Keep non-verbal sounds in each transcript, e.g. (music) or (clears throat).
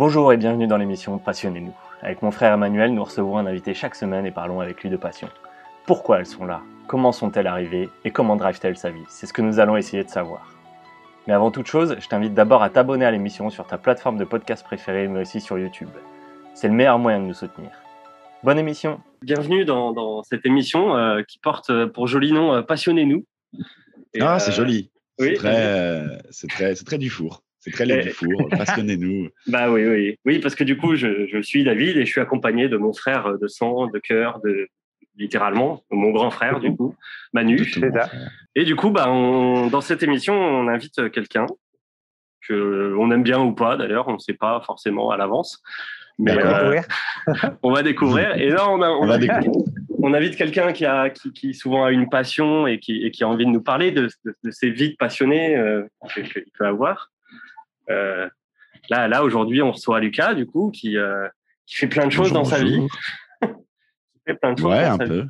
Bonjour et bienvenue dans l'émission Passionnez-nous. Avec mon frère Emmanuel, nous recevons un invité chaque semaine et parlons avec lui de passion. Pourquoi elles sont là? Comment sont-elles arrivées? Et comment drive-t-elle sa vie? C'est ce que nous allons essayer de savoir. Mais avant toute chose, je t'invite d'abord à t'abonner à l'émission sur ta plateforme de podcast préférée, mais aussi sur YouTube. C'est le meilleur moyen de nous soutenir. Bonne émission Bienvenue dans, cette émission euh, qui porte pour joli nom euh, Passionnez-nous. ah, c'est euh, joli. C'est très, c'est très, très du four. C'est très laid du four. (laughs) Passionnez-nous. bah oui, oui. Oui, parce que du coup, je, je, suis David et je suis accompagné de mon frère de sang, de cœur, de littéralement, mon grand frère, du coup, Manu. Et du coup, bah, dans cette émission, on invite quelqu'un que on aime bien ou pas, d'ailleurs, on ne sait pas forcément à l'avance. Mais euh, (laughs) on va découvrir. Et là, on, a, on, on invite quelqu'un qui, a, qui, qui, souvent a une passion et qui, et qui a envie de nous parler de, de, ces vies passionnés euh, qu'il peut avoir. Euh, là, là aujourd'hui, on reçoit Lucas, du coup, qui, euh, qui fait plein de choses dans sa vie. (laughs) qui fait plein de choses dans sa Vie,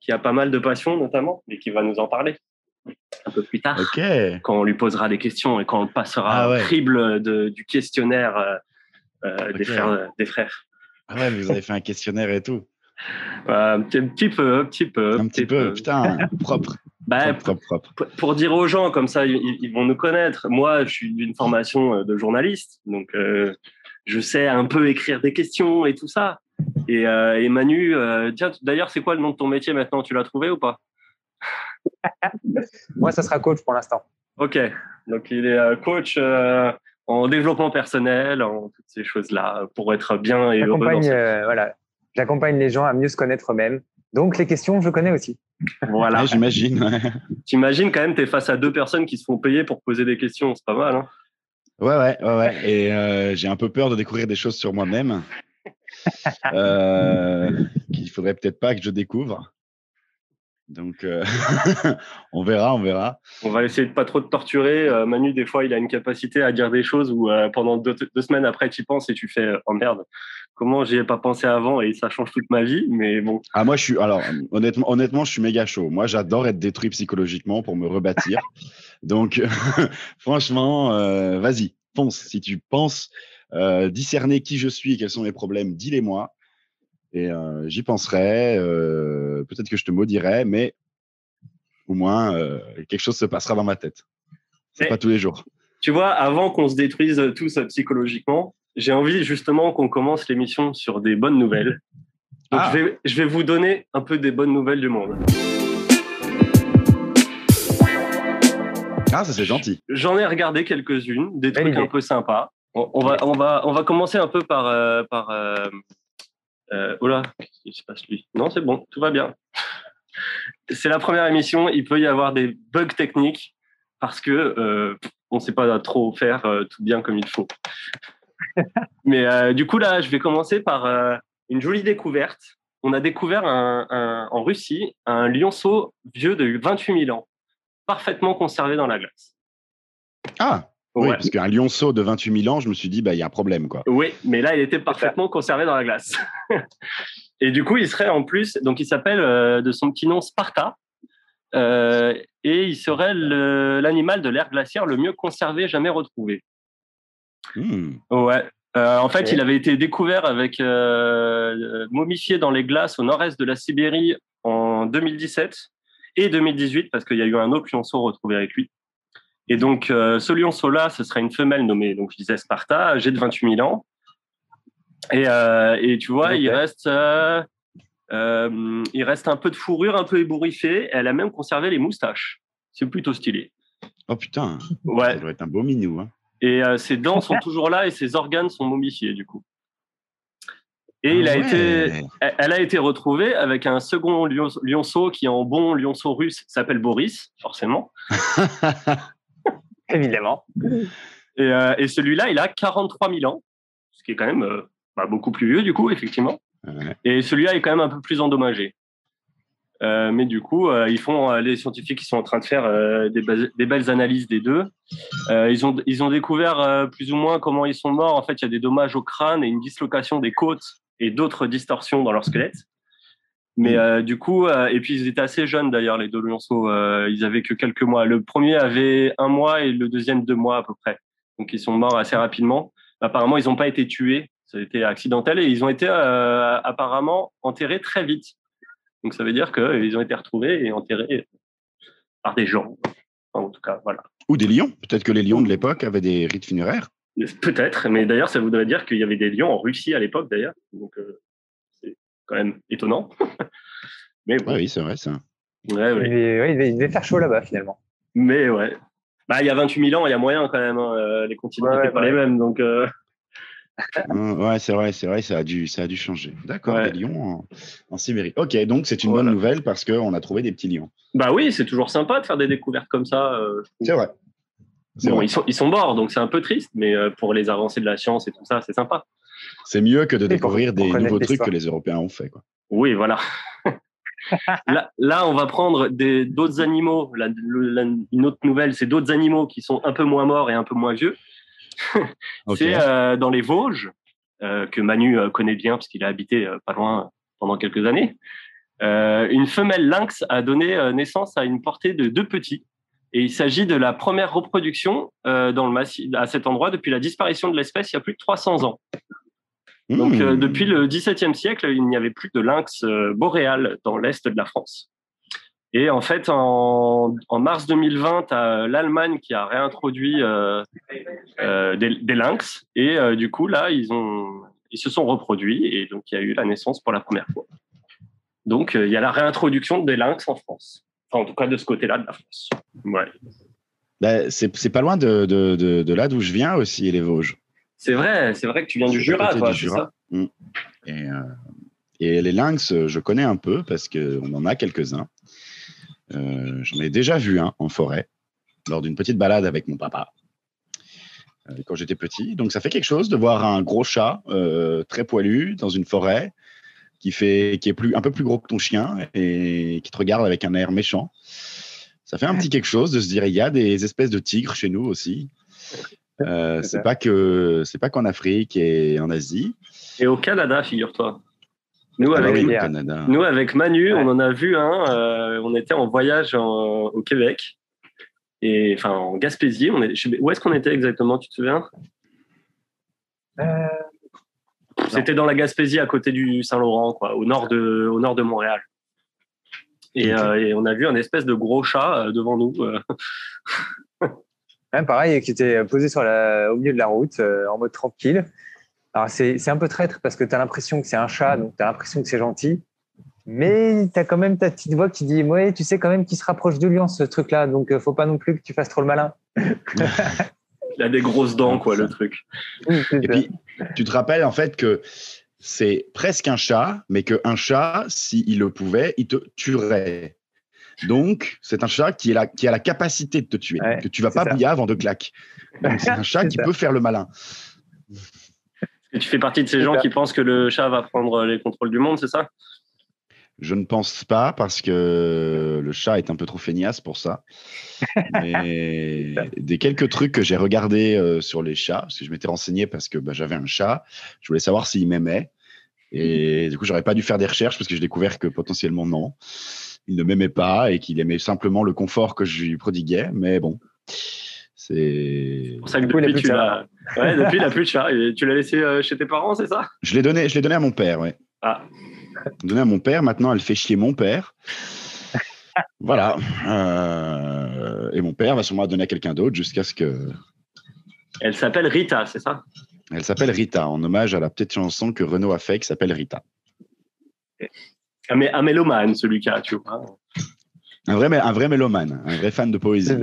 qui a pas mal de passion, notamment, et qui va nous en parler un peu plus tard, quand on lui posera des questions et quand on passera ah au crible de, du questionnaire euh, des, frères, des frères. Ah ouais, vous avez fait un questionnaire et tout. (laughs) un, petit, peu, un petit peu. Un petit peu, putain, propre. (laughs) Bah, propre, propre, Pour dire aux gens, comme ça, ils, vont nous connaître. Moi, je suis d'une formation euh, de journaliste, donc euh, je sais un peu écrire des questions et tout ça. Et, euh, Manu, tiens, d'ailleurs, c'est quoi le nom de ton métier maintenant? Tu l'as trouvé ou pas? (laughs) Moi, ça sera coach pour l'instant. Ok, donc il est coach en développement personnel, en toutes ces choses-là, pour être bien et heureux. Euh, voilà, j'accompagne les gens à mieux se connaître eux-mêmes. Donc les questions, je connais aussi. Voilà, j'imagine. T'imagines quand même, tu es face à deux personnes qui se font payer pour poser des questions, c'est pas mal. Hein ouais, ouais, ouais, ouais. Et euh, j'ai un peu peur de découvrir des choses sur moi-même euh, qu'il faudrait peut-être pas que je découvre. Donc, euh, (laughs) on verra, on verra. On va essayer de pas trop te torturer. Euh, Manu, des fois, il a une capacité à dire des choses où euh, pendant deux, semaines après, tu y penses et tu fais oh merde, comment j'y ai pas pensé avant et ça change toute ma vie. Mais bon. Ah, moi, je suis, alors, honnêtement, honnêtement je suis méga chaud. Moi, j'adore être détruit psychologiquement pour me rebâtir. Donc, (laughs) franchement, vas-y, fonce. Si tu penses discerner qui je suis et quels sont mes problèmes, dis-les-moi. Et euh, j'y penserai. Euh, peut-être que je te maudirai, mais au moins euh, quelque chose se passera dans ma tête. C'est pas tous les jours. Tu vois, avant qu'on se détruise tous psychologiquement, j'ai envie justement qu'on commence l'émission sur des bonnes nouvelles. Donc ah. je, vais, je vais vous donner un peu des bonnes nouvelles du monde. Ah, ça c'est gentil. J'en ai regardé quelques-unes, des trucs un peu sympas. On, va, on, va, on va commencer un peu par, par euh, oh là, qu'est-ce qui se passe lui Non, c'est bon, tout va bien. c'est la première émission, il peut y avoir des bugs techniques parce que euh, on ne sait pas trop faire euh, tout bien comme il faut. (laughs) Mais euh, du coup, là, je vais commencer par une jolie découverte. On a découvert un, en Russie un lionceau vieux de 28 000 ans, parfaitement conservé dans la glace. Ah oui, parce qu'un lionceau de 28 000 ans, je me suis dit, bah, il y a un problème. Quoi. Oui, mais là, il était parfaitement conservé dans la glace. (laughs) et du coup, il serait en plus, donc il s'appelle euh, de son petit nom Sparta, euh, et il serait l'animal de l'ère glaciaire le mieux conservé jamais retrouvé. Hmm. Ouais. Euh, en fait, il avait été découvert avec momifié dans les glaces au nord-est de la Sibérie en 2017 et 2018 parce qu'il y a eu un autre lionceau retrouvé avec lui. Et donc, euh, ce lionceau-là, ce serait une femelle nommée, donc je disais Sparta, âgée de 28 000 ans. Et, euh, et tu vois, il reste, euh, il reste un peu de fourrure, un peu ébouriffée. Elle a même conservé les moustaches. C'est plutôt stylé. Oh putain, ouais. ça doit être un beau minou. Hein. Et ses dents sont toujours là et ses organes sont momifiés du coup. Et il a ah été, elle a été retrouvée avec un second lionceau qui, en bon lionceau russe, s'appelle Boris, forcément. (laughs) (laughs) Évidemment. Et, euh, et celui-là, il a 43 000 ans, ce qui est quand même euh, bah, beaucoup plus vieux, du coup, effectivement. Et celui-là est quand même un peu plus endommagé. Euh, mais du coup, euh, ils font les scientifiques qui sont en train de faire des, des, belles analyses des deux. ils ont ils ont découvert plus ou moins comment ils sont morts. En fait, il y a des dommages au crâne et une dislocation des côtes et d'autres distorsions dans leur squelette. Mais mm. euh, du coup, euh, et puis ils étaient assez jeunes d'ailleurs, les deux lionceaux. Euh, ils avaient que quelques mois. Le premier avait un mois et le deuxième deux mois à peu près. Donc ils sont morts assez rapidement. apparemment, ils n'ont pas été tués. Ça a été accidentel et ils ont été apparemment enterrés très vite. Donc ça veut dire qu'ils ont été retrouvés et enterrés par des gens. en tout cas, voilà. Ou des lions. Peut-être que les lions de l'époque avaient des rites funéraires. Peut-être, mais d'ailleurs, ça voudrait dire qu'il y avait des lions en Russie à l'époque, d'ailleurs. Donc, euh, quand même étonnant. (laughs) mais oui, c'est vrai, ça. Ouais, il, devait, faire chaud là-bas, finalement. Mais ouais. Bah, il y a 28 000 ans, il y a moyen quand même. Hein, euh, les continents n'étaient pas les mêmes. Donc, euh, ouais, c'est vrai, c'est vrai, ça a dû, ça a dû changer. D'accord, des lions en, Sibérie. Ok, donc c'est une bonne nouvelle parce qu'on a trouvé des petits lions. Bah oui, c'est toujours sympa de faire des découvertes comme ça. c'est vrai. Bon, ils sont, ils sont morts, donc c'est un peu triste, mais euh, pour les avancées de la science et tout ça, c'est sympa. C'est mieux que de découvrir des nouveaux trucs que les Européens ont fait. Quoi. Oui, voilà. (laughs) là, là, on va prendre d'autres animaux. une autre nouvelle, c'est d'autres animaux qui sont un peu moins morts et un peu moins vieux. (laughs) c'est euh, dans les Vosges, euh, que Manu connaît bien parce qu'il a habité pas loin pendant quelques années. une femelle lynx a donné naissance à une portée de deux petits et il s'agit de la première reproduction euh, dans le massif, à cet endroit depuis la disparition de l'espèce il y a plus de 300 ans. Donc, euh, mmh. depuis le XVIIe siècle, il n'y avait plus de lynx euh, boréal dans l'est de la France. Et en fait, en, mars 2020, l'Allemagne qui a réintroduit des, lynx. Et du coup, là, ils, ont, ils se sont reproduits. Et donc, il y a eu la naissance pour la première fois. Donc, il y a la réintroduction des lynx en France en tout cas de ce côté-là de la France. Ouais. Ben, c'est pas loin de, de, de, là d'où je viens aussi, les Vosges. C'est vrai, c'est vrai que tu viens du Jura, toi, du Jura. Mm. Et, euh, et, les lynx, je connais un peu parce qu'on en a quelques-uns. Euh, J'en ai déjà vu un en forêt lors d'une petite balade avec mon papa euh, quand j'étais petit. Donc ça fait quelque chose de voir un gros chat euh, très poilu dans une forêt qui, fait, qui est plus, un peu plus gros que ton chien et qui te regarde avec un air méchant. Ça fait un petit quelque chose de se dire il y a des espèces de tigres chez nous aussi. Euh, c'est pas que c'est pas qu'en Afrique et en Asie. Et au Canada, figure-toi. Nous, ah avec, nous, avec Manu, on en a vu un. Euh, on était en voyage au Québec, et enfin en Gaspésie. On est, où est-ce qu'on était exactement Tu te souviens? Euh, c'était dans la Gaspésie, à côté du Saint-Laurent, quoi, au nord de, au nord de Montréal. Et, euh, on a vu un espèce de gros chat euh, devant nous. (laughs) Euh. pareil, qui était posé sur la, au milieu de la route, en mode tranquille. Alors, c'est un peu traître parce que tu as l'impression que c'est un chat, donc tu as l'impression que c'est gentil. Mais tu as quand même ta petite voix qui dit Ouais, tu sais quand même qu'il se rapproche de Lyon, ce truc-là, donc faut pas non plus que tu fasses trop le malin. (laughs) Il a des grosses dents, quoi, le truc. Et puis, tu te rappelles en fait que c'est presque un chat, mais qu'un chat, s'il le pouvait, il te tuerait. Donc, c'est un chat qui, est la, qui a la capacité de te tuer, que tu vas pas bouillir avant de claque. C'est un chat (laughs) qui peut faire le malin. Et tu fais partie de ces gens qui pensent que le chat va prendre les contrôles du monde, c'est ça? Je ne pense pas parce que le chat est un peu trop feignasse pour ça. Mais des quelques trucs que j'ai regardés euh, sur les chats, parce que je m'étais renseigné parce que bah, j'avais un chat, je voulais savoir s'il m'aimait. Et du coup, j'aurais pas dû faire des recherches parce que j'ai découvert que potentiellement non, il ne m'aimait pas et qu'il aimait simplement le confort que je lui prodiguais. Mais bon, c'est. pour ça que depuis, tu l'as. Ouais, depuis, il n'a plus de chat. tu l'as laissé euh, chez tes parents, c'est ça? Je l'ai donné, je l'ai donné à mon père, ouais. Ah, donné à mon père. Maintenant, elle fait chier mon père. voilà. Euh, et mon père va sûrement donner à quelqu'un d'autre jusqu'à ce que. Elle s'appelle Rita, c'est ça? Elle s'appelle Rita, en hommage à la petite chanson que Renaud a fait qui s'appelle Rita. Un, un mélomane, celui qui a, tu vois. Un vrai, un vrai mélomane, un vrai fan de poésie.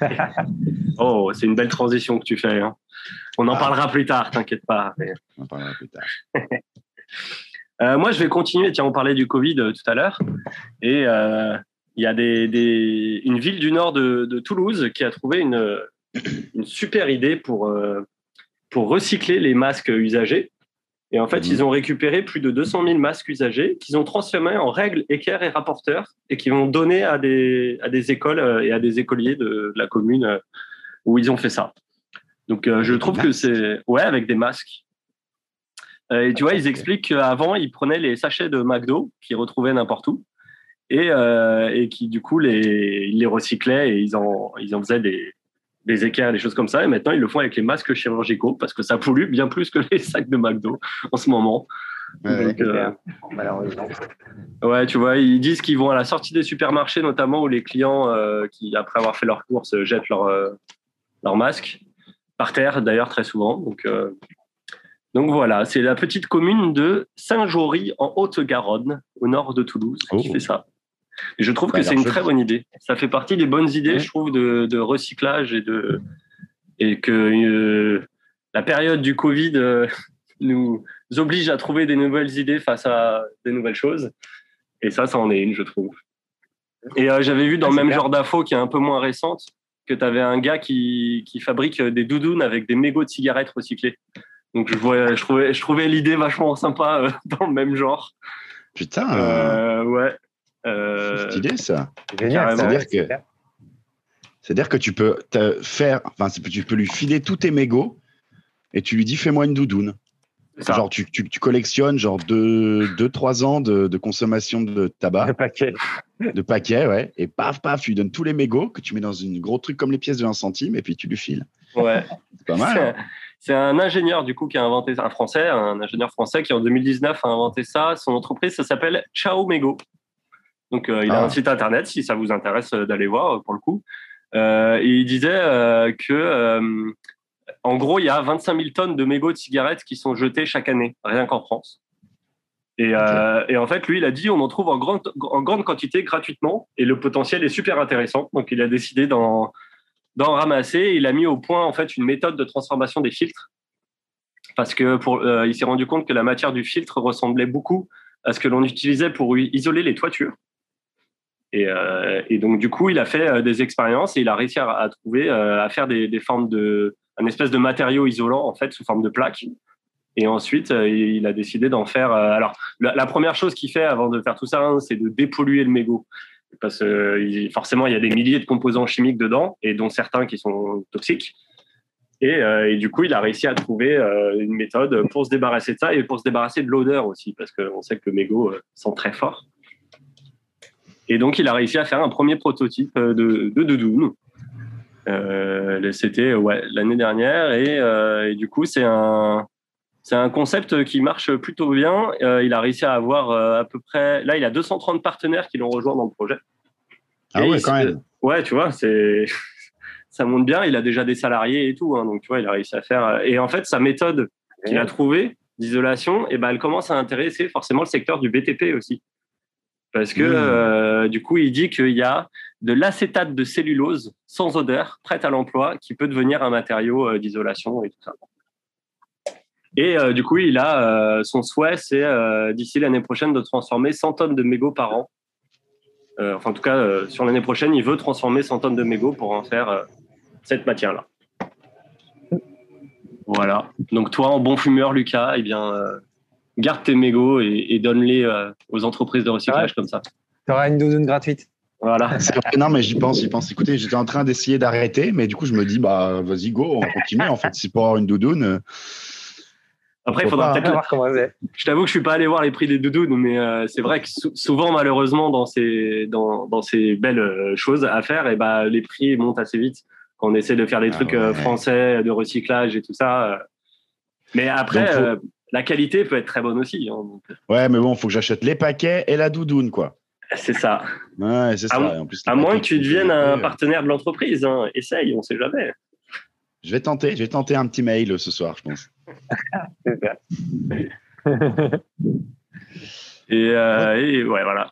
(laughs) oh, c'est une belle transition que tu fais. Hein. On en ah. parlera plus tard, t'inquiète pas. On en parlera plus tard. (laughs) Euh, moi, je vais continuer. Tiens, on parlait du Covid euh, tout à l'heure. Et euh, il y a des, une ville du nord de, Toulouse qui a trouvé une, une super idée pour, pour recycler les masques usagés. Et en fait, mhm. ils ont récupéré plus de 200 000 masques usagés qu'ils ont transformés en règles, équerres et rapporteurs et qui vont donner à des, à des écoles et à des écoliers de, la commune où ils ont fait ça. Donc, je trouve que c'est. Ouais, avec des masques. Euh, et tu vois, ils expliquent qu'avant, ils prenaient les sachets de McDo qu'ils retrouvaient n'importe où et, euh, et qui, du coup, les, ils les recyclaient et ils en, ils en faisaient des, des équerres, des choses comme ça. Et maintenant, ils le font avec les masques chirurgicaux parce que ça pollue bien plus que les sacs de McDo en ce moment. Ouais, euh, malheureusement. Ouais, tu vois, ils disent qu'ils vont à la sortie des supermarchés, notamment où les clients, euh, qui après avoir fait leurs courses, jettent leur, euh, leur masque par terre, d'ailleurs, très souvent. Donc, donc voilà, c'est la petite commune de Saint-Jory en Haute-Garonne, au nord de Toulouse, qui oh. fait ça. Et je trouve que c'est une très bonne idée. Ça fait partie des bonnes idées, je trouve, de, de, recyclage et de et que la période du Covid (laughs) nous oblige à trouver des nouvelles idées face à des nouvelles choses. Et ça, ça en est une, je trouve. Et euh, j'avais vu dans le même genre d'info qui est un peu moins récente que tu avais un gars qui, qui, fabrique des doudounes avec des mégots de cigarettes recyclés. Donc je, voyais, je trouvais, je trouvais l'idée vachement sympa euh, (laughs) dans le même genre. Putain. Euh, ouais. C'est idée ça. C'est-à-dire que, c'est-à-dire que tu peux te faire, enfin tu peux lui filer tous tes mégots et tu lui dis fais-moi une doudoune. Genre, tu, tu, collectionnes genre 2-3 deux, trois ans de, consommation de tabac. De paquets. De paquets, ouais. Et paf, paf, tu lui donnes tous les mégots que tu mets dans une gros truc comme les pièces de 1 centime et puis tu lui files. Ouais. C'est pas mal. C'est hein. un ingénieur, du coup, qui a inventé un français, un ingénieur français qui en 2019 a inventé ça. Son entreprise, ça s'appelle Ciao Mégo. Donc, euh, il a ah. un site internet si ça vous intéresse euh, d'aller voir euh, pour le coup. et il disait que en gros, il y a 25 000 tonnes de mégots de cigarettes qui sont jetées chaque année, rien qu'en France. Euh, et, en fait, lui, il a dit on en trouve en grande, en grande quantité gratuitement et le potentiel est super intéressant. Donc, il a décidé d'en, ramasser. Il a mis au point en fait une méthode de transformation des filtres parce que pour, euh, il s'est rendu compte que la matière du filtre ressemblait beaucoup à ce que l'on utilisait pour isoler les toitures. Et, euh, donc, du coup, il a fait des expériences et il a réussi à, trouver, à faire des, formes de, un espèce de matériau isolant en fait sous forme de plaque. Et ensuite, euh, il a décidé d'en faire. Euh, alors, la, première chose qu'il fait avant de faire tout ça, hein, c'est de dépolluer le mégot. Parce que euh, forcément, il y a des milliers de composants chimiques dedans, et dont certains qui sont toxiques. Et, du coup, il a réussi à trouver une méthode pour se débarrasser de ça et pour se débarrasser de l'odeur aussi, parce qu'on sait que le mégot sent très fort. Et donc, il a réussi à faire un premier prototype de, de doudoune euh, C'était ouais, l'année dernière et, euh, et, du coup c'est un concept qui marche plutôt bien. Euh, il a réussi à avoir euh, à peu près là il a 230 partenaires qui l'ont rejoint dans le projet. Ah ouais quand même. Ouais tu vois c'est (laughs) ça monte bien. Il a déjà des salariés et tout hein, donc tu vois il a réussi à faire et en fait sa méthode qu'il a trouvée d'isolation et eh ben elle commence à intéresser forcément le secteur du BTP aussi parce que mmh. du coup il dit qu'il y a de l'acétate de cellulose sans odeur, prête à l'emploi, qui peut devenir un matériau euh, d'isolation et tout ça. Et euh, du coup, il a euh, son souhait, c'est d'ici l'année prochaine de transformer 100 tonnes de mégots par an. enfin, en tout cas, sur l'année prochaine, il veut transformer 100 tonnes de mégots pour en faire cette matière-là. Voilà. Donc toi, en bon fumeur, Lucas, eh bien, garde tes mégots et, donne-les aux entreprises de recyclage comme ça. Tu auras une doudoune gratuite. Voilà. (laughs) non, mais j'y pense, j'y pense. Écoutez, j'étais en train d'essayer d'arrêter, mais du coup, je me dis, bah, vas-y, go, on continue. en fait, c'est pour avoir une doudoune. Euh, Après, il faudra peut-être voir comment c'est. Je t'avoue que je suis pas allé voir les prix des doudounes, mais euh, c'est vrai que souvent, malheureusement, dans ces, dans, dans ces belles euh, choses à faire, et bah, les prix montent assez vite quand on essaie de faire des ah trucs français, de recyclage et tout ça. Mais après, la qualité peut être très bonne aussi. Hein, ouais, mais bon, il faut que j'achète les paquets et la doudoune, quoi. C'est ça. Ouais, c'est ça. À, moins que tu deviennes un partenaire de l'entreprise. Hein. Essaye, on ne sait jamais. Je vais tenter. Je vais tenter un petit mail ce soir, je pense. (laughs) et, euh, et, ouais, voilà.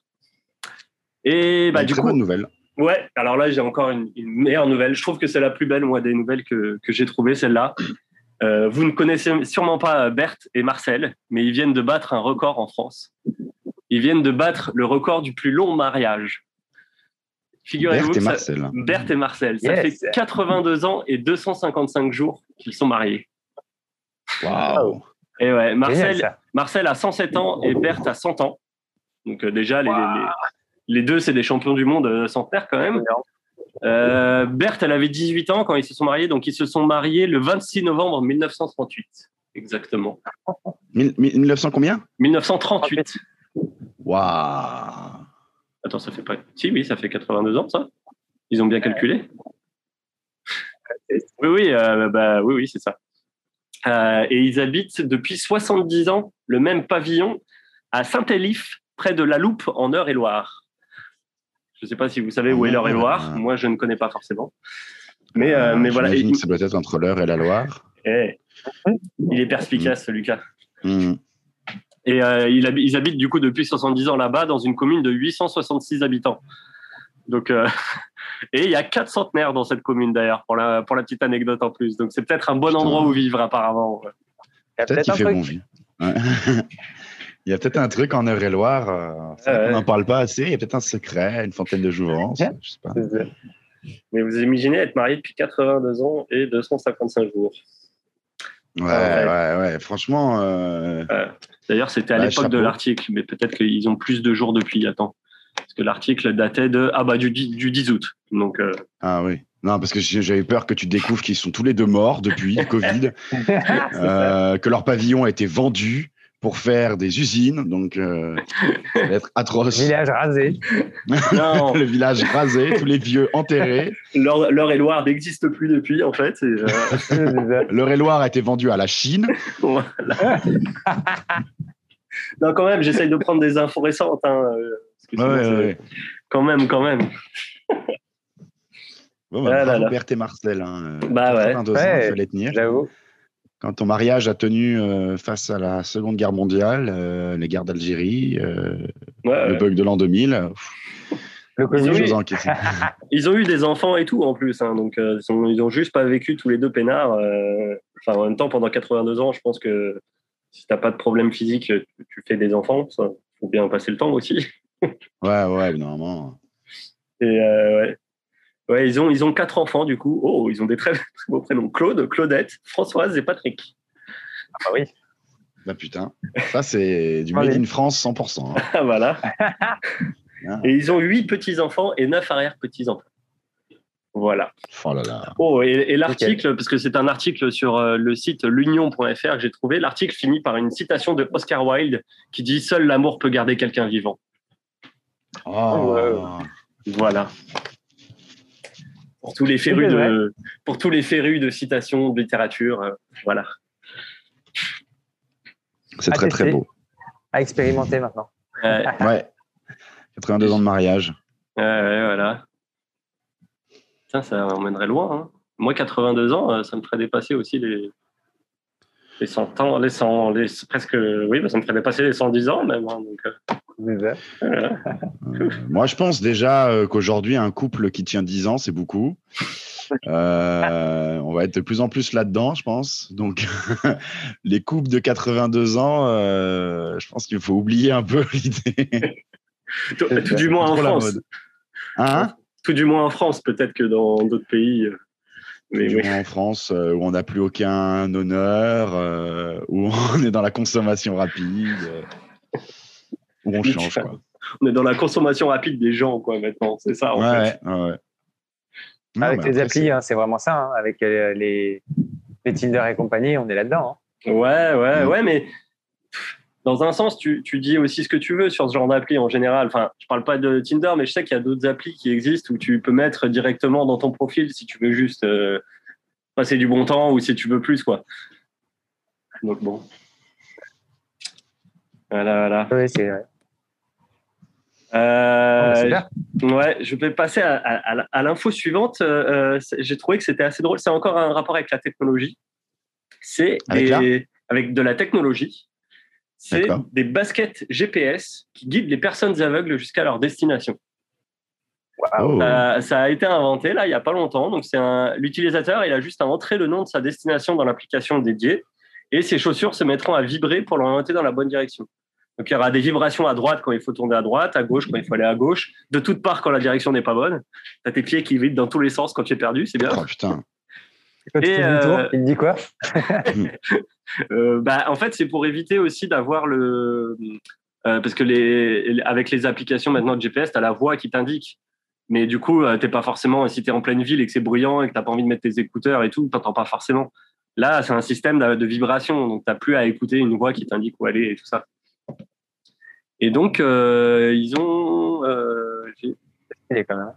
Et bah, du coup. bonne nouvelle. Ouais, alors là, j'ai encore une, meilleure nouvelle. Je trouve que c'est la plus belle, moi, des nouvelles que, que j'ai trouvées, celle-là. Euh, vous ne connaissez sûrement pas Berthe et Marcel, mais ils viennent de battre un record en France ils viennent de battre le record du plus long mariage. Figurez-vous Berthe et Marcel. Ça, Berthe et Marcel. Ça fait 82 ans et 255 jours qu'ils sont mariés. Waouh Et ouais, Marcel, Marcel a 107 ans et Berthe a 100 ans. Donc euh, déjà, les, les, deux, c'est des champions du monde euh, centenaire quand même. Euh, Berthe, elle avait 18 ans quand ils se sont mariés, donc ils se sont mariés le 26 novembre 1938, exactement. 1900 combien? 1938. Waouh Attends, ça fait pas. Si, oui, ça fait 82 ans, ça Ils ont bien calculé Oui, oui, bah, oui, oui, c'est ça. et ils habitent depuis 70 ans le même pavillon à Saint-Élif, près de La Loupe, en Eure-et-Loire. Je ne sais pas si vous savez où est l'Eure-et-Loire. Ah. Moi, je ne connais pas forcément. Mais, euh, mais voilà. Que ça doit être entre l'Eure et la Loire. Eh, il est perspicace, mm. Lucas. Mm. Et euh, ils, habitent du coup depuis 70 ans là-bas dans une commune de 866 habitants. Donc, euh, (laughs) et il y a quatre centenaires dans cette commune d'ailleurs, pour la, pour la petite anecdote en plus. Donc c'est peut-être un bon endroit où vivre apparemment. Peut-être qu'il fait bon vivre. (laughs) Il y a peut-être un truc en Eure-et-Loire, on n'en parle pas assez. Il y a peut-être un secret, une fontaine de jouvence. Je sais pas. Mais vous imaginez être marié depuis 82 ans et 255 jours. Ouais, ouais, ouais, Franchement. Euh, d'ailleurs, c'était à l'époque de l'article, mais peut-être qu'ils ont plus de jours depuis. Attends. Parce que l'article datait de ah bah du, du 10 août. Donc. Euh, ah oui. Non, parce que j'avais peur que tu découvres qu'ils sont tous les deux morts depuis le Covid, (laughs) euh, que leur pavillon a été vendu pour faire des usines, donc euh, (laughs) ça va être atroce. Le village rasé. (laughs) le village rasé, tous les vieux enterrés. L'heure et Loire n'existe plus depuis, en fait. Euh... (laughs) L'heure et Loire a été vendue à la Chine. Voilà. non, quand même, j'essaye de prendre des infos récentes. Hein, euh, Quand même, quand même. Bon, bah, ah Berthe et Marcel. Hein. Bah ouais. Ans, il fallait tenir. J'avoue quand ton mariage a tenu euh, face à la Seconde Guerre mondiale, euh, les guerres d'Algérie, euh, le bug de l'an 2000. ils, ont eu... (laughs) ils, ont eu... des enfants et tout en plus, hein, donc ils, n'ont juste pas vécu tous les deux peinards. Enfin, en même temps, pendant 82 ans, je pense que si t'as pas de problème physique, tu fais des enfants. Il faut bien passer le temps aussi. ouais, ouais, normalement. Et ouais. Ouais, ils ont, ils ont quatre enfants, du coup. Oh, ils ont des (laughs) très, beaux prénoms. Claude, Claudette, Françoise et Patrick. Ah bah oui. Bah putain, ça c'est du Made in France 100%. Hein. voilà. Ah. Et ils ont huit petits-enfants et neuf arrière-petits-enfants. Voilà. Oh là là. Oh, et, l'article, parce que c'est un article sur euh, le site l'union.fr que j'ai trouvé, l'article finit par une citation de Oscar Wilde qui dit Seul l'amour peut garder quelqu'un vivant. Oh. Voilà pour tous les férus de, pour tous les férus de citations de littérature. Euh, voilà. C'est très très beau. À expérimenter maintenant. ouais. (laughs) 82 ans de mariage. Ouais, voilà. ça emmènerait loin. Hein. Moi, 82 ans, euh, ça me ferait dépasser aussi les, les 100 ans, les 100, les, presque, oui, bah, ça me ferait dépasser les 110 ans même. Hein, donc, euh, moi, je pense déjà euh, qu'aujourd'hui, un couple qui tient 10 ans, c'est beaucoup. Euh, on va être de plus en plus là-dedans, je pense. Donc, (laughs) les couples de 82 ans, je pense qu'il faut oublier un peu (laughs) l'idée. tout, du moins en France. Hein? Tout du moins en France, peut-être que dans d'autres pays. Mais en France, où on n'a plus aucun honneur, où (laughs) on est dans la consommation rapide on change. Quoi. (laughs) On est dans la consommation rapide des gens, quoi, maintenant. C'est ça, en ouais, Ouais, Avec les applis, hein, c'est vraiment ça. Hein. Avec euh, les, les, Tinder et compagnie, on est là-dedans. Hein. Ouais, ouais, mm. ouais, mais dans un sens, tu, tu, dis aussi ce que tu veux sur ce genre d'appli en général. Enfin, je parle pas de Tinder, mais je sais qu'il y a d'autres applis qui existent où tu peux mettre directement dans ton profil si tu veux juste euh, passer du bon temps ou si tu veux plus, quoi. Donc bon. Voilà, voilà. Oui, c'est vrai. Euh, ouais, je vais passer à, l'info suivante. Euh, j'ai trouvé que c'était assez drôle. C'est encore un rapport avec la technologie. C'est avec, avec, de la technologie. C'est des baskets GPS qui guident les personnes aveugles jusqu'à leur destination. ça a été inventé là il n'y a pas longtemps. Donc c'est l'utilisateur, il a juste à entrer le nom de sa destination dans l'application dédiée et ses chaussures se mettront à vibrer pour l'orienter dans la bonne direction. Donc il y aura des vibrations à droite quand il faut tourner à droite, à gauche quand il faut aller à gauche, de toutes parts quand la direction n'est pas bonne. Tu as tes pieds qui vibrent dans tous les sens quand tu es perdu, c'est bien. Oh putain. Et euh... il dit quoi? (laughs) Euh, bah, En fait, c'est pour éviter aussi d'avoir le. Euh, parce que les, avec les applications maintenant de GPS, tu as la voix qui t'indique. Mais du coup, t'es pas forcément, si tu es en pleine ville et que c'est bruyant et que tu pas envie de mettre tes écouteurs et tout, tu n'entends pas forcément. Là, c'est un système de, de vibration, donc tu n'as plus à écouter une voix qui t'indique où aller et tout ça. Et donc, euh, ils ont. Euh, quand même.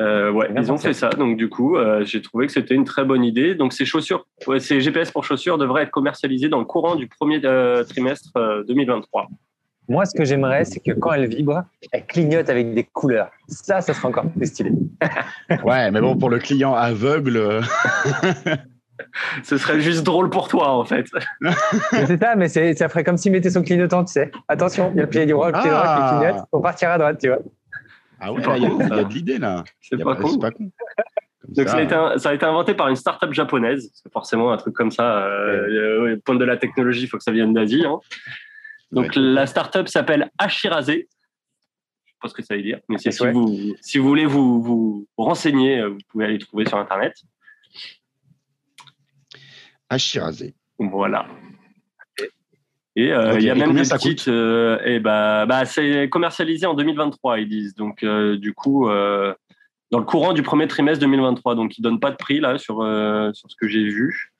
Euh, ouais, ils ont fait ça. Donc, du coup, euh, j'ai trouvé que c'était une très bonne idée. Donc, ces chaussures, ces GPS pour chaussures devraient être commercialisées dans le courant du premier euh, trimestre 2023. Moi, ce que j'aimerais, c'est que quand elle vibre, elle clignote avec des couleurs. Ça, ça serait encore plus stylé. (laughs) ouais, mais bon, pour le client aveugle. (laughs) (laughs) Ce serait juste drôle pour toi, en fait. (laughs) c'est ça, mais ça ferait comme s'il mettait son clignotant, tu sais. Attention, il y a le pied droit, le pied droit qui ah. clignote pour partir à droite, tu vois. Ah ouais, il y, a de l'idée là. C'est pas, con. pas con. Donc ça, a été, ça, a été, inventé par une start-up japonaise. C'est forcément un truc comme ça. Euh, point de la technologie, il faut que ça vienne d'Asie. Hein. Donc la start-up s'appelle Ashiraze. Je ne sais pas ce que ça veut dire, mais si vous, si vous voulez vous, vous renseigner, euh, vous pouvez aller trouver sur Internet. Ashiraze. Voilà. Et euh, il y a même des petites. Euh, et bah, bah, c'est commercialisé en 2023, ils disent. Donc, euh, du coup, dans le courant du premier trimestre 2023. Donc, ils donnent pas de prix là sur, sur ce que j'ai vu.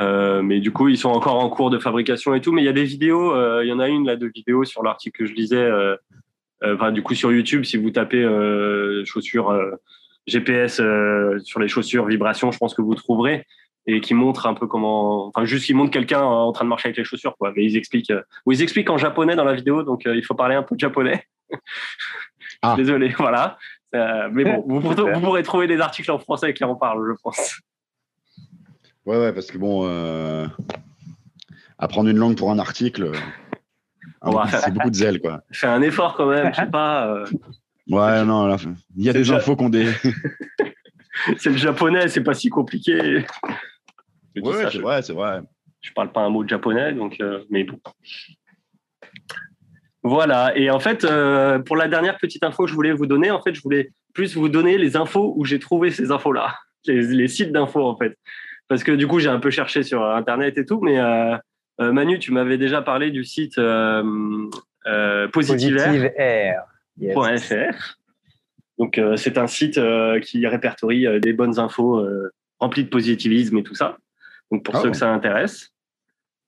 mais du coup, ils sont encore en cours de fabrication et tout. Mais il y a des vidéos. Il y en a une là de vidéos sur l'article que je lisais. Enfin, du coup, sur YouTube, si vous tapez chaussures GPS sur les chaussures vibration, je pense que vous trouverez et qui montre un peu comment, enfin juste qui montre quelqu'un en train de marcher avec les chaussures, quoi. Mais ils expliquent, euh, ou ils expliquent en japonais dans la vidéo, donc euh, il faut parler un peu de japonais. (laughs) Ah. Désolé, (laughs) voilà. Euh, mais bon, vous, vous, pourrez trouver des articles en français qui en parlent, je pense. Ouais, ouais, parce que bon, apprendre une langue pour un article, c'est beaucoup de zèle, quoi. (laughs) Fais un effort quand même, je sais pas. Ouais, non, il y a des infos qu'on des. c'est le japonais, c'est pas si compliqué. Ouais, c'est vrai, c'est vrai. Je parle pas un mot de japonais, donc, euh, mais bon. Voilà. Et en fait, euh, pour la dernière petite info que je voulais vous donner, en fait, je voulais plus vous donner les infos où j'ai trouvé ces infos-là, (laughs) les, sites d'infos, en fait. Parce que du coup, j'ai un peu cherché sur Internet et tout, mais euh, Manu, tu m'avais déjà parlé du site positiveair.fr. Donc, c'est un site qui répertorie des bonnes infos remplies de positivisme et tout ça. Donc pour ceux que ça intéresse.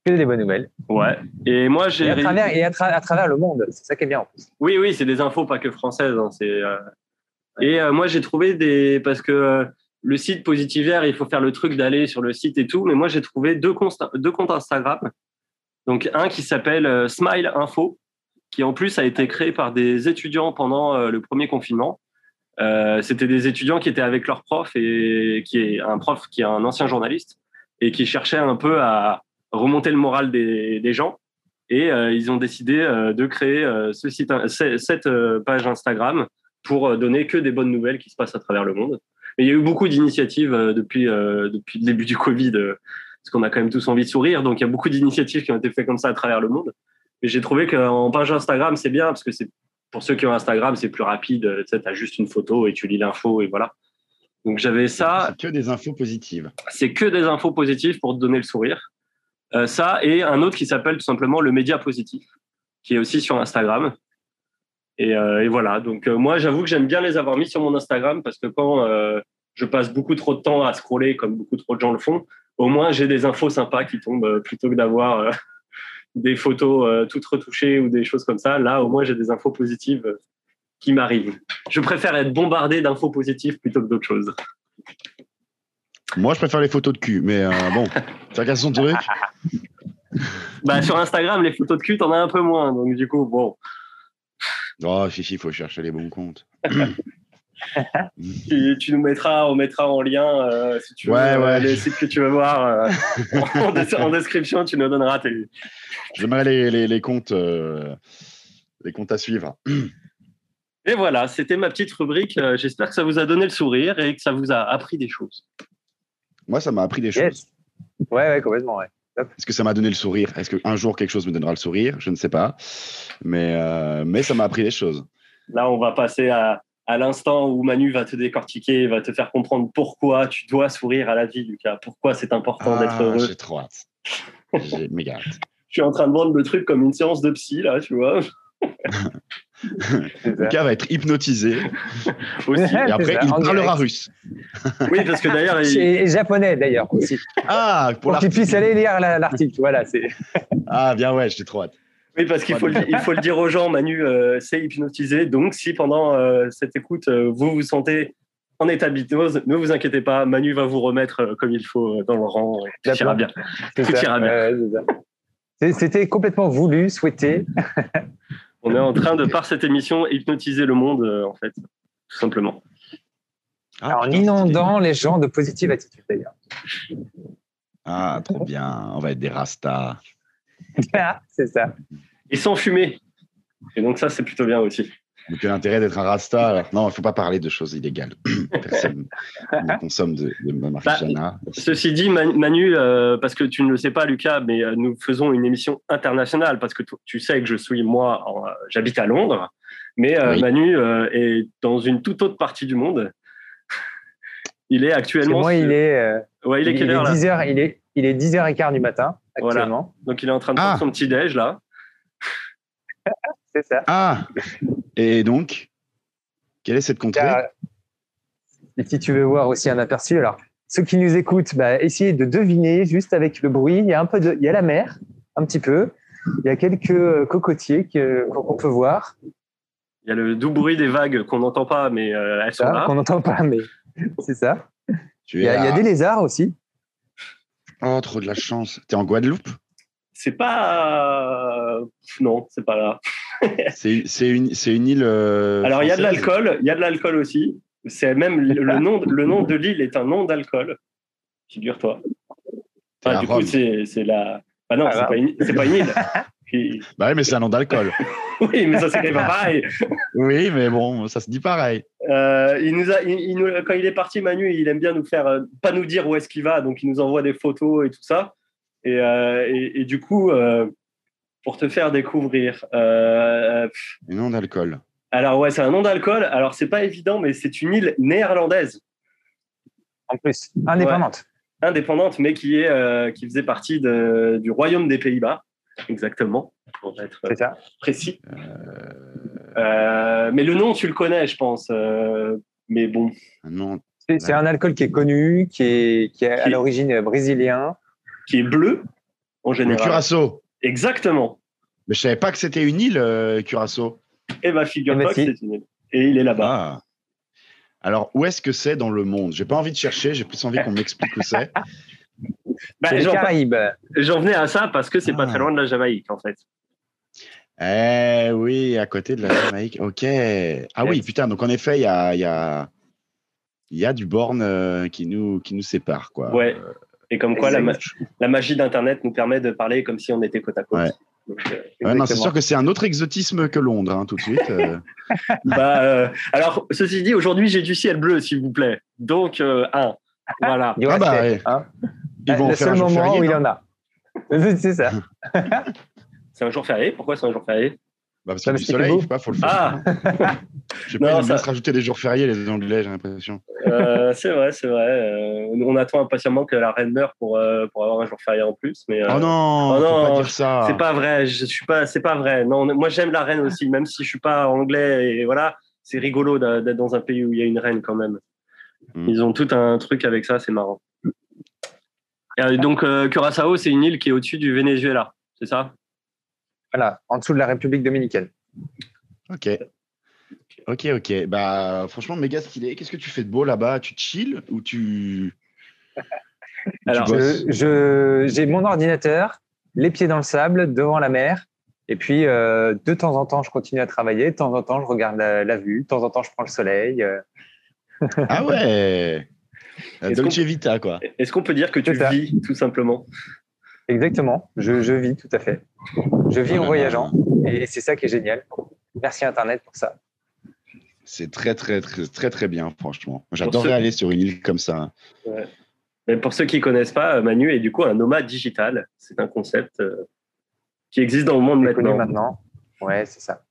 Que des bonnes nouvelles. Ouais. Et moi j'ai. Et, à travers, et à, travers le monde, c'est ça qui est bien en plus. Oui, oui, c'est des infos pas que françaises. Hein. Euh, et euh, moi j'ai trouvé des parce que euh, le site Positivaire, il faut faire le truc d'aller sur le site et tout. Mais moi j'ai trouvé deux comptes, deux comptes Instagram. Donc un qui s'appelle Smile Info, qui en plus a été créé par des étudiants pendant le premier confinement. C'était des étudiants qui étaient avec leur prof et qui est un prof qui est un ancien journaliste et qui cherchaient un peu à remonter le moral des, gens. Et euh, ils ont décidé euh, de créer euh, ce site, cette page Instagram pour donner que des bonnes nouvelles qui se passent à travers le monde. Mais il y a eu beaucoup d'initiatives depuis, depuis le début du Covid, parce qu'on a quand même tous envie de sourire. Donc il y a beaucoup d'initiatives qui ont été faites comme ça à travers le monde. Mais j'ai trouvé qu'en page Instagram, c'est bien, parce que pour ceux qui ont Instagram, c'est plus rapide. Tu as juste une photo et tu lis l'info et voilà. Donc j'avais ça. C'est que des infos positives. C'est que des infos positives pour te donner le sourire. Euh, ça et un autre qui s'appelle tout simplement le média positif, qui est aussi sur Instagram. Et, euh, voilà. Donc euh, moi, j'avoue que j'aime bien les avoir mis sur mon Instagram parce que quand je passe beaucoup trop de temps à scroller, comme beaucoup trop de gens le font, au moins j'ai des infos sympas qui tombent plutôt que d'avoir (laughs) des photos toutes retouchées ou des choses comme ça. Là, au moins j'ai des infos positives qui m'arrive. Je préfère être bombardé d'infos positives plutôt que d'autres choses. Moi, je préfère les photos de cul, mais euh, bon, (laughs) chacun son truc. bah, sur Instagram, les photos de cul, t'en as un peu moins, donc du coup, bon. Oh, si, si, il faut chercher les bons comptes. (laughs) tu, nous mettras, on mettra en lien, euh, si tu veux, euh, les sites que tu veux voir. (laughs) en, description, tu nous donneras tes. J'aimerais les, les, les, comptes, les comptes à suivre. (clears throat) Et voilà, c'était ma petite rubrique. Euh, j'espère que ça vous a donné le sourire et que ça vous a appris des choses. Moi, ça m'a appris des choses. Ouais, ouais, complètement, ouais. Est-ce que ça m'a donné le sourire? Est-ce qu'un jour quelque chose me donnera le sourire? Je ne sais pas. Mais, euh, mais ça m'a appris des choses. Là, on va passer à, à l'instant où Manu va te décortiquer, va te faire comprendre pourquoi tu dois sourire à la vie, Lucas. Pourquoi c'est important d'être ah, heureux. J'ai trop hâte. J'ai méga hâte. (laughs) Je suis en train de vendre le truc comme une séance de psy, là, tu vois. (laughs) Lucas va être hypnotisé. (laughs) Aussi. Et après, il parlera russe. oui, parce que d'ailleurs. Il... Et japonais, d'ailleurs, aussi. Ah, pour, pour qu'il puisse aller lire l'article. Voilà, c'est. ah, bien, ouais, j'ai trop hâte. Oui, parce qu'il faut, le, il faut le dire aux gens, Manu, euh, c'est hypnotisé. Donc, si pendant euh, cette écoute, euh, vous vous sentez en état d'hypnose, ne vous inquiétez pas, Manu va vous remettre comme il faut dans le rang. Tout ira bien. Tout ira bien. C'était complètement voulu, souhaité. (laughs) On est en train de, par cette émission, hypnotiser le monde, en fait, tout simplement. Ah, en inondant les gens de positive attitude, d'ailleurs. Ah, trop bien. On va être des rastas. (laughs) c'est ça. Et sans fumer. Et donc ça, c'est plutôt bien aussi. Donc l'intérêt d'être un rasta. Non, il ne faut pas parler de choses illégales. (clears throat) Personne (laughs) ne consomme de, de marijuana. Bah, ceci dit, Manu, euh, parce que tu ne le sais pas, Lucas, mais euh, nous faisons une émission internationale parce que tu sais que je suis, moi, euh, j'habite à Londres, mais Manu est dans une toute autre partie du monde. (laughs) il est actuellement. Moi, il est. ouais, il est, il, est 10 heures, il est il est 10h15 du matin actuellement. Donc il est en train de prendre ah. son petit déj là. (laughs) C'est ça. Ah Et donc, quelle est cette contrée Et si tu veux voir aussi un aperçu, alors ceux qui nous écoutent, bah, essayez de deviner juste avec le bruit. Il y a un peu de, il y a la mer, un petit peu. Il y a quelques euh, cocotiers qu'on peut voir. Il y a le doux bruit des vagues qu'on n'entend pas, mais euh, elles sont là. Qu'on n'entend pas, mais (laughs) c'est ça. il y a des lézards aussi. Oh, trop de la chance. T'es en Guadeloupe? C'est pas. Non, c'est pas là. (laughs) c'est une, une île. Euh, Alors, il y a de l'alcool. Il y a de l'alcool aussi. C'est même le nom, le nom de l'île est un nom d'alcool. Figure-toi. Du coup, c'est la. Ah non, ah, c'est pas, pas, une île. (laughs) Bah oui, mais c'est un nom d'alcool. (laughs) oui, mais ça s'écrit pas pareil. oui, mais bon, ça se dit pareil. Euh, il nous a, il, quand il est parti, Manu, il aime bien nous faire, euh, pas nous dire où est-ce qu'il va, donc il nous envoie des photos et tout ça. Et, euh, et, du coup, pour te faire découvrir. un nom d'alcool. Alors, ouais, c'est un nom d'alcool. Alors, c'est pas évident, mais c'est une île néerlandaise. En plus, indépendante. indépendante, mais qui, est, qui faisait partie de, du Royaume des Pays-Bas exactement, pour être précis. Euh, euh, mais le nom, tu le connais, je pense. Euh, mais bon. C'est un alcool qui est connu, qui est, qui est à l'origine brésilien. Qui est bleu, en général. Le Curaçao. Exactement. Mais je savais pas que c'était une île, Curaçao. Eh bien, figure-toi eh ben, que c'est une île. Et il est là-bas. Ah. Alors, où est-ce que c'est dans le monde? J'ai pas envie de chercher, j'ai plus envie qu'on m'explique où c'est. (laughs) Bah, j'en venais à ça parce que c'est pas très ah. loin de la Jamaïque, en fait. Eh oui, à côté de la Jamaïque. Ok. Ah oui, putain. Donc en effet, il y a, y, a, y a du borne euh, qui, nous, qui nous sépare. Quoi. Ouais. Et comme quoi, la, la, magie d'Internet nous permet de parler comme si on était côte à côte. Euh, non, c'est sûr que c'est un autre exotisme que Londres, hein, tout de suite. Euh. (laughs) bah, alors, ceci dit, aujourd'hui, j'ai du ciel bleu, s'il vous plaît. Donc, un. Voilà. Ah bah, hein ils vont le seul moment où il y en a. c'est ça. (laughs) c'est un jour férié Pourquoi c'est un jour férié? Bah parce qu'il y a du soleil, il pas, faut le faire. Ah (laughs) Je sais pas, (laughs) ils ça... se rajouter des jours fériés, les Anglais, j'ai l'impression. Euh, c'est vrai, c'est vrai. Euh, on attend impatiemment que la reine meure pour, euh, pour avoir un jour férié en plus. Mais, oh non, oh non pas dire ça. C'est pas vrai, je suis pas, c'est pas vrai. Non, moi j'aime la reine aussi, même si je suis pas anglais et voilà, c'est rigolo d'être dans un pays où il y a une reine quand même. Hmm. Ils ont tout un truc avec ça, c'est marrant. Et donc, euh, Curaçao, c'est une île qui est au-dessus du Venezuela, c'est ça? Voilà, en dessous de la République dominicaine. Ok. Ok, ok. Bah, franchement, méga stylé. Qu'est-ce que tu fais de beau là-bas? Tu chill ou tu. Alors, je, j'ai mon ordinateur, les pieds dans le sable, devant la mer. Et puis, euh, de temps en temps, je continue à travailler. De temps en temps, je regarde la, vue. De temps en temps, je prends le soleil. Euh. ah ouais Dolce Vita, quoi. Est-ce qu'on peut dire que tu vis, tout simplement? Exactement, je, je, vis tout à fait. Je vis en voyageant et c'est ça qui est génial. Merci Internet pour ça. C'est très, très, très, très, très bien, franchement. J'adorerais aller sur une île comme ça. Mais pour ceux qui ne connaissent pas, Manu est du coup un nomade digital. C'est un concept euh, qui existe dans le monde maintenant. maintenant. Ouais, c'est ça.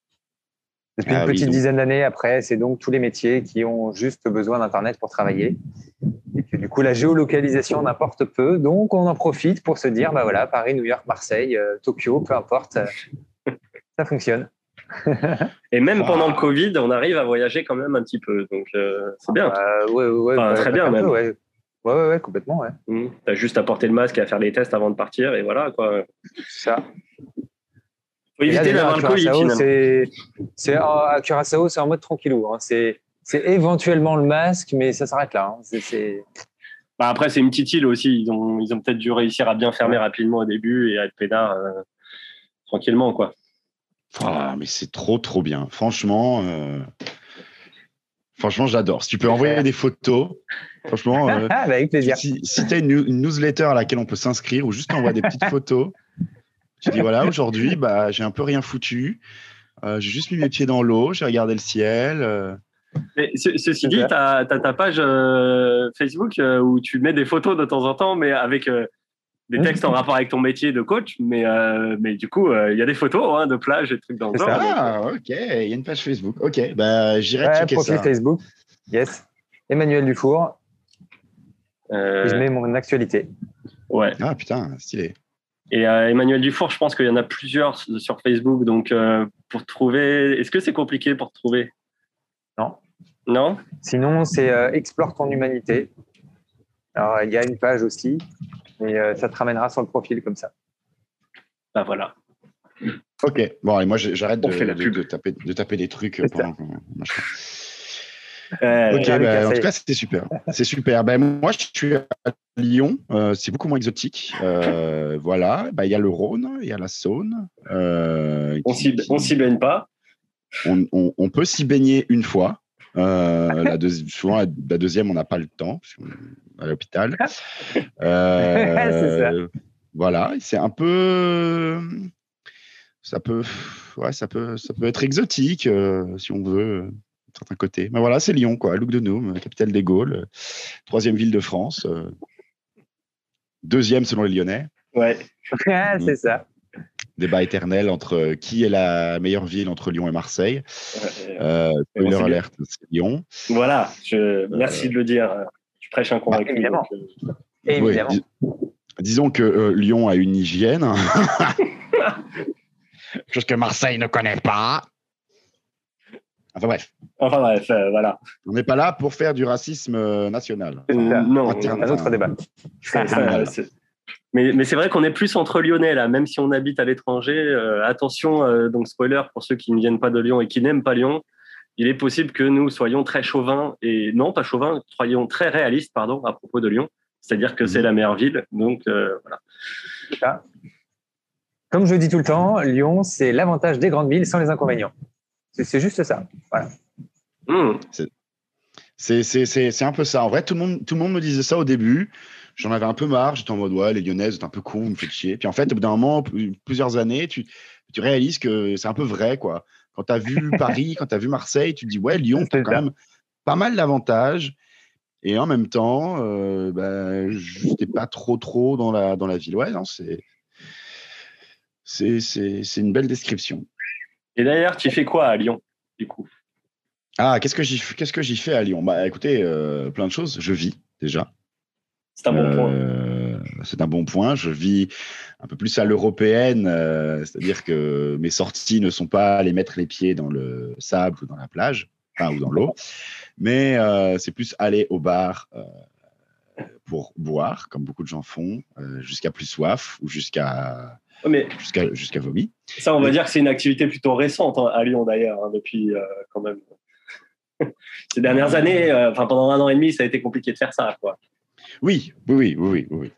Depuis une ah petite dizaine d'années après, c'est donc tous les métiers qui ont juste besoin d'Internet pour travailler. Et que du coup, la géolocalisation n'importe peu. Donc, on en profite pour se dire, bah voilà, Paris, New York, Marseille, euh, Tokyo, peu importe, euh, ça fonctionne. Et même pendant le Covid, on arrive à voyager quand même un petit peu. Donc, euh, c'est bien. ouais, ouais, enfin, très bien, même. ouais. Ouais, ouais, complètement. Ouais. Mmh. Tu as juste à porter le masque et à faire les tests avant de partir, et voilà. quoi. Ça. Faut éviter d'avoir le colis. C'est à Curaçao, c'est en mode tranquillou. Hein. C'est éventuellement le masque, mais ça s'arrête là. Hein. Bah, après, c'est une petite île aussi. Ils ont, ils ont peut-être dû réussir à bien fermer rapidement au début et à être pédard euh, tranquillement, quoi. Ah, mais c'est trop, trop bien. Franchement, euh, franchement, j'adore. Si tu peux envoyer des photos, franchement, euh, ah, (laughs) bah, avec plaisir. Si, tu as une, newsletter à laquelle on peut s'inscrire ou juste envoyer des petites (laughs) photos, tu dis voilà, aujourd'hui, bah, j'ai un peu rien foutu. j'ai juste mis mes pieds dans l'eau, j'ai regardé le ciel ceci dit, tu as, ta page euh, Facebook euh, où tu mets des photos de temps en temps, mais avec euh, des textes en rapport avec ton métier de coach. Mais, mais du coup, il y a des photos hein, de plage et trucs dans le genre. Ah, ok, il y a une page Facebook. Ok, bah, j'irai ouais, checker profil Facebook, yes. Emmanuel Dufour. je mets mon actualité. Ouais. Ah putain, stylé. Et Emmanuel Dufour, je pense qu'il y en a plusieurs sur Facebook. Donc, pour trouver, est-ce que c'est compliqué pour trouver? Non. Non? Sinon, c'est euh, Explore ton humanité. Alors, il y a une page aussi, mais euh, ça te ramènera sur le profil comme ça. Bah voilà. Ok, bon, allez, moi j'arrête de, de, taper, de taper des trucs pendant euh, ok, bah, en tout cas, c'était super. C'est super. Ben, moi, je suis à Lyon. c'est beaucoup moins exotique. voilà. Ben, il y a le Rhône, il y a la Saône. on s'y baigne pas. On, on peut s'y baigner une fois. Euh, la souvent, la, deuxième, on n'a pas le temps, à l'hôpital. (laughs) Euh, voilà, c'est un peu. Ça peut, ouais, ça peut, ça peut être exotique, euh, si on veut, de certains côtés. Mais voilà, c'est Lyon, quoi. Luc de Noum, capitale des Gaules, troisième ville de France, deuxième selon les Lyonnais. Ouais, (laughs) c'est ça débat éternel entre euh, qui est la meilleure ville entre Lyon et Marseille. Euh, spoiler alerte, c'est Lyon. Voilà, je, merci de le dire. Je prêche un convaincu. évidemment. évidemment. disons que euh, Lyon a une hygiène, (laughs) chose que Marseille ne connaît pas. Enfin bref. Enfin bref, voilà. On n'est pas là pour faire du racisme national. non, un autre débat. Mais, c'est vrai qu'on est plus entre Lyonnais là, même si on habite à l'étranger. Euh, attention, euh, donc spoiler pour ceux qui ne viennent pas de Lyon et qui n'aiment pas Lyon, il est possible que nous soyons très chauvins et non pas chauvins, soyons très réalistes pardon à propos de Lyon. C'est-à-dire que c'est mhm. la meilleure ville, donc euh, voilà. Comme je dis tout le temps, Lyon, c'est l'avantage des grandes villes sans les inconvénients. C'est juste ça. Voilà. Hmm. C'est un peu ça. En vrai, tout le monde, tout le monde me disait ça au début j'en avais un peu marre. J'étais en mode, ouais, les Lyonnais, c'est un peu con, vous me faites chier. Puis en fait, au bout d'un moment, plusieurs années, tu, tu réalises que c'est un peu vrai, quoi. Quand tu as vu (laughs) Paris, quand tu as vu Marseille, tu te dis, ouais, Lyon, c'est quand même pas mal d'avantages. Et en même temps, euh, bah, je n'étais pas trop, trop dans la, dans la ville. Ouais, non, c'est. C'est une belle description. Et d'ailleurs, tu fais quoi à Lyon, du coup? Ah, qu'est-ce que j'y qu'est-ce que j'y fais à Lyon? Bah, écoutez, euh, plein de choses. Je vis déjà. C'est un bon point. Euh, c'est un bon point. Je vis un peu plus à l'européenne, euh, c'est-à-dire que mes sorties ne sont pas aller mettre les pieds dans le sable ou dans la plage, enfin, ou dans l'eau, mais c'est plus aller au bar pour boire, comme beaucoup de gens font, jusqu'à plus soif ou jusqu'à jusqu'à jusqu'à vomi. Ça, on va dire que c'est une activité plutôt récente hein, à Lyon d'ailleurs, hein, depuis quand même (laughs) ces dernières années. Enfin, pendant un an et demi, ça a été compliqué de faire ça, quoi. Oui, oui, oui, oui, oui.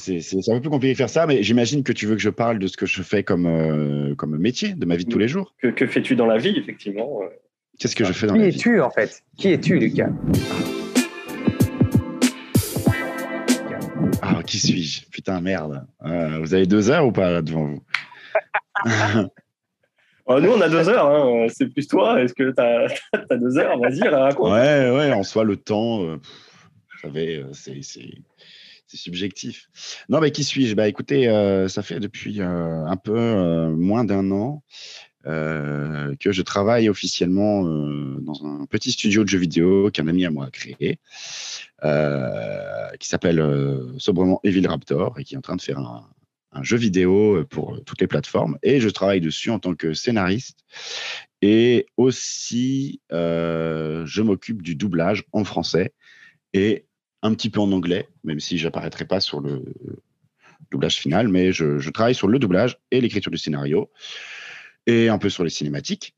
C'est un peu plus compliqué de faire ça, mais j'imagine que tu veux que je parle de ce que je fais comme, euh, comme métier, de ma vie de tous les jours. Que, que fais-tu dans la vie, effectivement euh? Qu'est-ce que je fais dans la vie? Qui es-tu, en fait? Qui es-tu, Lucas? Qui suis-je? Putain, merde. Euh, vous avez deux heures ou pas là devant vous? (laughs) Oh, Nous, on a deux heures. Hein. C'est plus toi. Est-ce que tu as, (laughs) deux heures? Vas-y, raconte. Ouais, ouais, en soi, le temps. Vous savez, euh, c'est subjectif. Non, mais qui suis-je? Bah, écoutez, euh, ça fait depuis euh, un peu moins d'un an que je travaille officiellement dans un petit studio de jeux vidéo qu'un ami à moi a créé, qui s'appelle sobrement Evil Raptor et qui est en train de faire un, un, jeu vidéo pour toutes les plateformes. Et je travaille dessus en tant que scénariste. Et aussi, je m'occupe du doublage en français et un petit peu en anglais, même si j'apparaîtrai pas sur le, doublage final, mais je, travaille sur le doublage et l'écriture du scénario et un peu sur les cinématiques.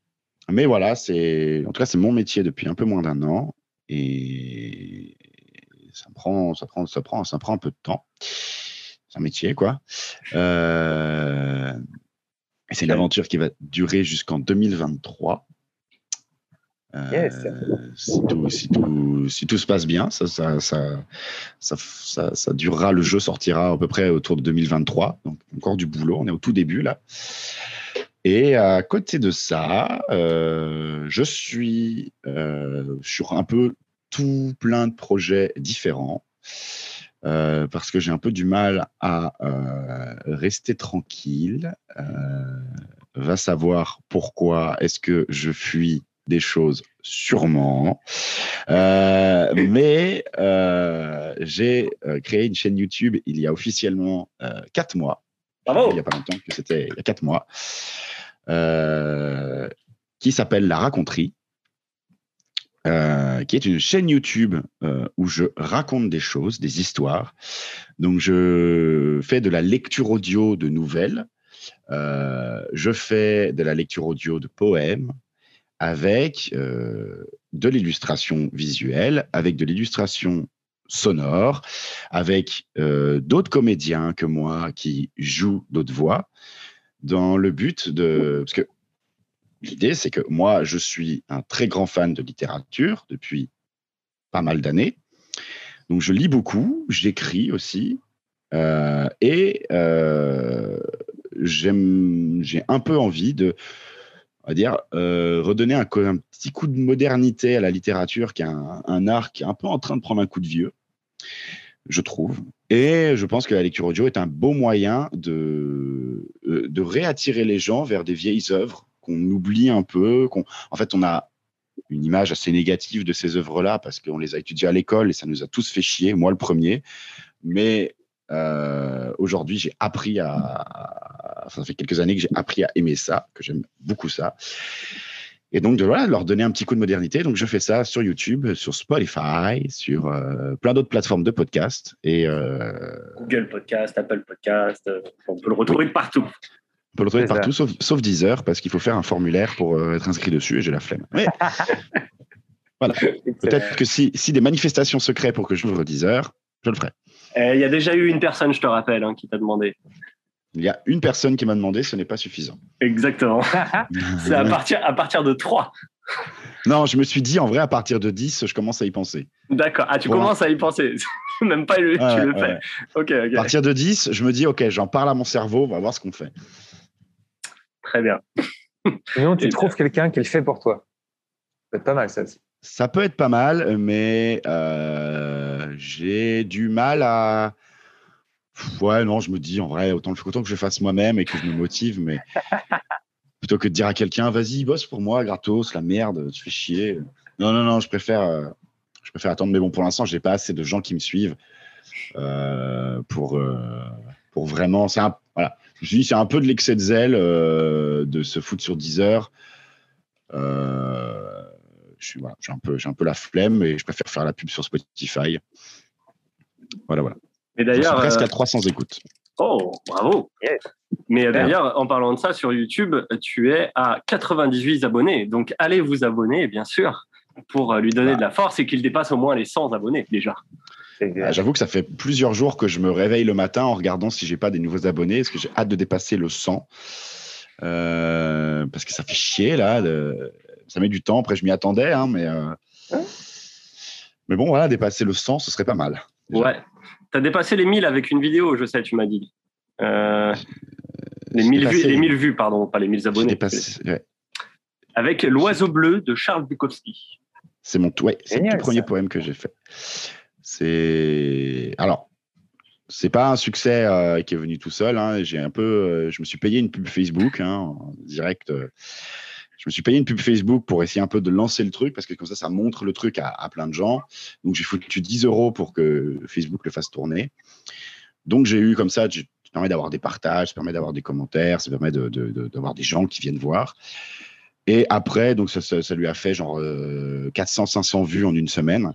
Mais voilà, c'est en tout cas c'est mon métier depuis un peu moins d'un an et ça prend ça prend ça prend ça prend un peu de temps. C'est un métier quoi. Euh, c'est une aventure qui va durer jusqu'en 2023. Euh, si, tout, si, tout, si, tout, se passe bien, ça, ça, ça, ça, durera, le jeu sortira à peu près autour de 2023. Donc encore du boulot, on est au tout début là. Et à côté de ça, euh, je suis euh, sur un peu tout plein de projets différents. parce que j'ai un peu du mal à rester tranquille. va savoir pourquoi est-ce que je fuis des choses, sûrement. Euh, (laughs) mais euh, j'ai euh, créé une chaîne YouTube il y a officiellement quatre mois. Il n'y a pas longtemps que c'était il y a quatre mois. qui s'appelle La Raconterie. qui est une chaîne YouTube où je raconte des choses, des histoires. Donc, je fais de la lecture audio de nouvelles. je fais de la lecture audio de poèmes, avec euh, de l'illustration visuelle, avec de l'illustration sonore, avec euh, d'autres comédiens que moi qui jouent d'autres voix, dans le but de... Parce que l'idée, c'est que moi, je suis un très grand fan de littérature depuis pas mal d'années. Donc, je lis beaucoup, j'écris aussi, euh, et j'ai un peu envie de on va dire, euh, redonner un, petit coup de modernité à la littérature, qui est un, art qui est un peu en train de prendre un coup de vieux, je trouve. Et je pense que la lecture audio est un beau moyen de, euh, de réattirer les gens vers des vieilles œuvres qu'on oublie un peu. qu'on en fait, on a une image assez négative de ces œuvres-là parce qu'on les a étudiées à l'école et ça nous a tous fait chier, moi le premier. Mais euh, aujourd'hui, j'ai appris à, ça fait quelques années que j'ai appris à aimer ça, que j'aime beaucoup ça. Et donc, de, voilà, leur donner un petit coup de modernité. Donc, je fais ça sur YouTube, sur Spotify, sur euh, plein d'autres plateformes de podcast. Et, euh, Google Podcast, Apple Podcast, on peut le retrouver partout. On peut le retrouver partout, sauf, sauf, Deezer, parce qu'il faut faire un formulaire pour être inscrit dessus et j'ai la flemme. Mais, (laughs) voilà. Peut-être que si, si des manifestations secrètes pour que j'ouvre Deezer, je le ferai. Eh, il y a déjà eu une personne, je te rappelle, hein, qui t'a demandé. Il y a une personne qui m'a demandé, ce n'est pas suffisant. Exactement. (laughs) C'est à partir, à partir de 3. Non, je me suis dit, en vrai, à partir de 10, je commence à y penser. D'accord. Ah, tu commences à y penser. (laughs) Même pas, tu le fais. Ok, À partir de 10, je me dis, OK, j'en parle à mon cerveau, on va voir ce qu'on fait. Très bien. (laughs) Sinon, tu trouves quelqu'un qui le fait pour toi? Ça peut être pas mal, ça aussi. Ça peut être pas mal, mais euh, j'ai du mal à. Ouais, non, je me dis, en vrai, autant, autant que je fasse moi-même et que je me motive, mais (laughs) plutôt que de dire à quelqu'un, vas-y, bosse pour moi, gratos, la merde, tu fais chier. Non, non, non, je préfère, euh, je préfère attendre. Mais bon, pour l'instant, j'ai pas assez de gens qui me suivent euh, pour, pour vraiment. C'est un, voilà. Je me suis dit, c'est un peu de l'excès de zèle de se foutre sur 10 heures. Euh, j'ai un, peu, un peu la flemme et je préfère faire la pub sur Spotify. Voilà, voilà. Mais d'ailleurs, presque à 300 euh, écoutes. Oh, bravo. Mais d'ailleurs, en parlant de ça, sur YouTube, tu es à 98 abonnés. Donc, allez vous abonner, bien sûr, pour lui donner de la force et qu'il dépasse au moins les 100 abonnés déjà. Ah, j'avoue que ça fait plusieurs jours que je me réveille le matin en regardant si j'ai pas des nouveaux abonnés, parce que j'ai hâte de dépasser le 100. Euh, parce que ça fait chier là. De ça met du temps. Après, je m'y attendais, hein, mais, euh, mais bon, voilà, dépasser le 100, ce serait pas mal. Ouais. Tu as dépassé les 1000 avec une vidéo, je sais, tu m'as dit. Euh, les, 1000 vues, les 1000 vues, pardon, pas les 1000 abonnés. Avec L'Oiseau bleu de Charles Bukowski. C'est mon ouais, c'est le premier poème que j'ai fait. C'est alors c'est pas un succès euh, qui est venu tout seul. Hein. J'ai un peu, je me suis payé une pub Facebook hein, en direct je me suis payé une pub Facebook pour essayer un peu de lancer le truc parce que comme ça, ça montre le truc à, plein de gens. Donc, j'ai foutu 10 euros pour que Facebook le fasse tourner. Donc, j'ai eu comme ça, ça permet d'avoir des partages, ça permet d'avoir des commentaires, ça permet d'avoir des gens qui viennent voir. Et après, donc ça, lui a fait genre 400, euh, 500 vues en une semaine.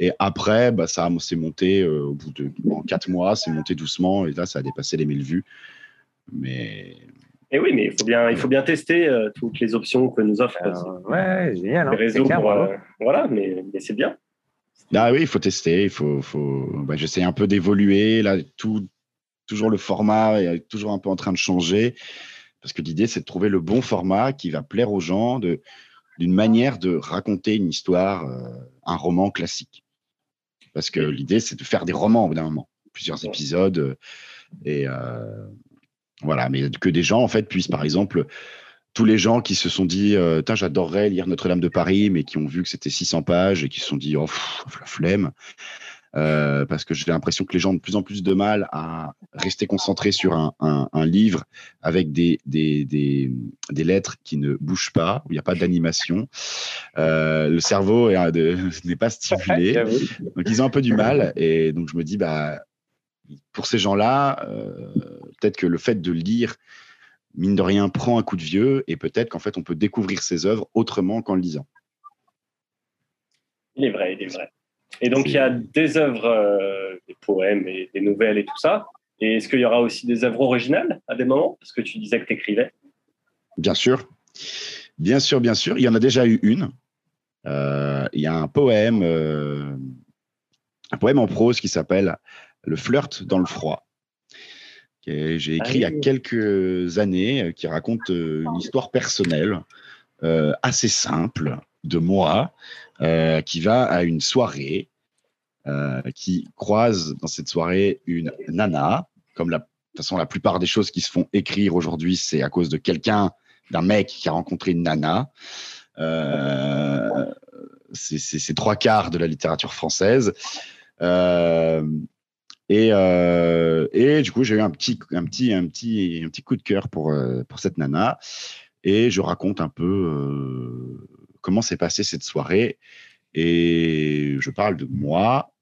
Et après, bah, ça s'est monté au bout de en quatre mois, c'est monté doucement et là, ça a dépassé les 1000 vues. Mais et oui, mais il faut bien, il faut bien tester toutes les options que nous offrent ouais, génial, hein. les réseaux. voilà, mais, mais c'est bien. Ah oui, il faut tester. Il faut, faut... Bah, j'essaie un peu d'évoluer. Là, tout, toujours le format est toujours un peu en train de changer. Parce que l'idée, c'est de trouver le bon format qui va plaire aux gens de, d'une manière de raconter une histoire, euh, un roman classique. Parce que l'idée, c'est de faire des romans au bout d'un moment, plusieurs épisodes. Euh, et euh, voilà, mais que des gens, en fait, puissent, par exemple, tous les gens qui se sont dit euh, j'adorerais lire Notre-Dame de Paris, mais qui ont vu que c'était 600 pages et qui se sont dit oh, la flemme. Euh, parce que j'ai l'impression que les gens ont de plus en plus de mal à rester concentrés sur un, un, livre avec des, des, des, des, lettres qui ne bougent pas, où il n'y a pas d'animation. Euh, le cerveau (laughs) n'est pas (laughs) stimulé. donc ils ont un peu du mal. Et donc je me dis, bah, pour ces gens-là, euh, peut-être que le fait de lire mine de rien, prend un coup de vieux et peut-être qu'en fait, on peut découvrir ses œuvres autrement qu'en le lisant. Il est vrai, il est vrai. Et donc, il y a des œuvres, euh, des poèmes et des nouvelles et tout ça. Et est-ce qu'il y aura aussi des œuvres originales à des moments? Parce que tu disais que tu écrivais. Bien sûr. Bien sûr, bien sûr. Il y en a déjà eu une. Euh, il y a un poème, euh, un poème en prose qui s'appelle Le flirt dans le froid que j'ai écrit il y a quelques années, euh, qui raconte euh, une histoire personnelle euh, assez simple de moi, qui va à une soirée, qui croise dans cette soirée une nana, comme la, de toute façon la plupart des choses qui se font écrire aujourd'hui, c'est à cause de quelqu'un, d'un mec qui a rencontré une nana. c'est trois quarts de la littérature française. Et, euh, et du coup, j'ai eu un petit, un, petit, un, petit, un petit coup de cœur pour, euh, pour cette nana. Et je raconte un peu euh, comment s'est passée cette soirée. Et je parle de moi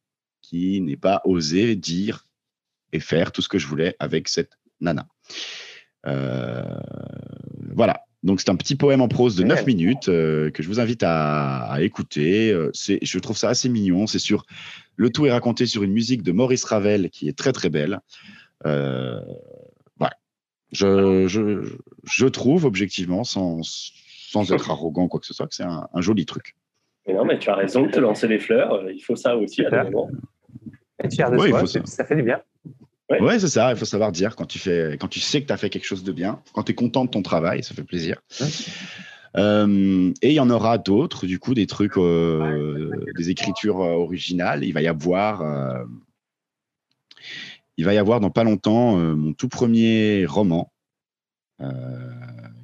qui n'ai pas osé dire et faire tout ce que je voulais avec cette nana. voilà. Donc, c'est un petit poème en prose de 9 minutes que je vous invite à, à écouter. C'est, je trouve ça assez mignon. C'est sur le tout est raconté sur une musique de Maurice Ravel qui est très très belle. Euh, je, je, je, trouve objectivement, sans, sans être arrogant ou quoi que ce soit, que c'est un, joli truc. Mais non, mais tu as raison de te lancer les fleurs. Euh, il faut ça aussi à un moment. Et tu de soi, ça. ça. fait du bien. Oui, ouais, c'est ça. Il faut savoir dire quand tu, fais, quand tu sais que tu as fait quelque chose de bien, quand tu es content de ton travail, ça fait plaisir. Euh, et il y en aura d'autres, du coup, des trucs, euh, des écritures euh, originales. Il va y avoir, il va y avoir dans pas longtemps mon tout premier roman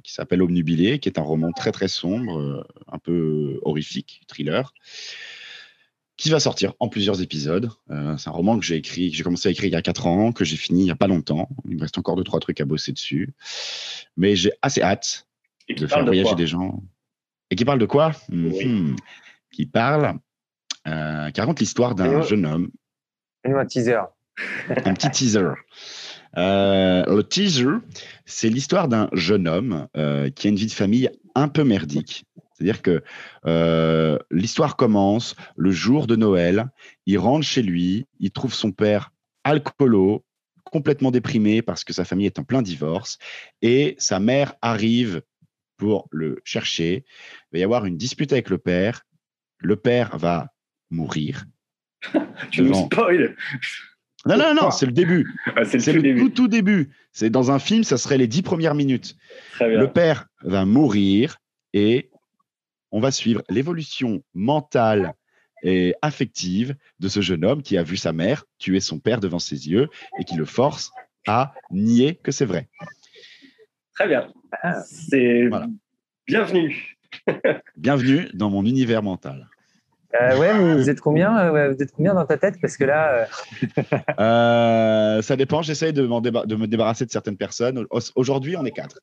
qui s'appelle Omnubilé, qui est un roman très très sombre, un peu horrifique, thriller, qui va sortir en plusieurs épisodes. c'est un roman que j'ai écrit, que j'ai commencé à écrire il y a quatre ans, que j'ai fini il y a pas longtemps. Il me reste encore deux trois trucs à bosser dessus, mais j'ai assez hâte de faire voyager des gens. Et qui parle de quoi? Hmm. Qui parle, euh, qui raconte l'histoire d'un jeune homme. Un teaser. un petit teaser. (laughs) Euh, le teaser, c'est l'histoire d'un jeune homme euh, qui a une vie de famille un peu merdique. C'est-à-dire que euh, l'histoire commence le jour de Noël, il rentre chez lui, il trouve son père alcoolo, complètement déprimé parce que sa famille est en plein divorce, et sa mère arrive pour le chercher. Il va y avoir une dispute avec le père. Le père va mourir. (laughs) tu nous spoil Non, non, non, c'est le début. Ah, c'est le, tout, tout début. C'est dans un film, ça serait les dix premières minutes. Le père va mourir et on va suivre l'évolution mentale et affective de ce jeune homme qui a vu sa mère tuer son père devant ses yeux et qui le force à nier que c'est vrai. Très bien. Ah. C'est bienvenue. (laughs) bienvenue dans mon univers mental. Euh, ouais, vous êtes combien euh, Vous êtes combien dans ta tête? Parce que là, euh, (laughs) ça dépend. J'essaye de, de, me débarrasser de certaines personnes. Aujourd'hui, on est quatre.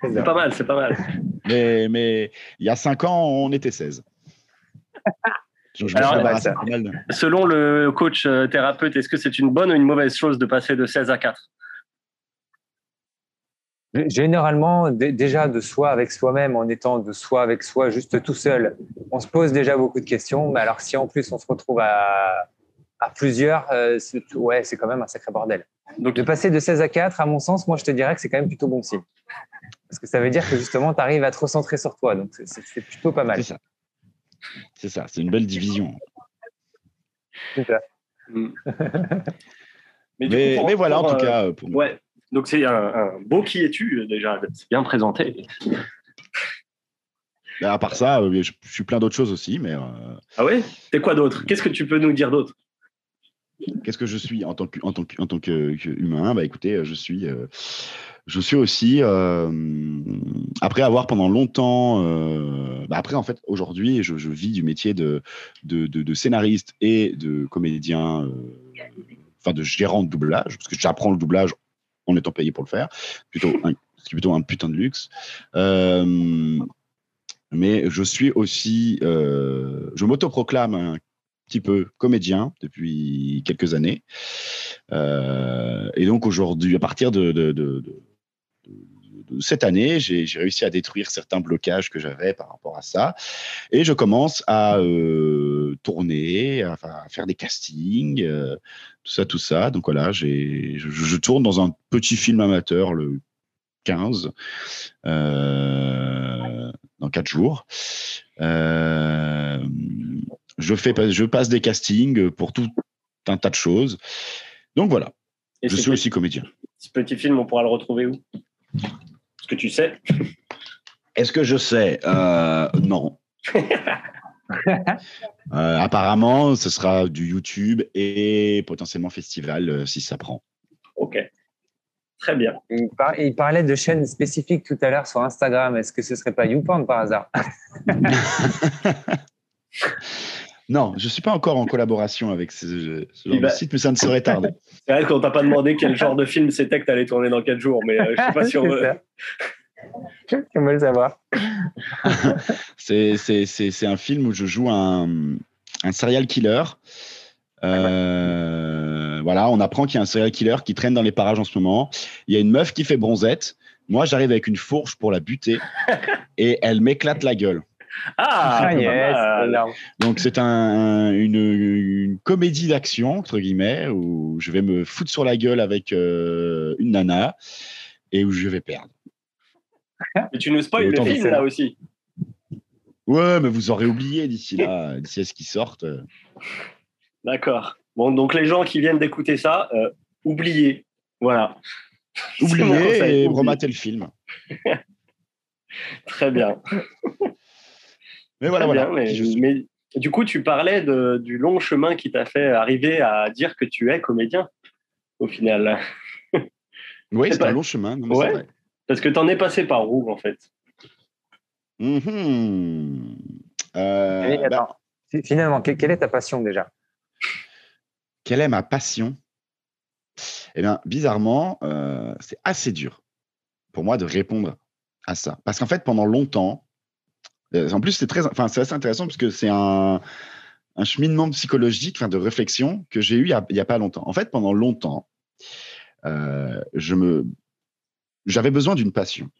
C'est pas mal, c'est pas mal. (laughs) Mais, mais il y a cinq ans, on était 16. (laughs) selon le coach thérapeute, est-ce que c'est une bonne ou une mauvaise chose de passer de 16 à 4 Généralement, déjà de soi avec soi-même, en étant de soi avec soi, juste tout seul, on se pose déjà beaucoup de questions. Mais alors, si en plus on se retrouve à, à plusieurs, euh, ouais, c'est quand même un sacré bordel. Donc, de passer de 16 à 4, à mon sens, moi, je te dirais que c'est quand même plutôt bon signe. Parce que ça veut dire que justement, tu arrives à te recentrer sur toi. Donc, c'est plutôt pas mal. C'est ça. C'est ça. C'est une belle division. C'est ça. Mm. (laughs) mais, voilà, en tout cas, euh, pour Ouais. Donc, c'est un, beau qui es-tu déjà C'est bien présenté. Bah, à part ça, euh, je, suis plein d'autres choses aussi. Mais, Ah ouais? T'es quoi d'autre? Qu'est-ce que tu peux nous dire d'autre? Qu'est-ce que je suis en tant que tant que, tant qu'humain Bah écoutez, je suis euh, je suis aussi euh, après avoir pendant longtemps euh, bah après en fait aujourd'hui je, vis du métier de de, de, scénariste et de comédien enfin de gérant de doublage parce que j'apprends le doublage en étant payé pour le faire. Plutôt un, c'est plutôt un putain de luxe. Mais je suis aussi je m'autoproclame un petit peu comédien depuis quelques années. Euh, et donc aujourd'hui, à partir de, cette année, j'ai réussi à détruire certains blocages que j'avais par rapport à ça. Et je commence à euh, tourner, à, faire des castings, euh, tout ça, tout ça. Donc voilà, je, je, tourne dans un petit film amateur le 15, dans 4 jours. Je, fais, je passe des castings pour tout un tas de choses. Donc voilà. je suis aussi comédien. Ce petit film, on pourra le retrouver où? Est-ce que tu sais? Est-ce que je sais? Euh, Non. (laughs) Euh, apparemment, ce sera du YouTube et potentiellement festival euh, si ça prend. Ok. Très bien. Il, parlait de chaînes spécifiques tout à l'heure sur Instagram. Est-ce que ce serait pas YouPorn par hasard? (laughs) Non, je ne suis pas encore en collaboration avec ce, genre de site, mais ça ne serait tarder. (laughs) C'est vrai qu'on t'a pas demandé quel genre de film c'était que tu allais tourner dans 4 jours, mais euh, je ne suis pas (laughs) sûr. Tu veux le savoir. (laughs) c'est un film où je joue un, un serial killer. Euh, voilà, on apprend qu'il y a un serial killer qui traîne dans les parages en ce moment. Il y a une meuf qui fait bronzette. Moi, j'arrive avec une fourche pour la buter et elle m'éclate la gueule. Ah, ah Donc c'est un, une, comédie d'action entre guillemets où je vais me foutre sur la gueule avec euh, une nana et où je vais perdre. (laughs) Mais tu nous spoil le film là aussi. Ouais, mais vous aurez oublié d'ici là, (laughs) d'ici à ce qu'ils sortent. D'accord. Bon, donc les gens qui viennent d'écouter ça, euh, oubliez. Voilà. (laughs) Oubliez et rematez le film. Très bien. Mais voilà, voilà. mais, du coup, tu parlais de, du long chemin qui t'a fait arriver à dire que tu es comédien, au final. (laughs) Oui, c'est un long chemin. ouais, parce que tu en es passé par où, en fait? Mm-hmm. euh, bah Finalement, quelle, est ta passion déjà? Quelle est ma passion? Eh bien, bizarrement, euh, c'est assez dur pour moi de répondre à ça. Parce qu'en fait, pendant longtemps, en plus, c'est très, enfin, c'est assez intéressant parce que c'est un, un, cheminement psychologique, enfin, de réflexion que j'ai eu il n'y a, pas longtemps. En fait, pendant longtemps, euh, je me, j'avais besoin d'une passion.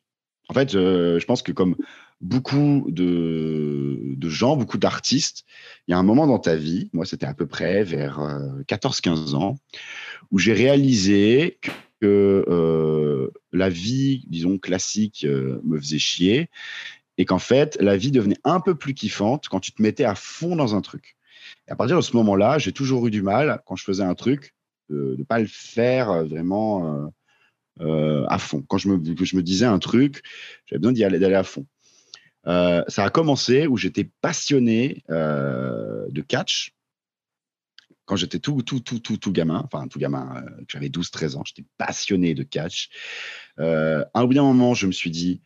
En fait, je, pense que comme beaucoup de, de gens, beaucoup d'artistes, il y a un moment dans ta vie, moi c'était à peu près vers 14-15 euh, ans, où j'ai réalisé que euh, la vie, disons, classique me faisait chier et qu'en fait, la vie devenait un peu plus kiffante quand tu te mettais à fond dans un truc. Et à partir de ce moment-là, j'ai toujours eu du mal, quand je faisais un truc, de ne pas le faire euh, vraiment euh, euh, à fond. Quand je me, disais un truc, j'avais besoin d'y aller, d'aller à fond. ça a commencé où j'étais passionné de catch quand j'étais tout, tout, tout, tout, tout gamin, enfin tout gamin, j'avais 12-13 ans, j'étais passionné de catch. à un bout d'un moment, je me suis dit,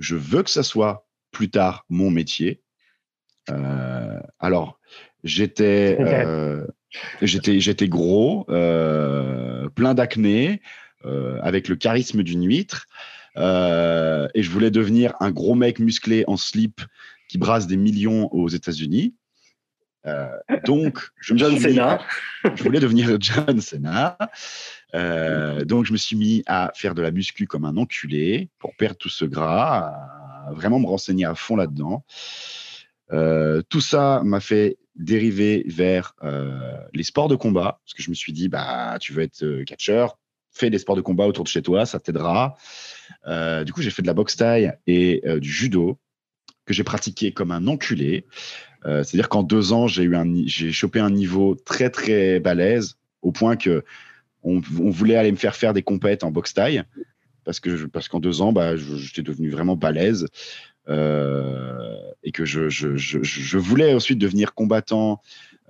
je veux que ça soit plus tard mon métier. Euh, alors, j'étais, (laughs) euh, j'étais, j'étais gros, euh, plein d'acné, avec le charisme d'une huître, et je voulais devenir un gros mec musclé en slip qui brasse des millions aux États-Unis. donc, je me John Cena. (laughs) je voulais devenir John Cena. Euh, donc, je me suis mis à faire de la muscu comme un enculé pour perdre tout ce gras, à vraiment me renseigner à fond là-dedans. Euh, tout ça m'a fait dériver vers euh, les sports de combat, parce que je me suis dit, bah, tu veux être catcheur, fais des sports de combat autour de chez toi, ça t'aidera. du coup, j'ai fait de la boxe taille et du judo que j'ai pratiqué comme un enculé. C'est-à-dire qu'en deux ans, j'ai eu un, j'ai chopé un niveau très très balèze au point que on, voulait aller me faire faire des compètes en boxe taille parce que parce qu'en deux ans, bah, j'étais devenu vraiment balèze euh, et que je, je, je, voulais ensuite devenir combattant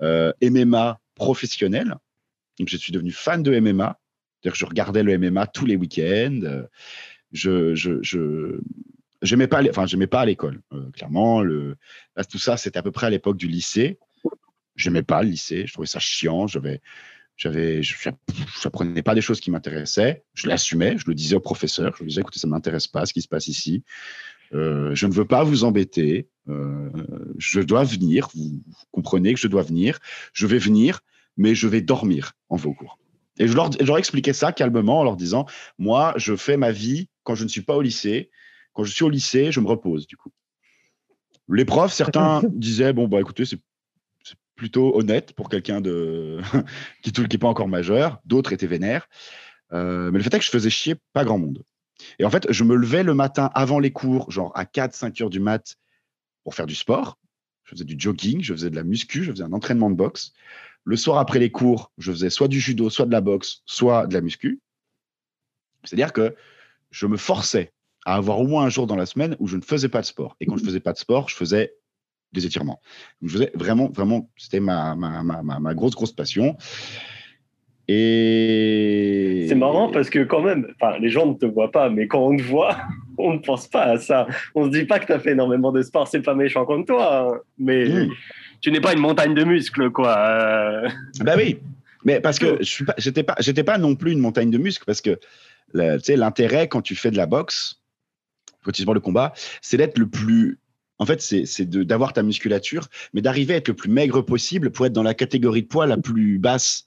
euh, MMA professionnel. Donc, je suis devenu fan de MMA. C'est-à-dire que je regardais le MMA tous les week-ends. Je, je, je pas, enfin, pas à l'école. Euh, clairement, le, tout ça, c'était à peu près à l'époque du lycée. J'aimais pas le lycée. Je trouvais ça chiant. J'avais, je n'apprenais pas des choses qui m'intéressaient. Je l'assumais, je le disais au professeur. Je lui disais, écoutez, ça ne m'intéresse pas ce qui se passe ici. Euh, je ne veux pas vous embêter. Euh, je dois venir. Vous, comprenez que je dois venir. Je vais venir, mais je vais dormir en vos cours. Et je leur, je leur expliquais ça calmement en leur disant, moi, je fais ma vie quand je ne suis pas au lycée. Quand je suis au lycée, je me repose du coup. Les profs, certains disaient, bon, bah écoutez, c'est plutôt honnête pour quelqu'un de (laughs) qui n'est pas encore majeur. D'autres étaient vénères. Euh, mais le fait est que je faisais chier pas grand monde. Et en fait, je me levais le matin avant les cours, genre à 4, 5 heures du mat, pour faire du sport. Je faisais du jogging, je faisais de la muscu, je faisais un entraînement de boxe. Le soir après les cours, je faisais soit du judo, soit de la boxe, soit de la muscu. C'est-à-dire que je me forçais à avoir au moins un jour dans la semaine où je ne faisais pas de sport. Et quand je ne faisais pas de sport, je faisais des étirements. je faisais vraiment, vraiment, c'était ma, ma, ma, ma, grosse, grosse passion. Et c'est marrant parce que quand même, les gens ne te voient pas, mais quand on te voit, (laughs) on ne pense pas à ça. On se dit pas que tu as fait énormément de sport, c'est pas méchant comme toi, hein. mais mmh. tu n'es pas une montagne de muscles, quoi. Euh. Bah oui, mais parce que je suis pas, pas, pas non plus une montagne de muscles parce que l'intérêt quand tu fais de la boxe, quand tu le combat, c'est d'être le plus en fait, c'est d'avoir ta musculature, mais d'arriver à être le plus maigre possible pour être dans la catégorie de poids la plus basse.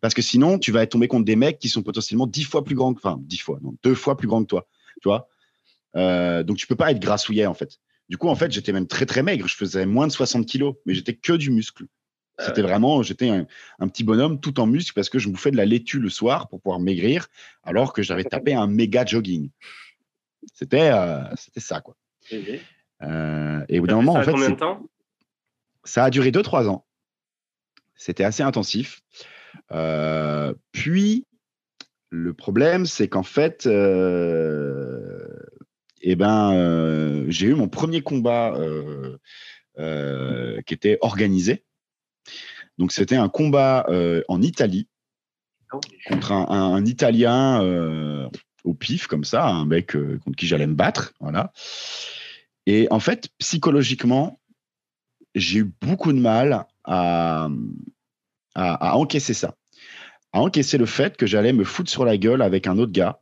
Parce que sinon, tu vas tomber contre des mecs qui sont potentiellement dix fois plus grands, enfin dix fois, non, deux fois plus grands que toi. Tu vois euh, Donc, tu peux pas être grassouillet, en fait. Du coup, en fait, j'étais même très, très maigre. Je faisais moins de 60 kilos, mais j'étais que du muscle. C'était vraiment, j'étais un, petit bonhomme tout en muscle parce que je bouffais de la laitue le soir pour pouvoir maigrir, alors que j'avais (laughs) tapé un méga jogging. C'était euh, c'était ça, quoi. Euh, et au bout d'un moment, en fait, combien de temps? Ça a duré 2-3 ans. C'était assez intensif. Euh, puis, le problème, c'est qu'en fait, euh, eh ben, j'ai eu mon premier combat qui était organisé. Donc, c'était un combat en Italie oh, contre un, un Italien au pif, comme ça, un mec contre qui j'allais me battre. Voilà. Et en fait, psychologiquement, j'ai eu beaucoup de mal à, à, encaisser ça. À encaisser le fait que j'allais me foutre sur la gueule avec un autre gars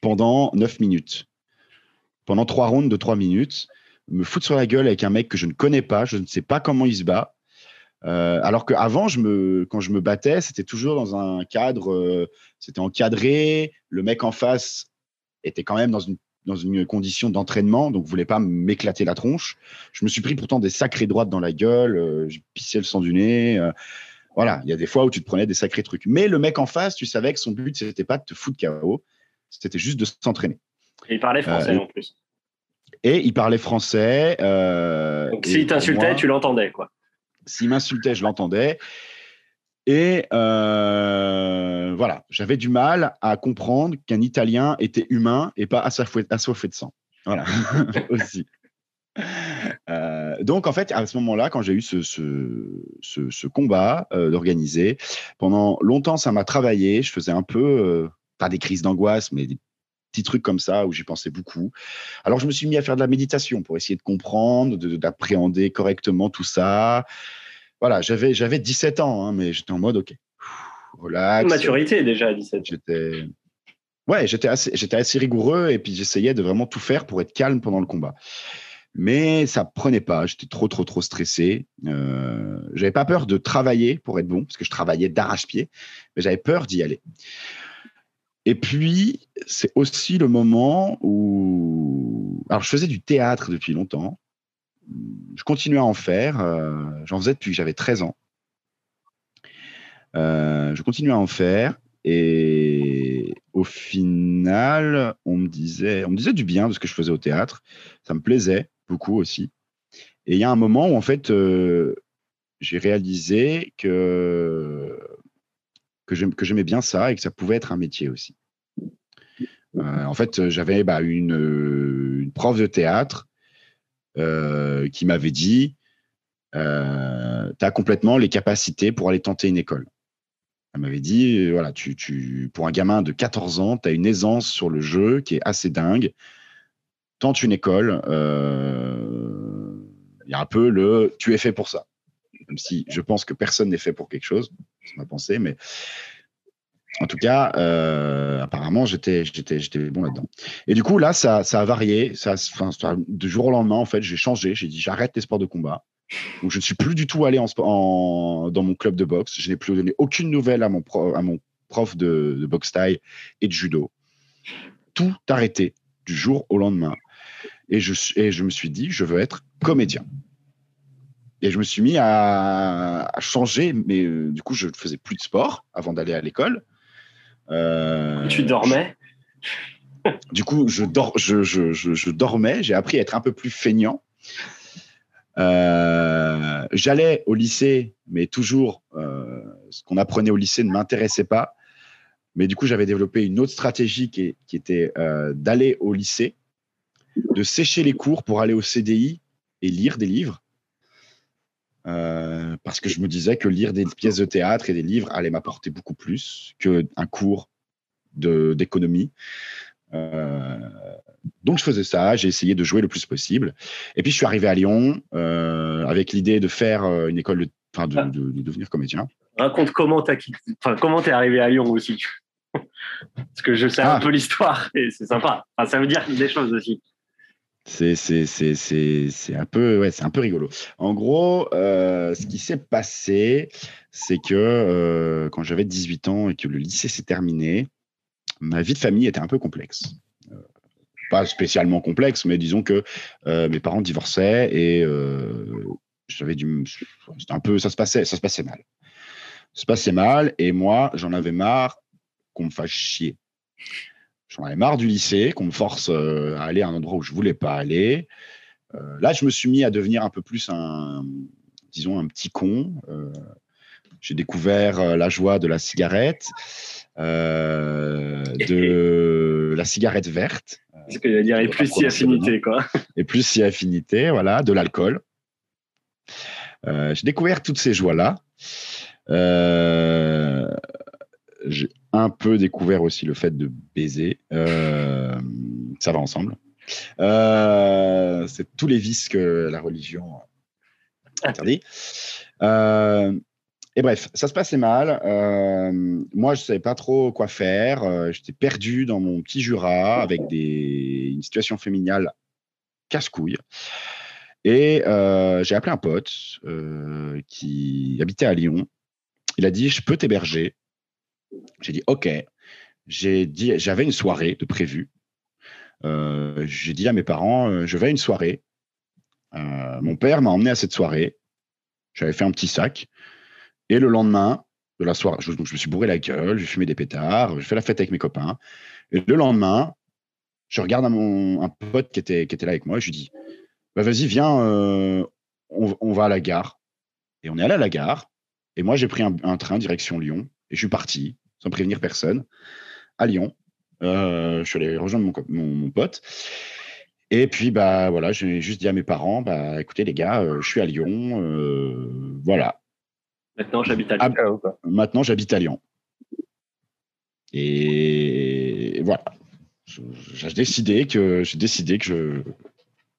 pendant 9 minutes. Pendant trois rounds de 3 minutes, me foutre sur la gueule avec un mec que je ne connais pas, je ne sais pas comment il se bat. Euh, alors qu'avant, quand je me battais, c'était toujours dans un cadre, euh, c'était encadré. Le mec en face était quand même dans une dans une condition d'entraînement, donc voulait pas m'éclater la tronche. Je me suis pris pourtant des sacrées droites dans la gueule, euh, j'ai pissé le sang du nez. Euh, voilà, il y a des fois où tu te prenais des sacrés trucs. Mais le mec en face, tu savais que son but, c'était pas de te foutre KO, c'était juste de s'entraîner. Et il parlait français euh, en plus. Et il parlait français. donc s'il t'insultait, tu l'entendais, quoi. S'il m'insultait, je l'entendais. Et euh, voilà, j'avais du mal à comprendre qu'un Italien était humain et pas assoiffé de sang. Voilà, (laughs) aussi. Euh, donc en fait, à ce moment-là, quand j'ai eu ce, combat euh, d'organiser, pendant longtemps, ça m'a travaillé. Je faisais un peu, pas des crises d'angoisse, mais des petits trucs comme ça où j'y pensais beaucoup. Alors je me suis mis à faire de la méditation pour essayer de comprendre, d'appréhender correctement tout ça voilà, j'avais, j'avais 17 ans, hein, mais j'étais en mode, OK, relax. Maturité déjà à 17 J'étais, ouais, j'étais assez, j'étais assez rigoureux et puis j'essayais de vraiment tout faire pour être calme pendant le combat. Mais ça prenait pas, j'étais trop, trop, trop stressé. Euh, j'avais pas peur de travailler pour être bon, parce que je travaillais d'arrache-pied, mais j'avais peur d'y aller. Et puis, c'est aussi le moment où. Alors, je faisais du théâtre depuis longtemps. Je continuais à en faire. Euh, j'en faisais depuis que j'avais 13 ans. Euh, je continuais à en faire. Et au final, on me, disait, on me disait du bien de ce que je faisais au théâtre. Ça me plaisait beaucoup aussi. Et il y a un moment où, en fait, euh, j'ai réalisé que que j'aimais bien ça et que ça pouvait être un métier aussi. En fait, j'avais bah, une, prof de théâtre euh, qui m'avait dit euh, Tu as complètement les capacités pour aller tenter une école. Elle m'avait dit voilà, tu, pour un gamin de 14 ans, tu as une aisance sur le jeu qui est assez dingue. Tente une école. Il y a un peu le tu es fait pour ça même si je pense que personne n'est fait pour quelque chose, c'est ma pensée, mais en tout cas, euh, apparemment, j'étais, bon là-dedans. Et du coup, là, ça, a varié. Ça, de jour au lendemain, en fait, j'ai changé. J'ai dit, j'arrête les sports de combat. Donc, je ne suis plus du tout allé dans mon club de boxe. Je n'ai plus donné aucune nouvelle à mon, prof de, boxe taille et de judo. Tout arrêté du jour au lendemain. Et je, et je me suis dit, je veux être comédien. Et je me suis mis à, changer, mais euh, du coup, je ne faisais plus de sport avant d'aller à l'école. Euh, tu dormais Du coup, je, dors, je, je, je, dormais. J'ai appris à être un peu plus feignant. Euh, j'allais au lycée, mais toujours, ce qu'on apprenait au lycée ne m'intéressait pas. Mais du coup, j'avais développé une autre stratégie qui, qui était d'aller au lycée, de sécher les cours pour aller au CDI et lire des livres euh, parce que je me disais que lire des pièces de théâtre et des livres allait m'apporter beaucoup plus qu'un cours d'économie. Euh, donc je faisais ça, j'ai essayé de jouer le plus possible. Et puis je suis arrivé à Lyon euh, avec l'idée de faire une école, de, enfin de, de, devenir comédien. Raconte comment tu enfin, arrivé à Lyon aussi. (laughs) Parce que je sais un ah. peu l'histoire et c'est sympa. Enfin, ça veut dire des choses aussi. C'est un peu ouais, un peu rigolo. En gros, euh, ce qui s'est passé, c'est que euh, quand j'avais 18 ans et que le lycée s'est terminé, ma vie de famille était un peu complexe. Euh, pas spécialement complexe, mais disons que mes parents divorçaient et j'avais du un peu ça se passait ça se passait mal. Ça se passait mal et moi, j'en avais marre qu'on me fasse chier. J'en avais marre du lycée, qu'on me force euh, à aller à un endroit où je voulais pas aller. Euh, là, je me suis mis à devenir un peu plus un, disons, un petit con. Euh, j'ai découvert la joie de la cigarette, de (laughs) la cigarette verte. Ce que dire, et plus si affinité, quoi. Et plus si affinité, voilà, de l'alcool. j'ai découvert toutes ces joies-là. j'ai un peu découvert aussi le fait de baiser. Euh, ça va ensemble. Euh, c'est tous les vices que la religion interdit. Euh, et bref, ça se passait mal. moi, je ne savais pas trop quoi faire. J'étais perdu dans mon petit Jura avec une situation féminine casse-couille. Et j'ai appelé un pote qui habitait à Lyon. Il a dit, je peux t'héberger j'ai dit OK. J'avais une soirée de prévu. Euh, j'ai dit à mes parents, euh, je vais à une soirée. Euh, mon père m'a emmené à cette soirée. J'avais fait un petit sac. Et le lendemain de la soirée, je, me suis bourré la gueule, j'ai fumé des pétards, j'ai fait la fête avec mes copains. Et le lendemain, je regarde un, mon, un pote qui était, qui était là avec moi et je lui dis, bah, vas-y, viens, on, on, va à la gare. Et on est allé à la gare. Et moi, j'ai pris un train direction Lyon. Et je suis parti, sans prévenir personne, à Lyon. Euh, je suis allé rejoindre mon, pote. Et puis, bah, voilà, j'ai juste dit à mes parents, bah, écoutez, les gars, euh, je suis à Lyon. Euh, voilà. Maintenant, j'habite à Lyon. Ah, maintenant, j'habite à Lyon. Et voilà. J'ai décidé que j'ai décidé que je.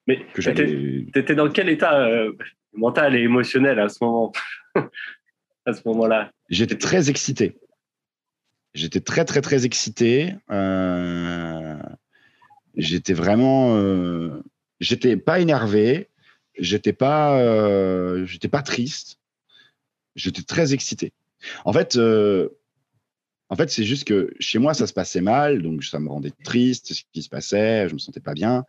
Mais tu étais dans quel état mental et émotionnel à ce moment? À ce moment-là J'étais très excité. J'étais très, très, très excité. Euh, j'étais vraiment. Euh, j'étais pas énervé. J'étais pas, euh, j'étais pas triste. J'étais très excité. En fait, En fait, c'est juste que chez moi, ça se passait mal, donc ça me rendait triste, ce qui se passait, je me sentais pas bien.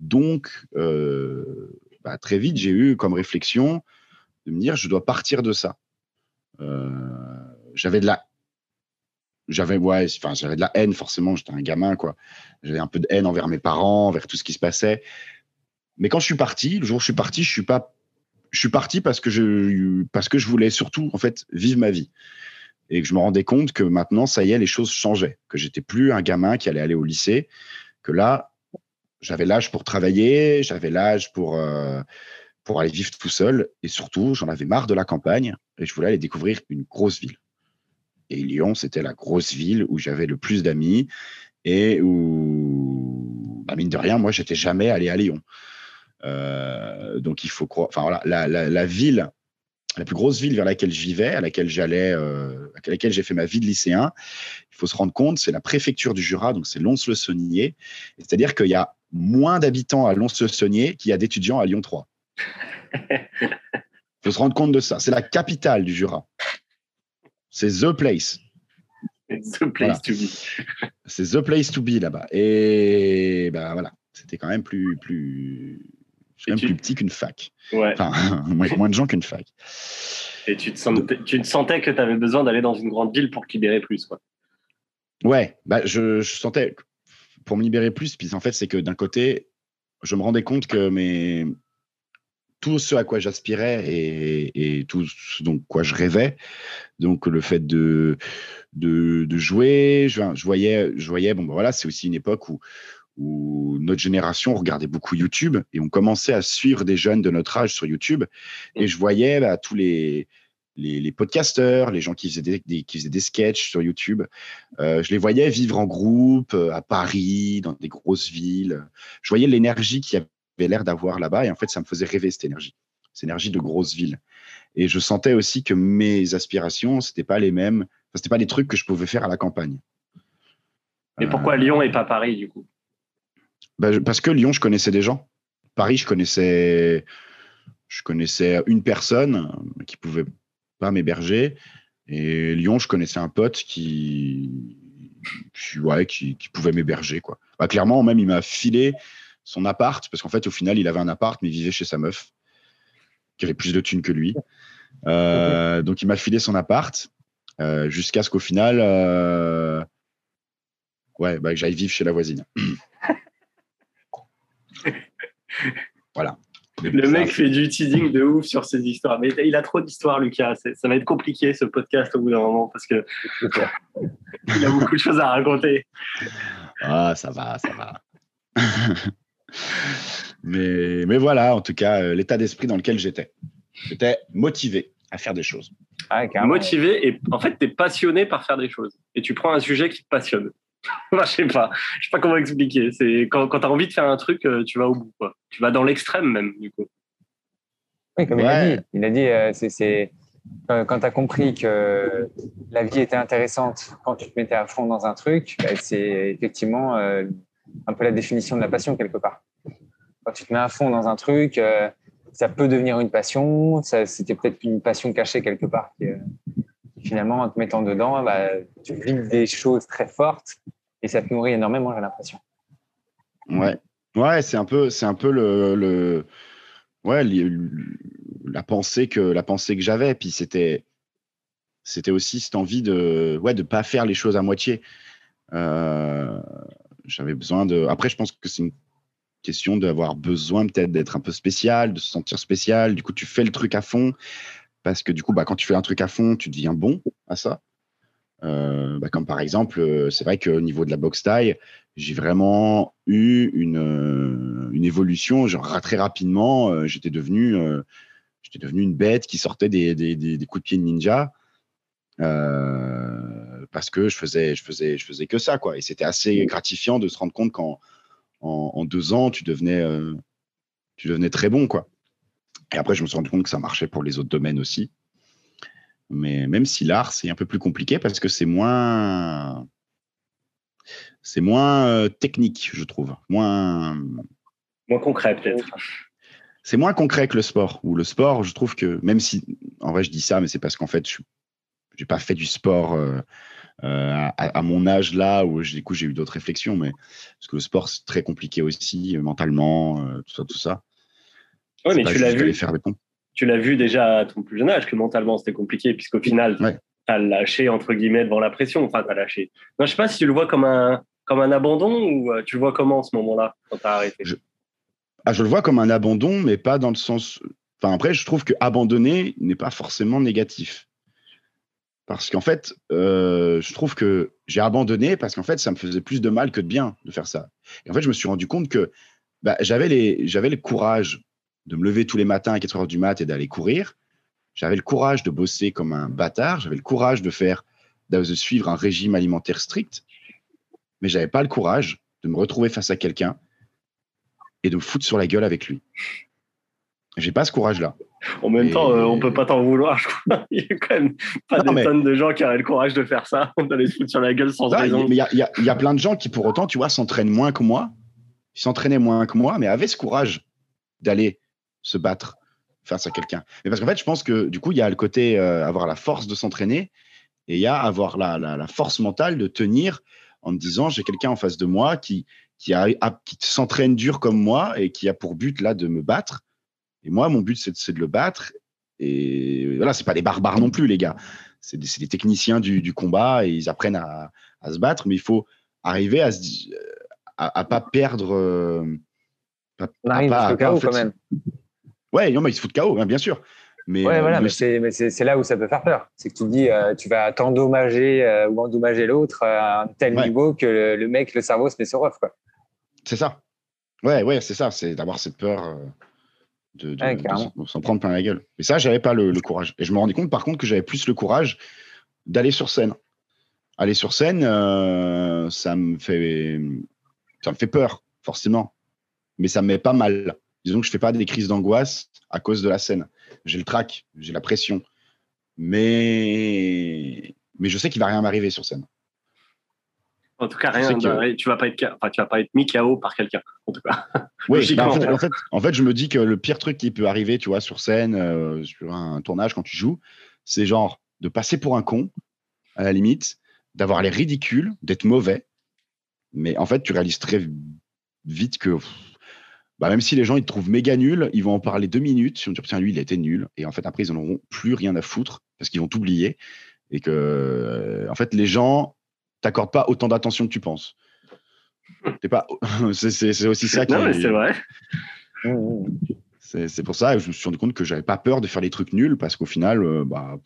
Donc, bah, très vite, j'ai eu comme réflexion de me dire, je dois partir de ça. Euh, j'avais de la, j'avais ouais, enfin, j'avais de la haine forcément. J'étais un gamin, quoi. J'avais un peu de haine envers mes parents, envers tout ce qui se passait. Mais quand je suis parti, le jour où je suis parti, je suis pas, je suis parti parce que je, parce que je voulais surtout en fait vivre ma vie et que je me rendais compte que maintenant, ça y est, les choses changeaient, que j'étais plus un gamin qui allait aller au lycée, que là, j'avais l'âge pour travailler, j'avais l'âge pour, euh, pour aller vivre tout seul, et surtout, j'en avais marre de la campagne, et je voulais aller découvrir une grosse ville. Et Lyon, c'était la grosse ville où j'avais le plus d'amis, et où, bah, mine de rien, moi, j'étais jamais allé à Lyon. Euh, donc, il faut croire, enfin voilà, la, ville la plus grosse ville vers laquelle je vivais, à laquelle j'allais, euh, à laquelle j'ai fait ma vie de lycéen, il faut se rendre compte, c'est la préfecture du Jura, donc c'est Lons-le-Saunier. C'est-à-dire qu'il y a moins d'habitants à Lons-le-Saunier qu'il y a d'étudiants à Lyon 3. (laughs) Il faut se rendre compte de ça. C'est la capitale du Jura. C'est the place. (laughs) The place to be. (laughs) C'est the place to be là-bas. Et ben voilà, c'était quand même plus, plus, même plus petit qu'une fac. Ouais. Enfin, moins, de gens qu'une fac. Et tu te, sentais, tu te sentais que tu avais besoin d'aller dans une grande ville pour te libérer plus, quoi. Ouais, bah je, sentais pour me libérer plus, puis en fait, c'est que d'un côté, je me rendais compte que mes, tout ce à quoi j'aspirais et, tout ce dont quoi je rêvais, donc le fait de, de, jouer, je, voyais, je voyais, bon, ben voilà, c'est aussi une époque où, où notre génération regardait beaucoup YouTube et on commençait à suivre des jeunes de notre âge sur YouTube. Et je voyais bah, tous les, les, podcasteurs, les gens qui faisaient des, qui faisaient des sketchs sur YouTube. Euh, je les voyais vivre en groupe euh, à Paris, dans des grosses villes. Je voyais l'énergie qu'il y avait l'air d'avoir là-bas et en fait, ça me faisait rêver cette énergie, cette énergie de grosses villes. Et je sentais aussi que mes aspirations, c'était pas les mêmes, c'était pas des trucs que je pouvais faire à la campagne. Et pourquoi Lyon et pas Paris du coup? Bah, parce que Lyon, je connaissais des gens. Paris, je connaissais, je connaissais une personne qui pouvait pas m'héberger. Et Lyon, je connaissais un pote qui, ouais, qui, pouvait m'héberger. Quoi. Bah, clairement, même, il m'a filé son appart, parce qu'en fait, au final, il avait un appart, mais il vivait chez sa meuf, qui avait plus de thunes que lui. Euh, donc, il m'a filé son appart, euh, jusqu'à ce qu'au final, euh, ouais, bah, que j'aille vivre chez la voisine. (laughs) voilà. Le mec fait du teasing de ouf sur ses histoires. Mais il a trop d'histoires, Lucas. Ça va être compliqué ce podcast au bout d'un moment parce que (laughs) il a beaucoup de choses à raconter. Ah, ça va, ça va. (laughs) mais, mais voilà, en tout cas, euh, l'état d'esprit dans lequel j'étais. J'étais motivé à faire des choses. Ah, motivé et en fait, tu es passionné par faire des choses. Et tu prends un sujet qui te passionne. (laughs) je sais pas. Je sais pas comment expliquer. C'est quand, quand tu as envie de faire un truc, euh, tu vas au bout. Quoi. Tu vas dans l'extrême même, du coup. Oui, comme il a dit. Il a dit, euh, c'est quand tu as compris que la vie était intéressante quand tu te mettais à fond dans un truc, bah, c'est effectivement euh, un peu la définition de la passion quelque part. Quand tu te mets à fond dans un truc, ça peut devenir une passion. C'était peut-être une passion cachée quelque part finalement, en te mettant dedans, bah, tu vis des choses très fortes et ça te nourrit énormément, j'ai l'impression. Ouais, ouais, c'est un peu, c'est un peu le ouais, la pensée que la pensée que j'avais. Puis c'était, c'était aussi cette envie de, ouais, de pas faire les choses à moitié. Euh, j'avais besoin de. Après, je pense que c'est une question d'avoir besoin peut-être d'être un peu spécial, de se sentir spécial. Du coup, tu fais le truc à fond parce que du coup, bah, quand tu fais un truc à fond, tu deviens bon à ça. Euh, bah, comme par exemple, euh, c'est vrai qu'au niveau de la boxe taille, j'ai vraiment eu une, euh, une évolution. Genre, très rapidement, j'étais devenu, devenu une bête qui sortait des, des, des, coups de pied de ninja. Parce que je faisais, je, faisais, je faisais que ça. Quoi. Et c'était assez gratifiant de se rendre compte qu'en en, en, deux ans, tu devenais, tu devenais très bon. Quoi. Et après, je me suis rendu compte que ça marchait pour les autres domaines aussi. Mais même si l'art, c'est un peu plus compliqué parce que c'est moins. C'est moins euh, technique, je trouve. Moins. Moins concret, peut-être. C'est moins concret que le sport. Ou le sport, je trouve que, même si. En vrai, je dis ça, mais c'est parce qu'en fait, je n'ai pas fait du sport. Euh, à, mon âge là où du coup j'ai eu d'autres réflexions, mais parce que le sport c'est très compliqué aussi mentalement, tout ça, tout ça. Oui, mais tu l'as vu. Faire des Tu l'as vu déjà à ton plus jeune âge que mentalement c'était compliqué, puisqu'au final, tu as lâché entre guillemets devant la pression. Enfin, tu as lâché. Non, je sais pas si tu le vois comme un, comme un abandon ou tu le vois comment en ce moment-là quand tu as arrêté? Je... Ah, je le vois comme un abandon, mais pas dans le sens. Enfin, après, je trouve que abandonner n'est pas forcément négatif. Parce qu'en fait, euh, je trouve que j'ai abandonné parce qu'en fait, ça me faisait plus de mal que de bien de faire ça. Et en fait, je me suis rendu compte que bah, j'avais le courage de me lever tous les matins à 4 heures du mat et d'aller courir. J'avais le courage de bosser comme un bâtard. J'avais le courage de faire, de suivre un régime alimentaire strict. Mais j'avais pas le courage de me retrouver face à quelqu'un et de me foutre sur la gueule avec lui. J'ai pas ce courage-là. En même temps, euh, on peut pas t'en vouloir. Je crois. (laughs) Il y a quand même pas des tonnes de gens qui auraient le courage de faire ça, (laughs) d'aller se foutre sur la gueule sans raison. Mais il y, y a, plein de gens qui, pour autant, tu vois, s'entraînent moins que moi. Ils s'entraînaient moins que moi, mais avaient ce courage d'aller se battre face à quelqu'un. Mais parce qu'en fait, je pense que du coup, il y a le côté euh, avoir la force de s'entraîner et il y a avoir la, la, force mentale de tenir en me disant j'ai quelqu'un en face de moi qui, qui, a, qui s'entraîne dur comme moi et qui a pour but là de me battre. Et moi, mon but, c'est de, le battre. Et voilà, c'est pas des barbares non plus, les gars. C'est des, techniciens du, du, combat et ils apprennent à, à, se battre, mais il faut arriver à, à, pas perdre. Euh, pas, pas, quand même. Ouais, non, mais ils se foutent KO, hein, bien sûr. Mais, ouais, voilà, mais c'est là où ça peut faire peur. C'est que tu te dis, euh, tu vas t'endommager euh, ou endommager l'autre à un tel niveau que le, mec, le cerveau se met sur off. C'est ça. Ouais, ouais, c'est ça. C'est d'avoir cette peur euh, de, s'en prendre plein la gueule. Et ça, j'avais pas le, courage. Et je me rendais compte, par contre, que j'avais plus le courage d'aller sur scène. Aller sur scène, ça me fait, ça me fait peur, forcément. Mais ça me met pas mal disons que je fais pas des crises d'angoisse à cause de la scène. J'ai le trac, j'ai la pression, mais mais je sais qu'il va rien m'arriver sur scène. En tout cas, rien. Tu vas pas être, enfin, tu vas pas être mis KO par quelqu'un. En tout cas. (laughs) Oui. Bah, en, fait, en, fait, je me dis que le pire truc qui peut arriver, tu vois, sur scène, euh, sur un tournage quand tu joues, c'est genre de passer pour un con, à la limite, d'avoir les ridicules, d'être mauvais. Mais en fait, tu réalises très vite que bah, même si les gens ils te trouvent méga nul, ils vont en parler deux minutes. Ils vont dire tiens lui il a été nul et en fait après ils n'en auront plus rien à foutre parce qu'ils vont t'oublier et que euh, en fait les gens t'accordent pas autant d'attention que tu penses. pas, (laughs) c'est aussi ça qui. Non mais c'est vrai. C'est pour ça que je me suis rendu compte que j'avais pas peur de faire des trucs nuls parce qu'au final, euh, bah,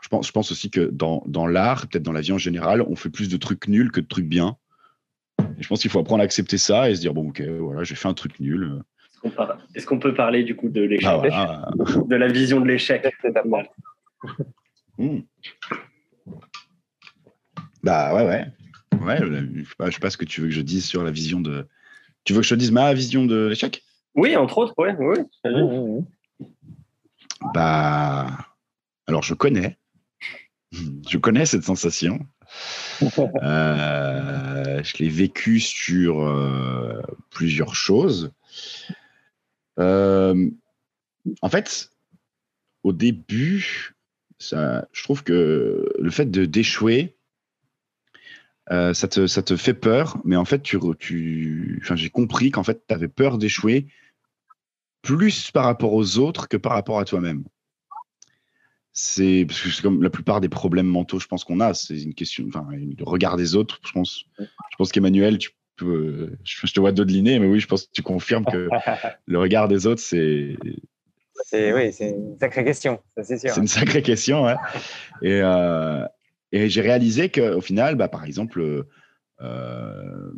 je pense, je pense aussi que dans, dans l'art, peut-être dans la vie en général, on fait plus de trucs nuls que de trucs bien je pense qu'il faut apprendre à accepter ça et se dire bon, ok, voilà, j'ai fait un truc nul. Est-ce qu'on peut parler du coup de l'échec, ah, (laughs) de la vision de l'échec hmm. Bah ouais, ouais. Ouais, je sais, pas, sais pas ce que tu veux que je dise sur la vision de. Tu veux que je te dise ma vision de l'échec? Oui, entre autres, ouais, oui. Bah, alors je connais, je connais cette sensation. (laughs) Euh, je l'ai vécu sur euh, plusieurs choses. Euh, en fait, au début, ça, je trouve que le fait de d'échouer, ça, te, ça te fait peur, mais en fait, tu, tu, j'ai compris qu'en fait, tu avais peur d'échouer plus par rapport aux autres que par rapport à toi-même c'est parce que c'est comme la plupart des problèmes mentaux, je pense qu'on a, c'est une question, enfin, le regard des autres. Je pense, je pense qu'Emmanuel, tu peux, je te vois dodeliner, mais oui, je pense que tu confirmes que (laughs) le regard des autres, c'est. C'est oui, c'est une sacrée question, c'est sûr. C'est une sacrée question, ouais. et, euh, et j'ai réalisé qu'au final, bah, par exemple, euh,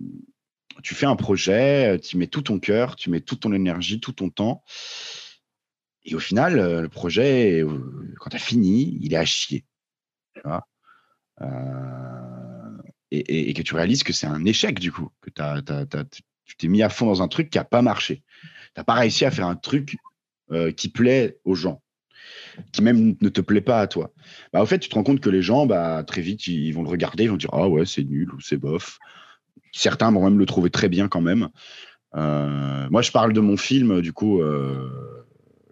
tu fais un projet, tu mets tout ton cœur, tu mets toute ton énergie, tout ton temps. Et au final, euh, le projet, euh, quand tu as fini, il est à chier. Euh, et, que tu réalises que c'est un échec, du coup, que tu t'es mis à fond dans un truc qui n'a pas marché. Tu n'as pas réussi à faire un truc qui plaît aux gens, qui même ne te plaît pas à toi. Bah, au fait, tu te rends compte que les gens, bah, très vite, ils vont le regarder, ils vont dire Ah ouais, c'est nul ou c'est bof. Certains vont même le trouver très bien quand même. moi, je parle de mon film, du coup,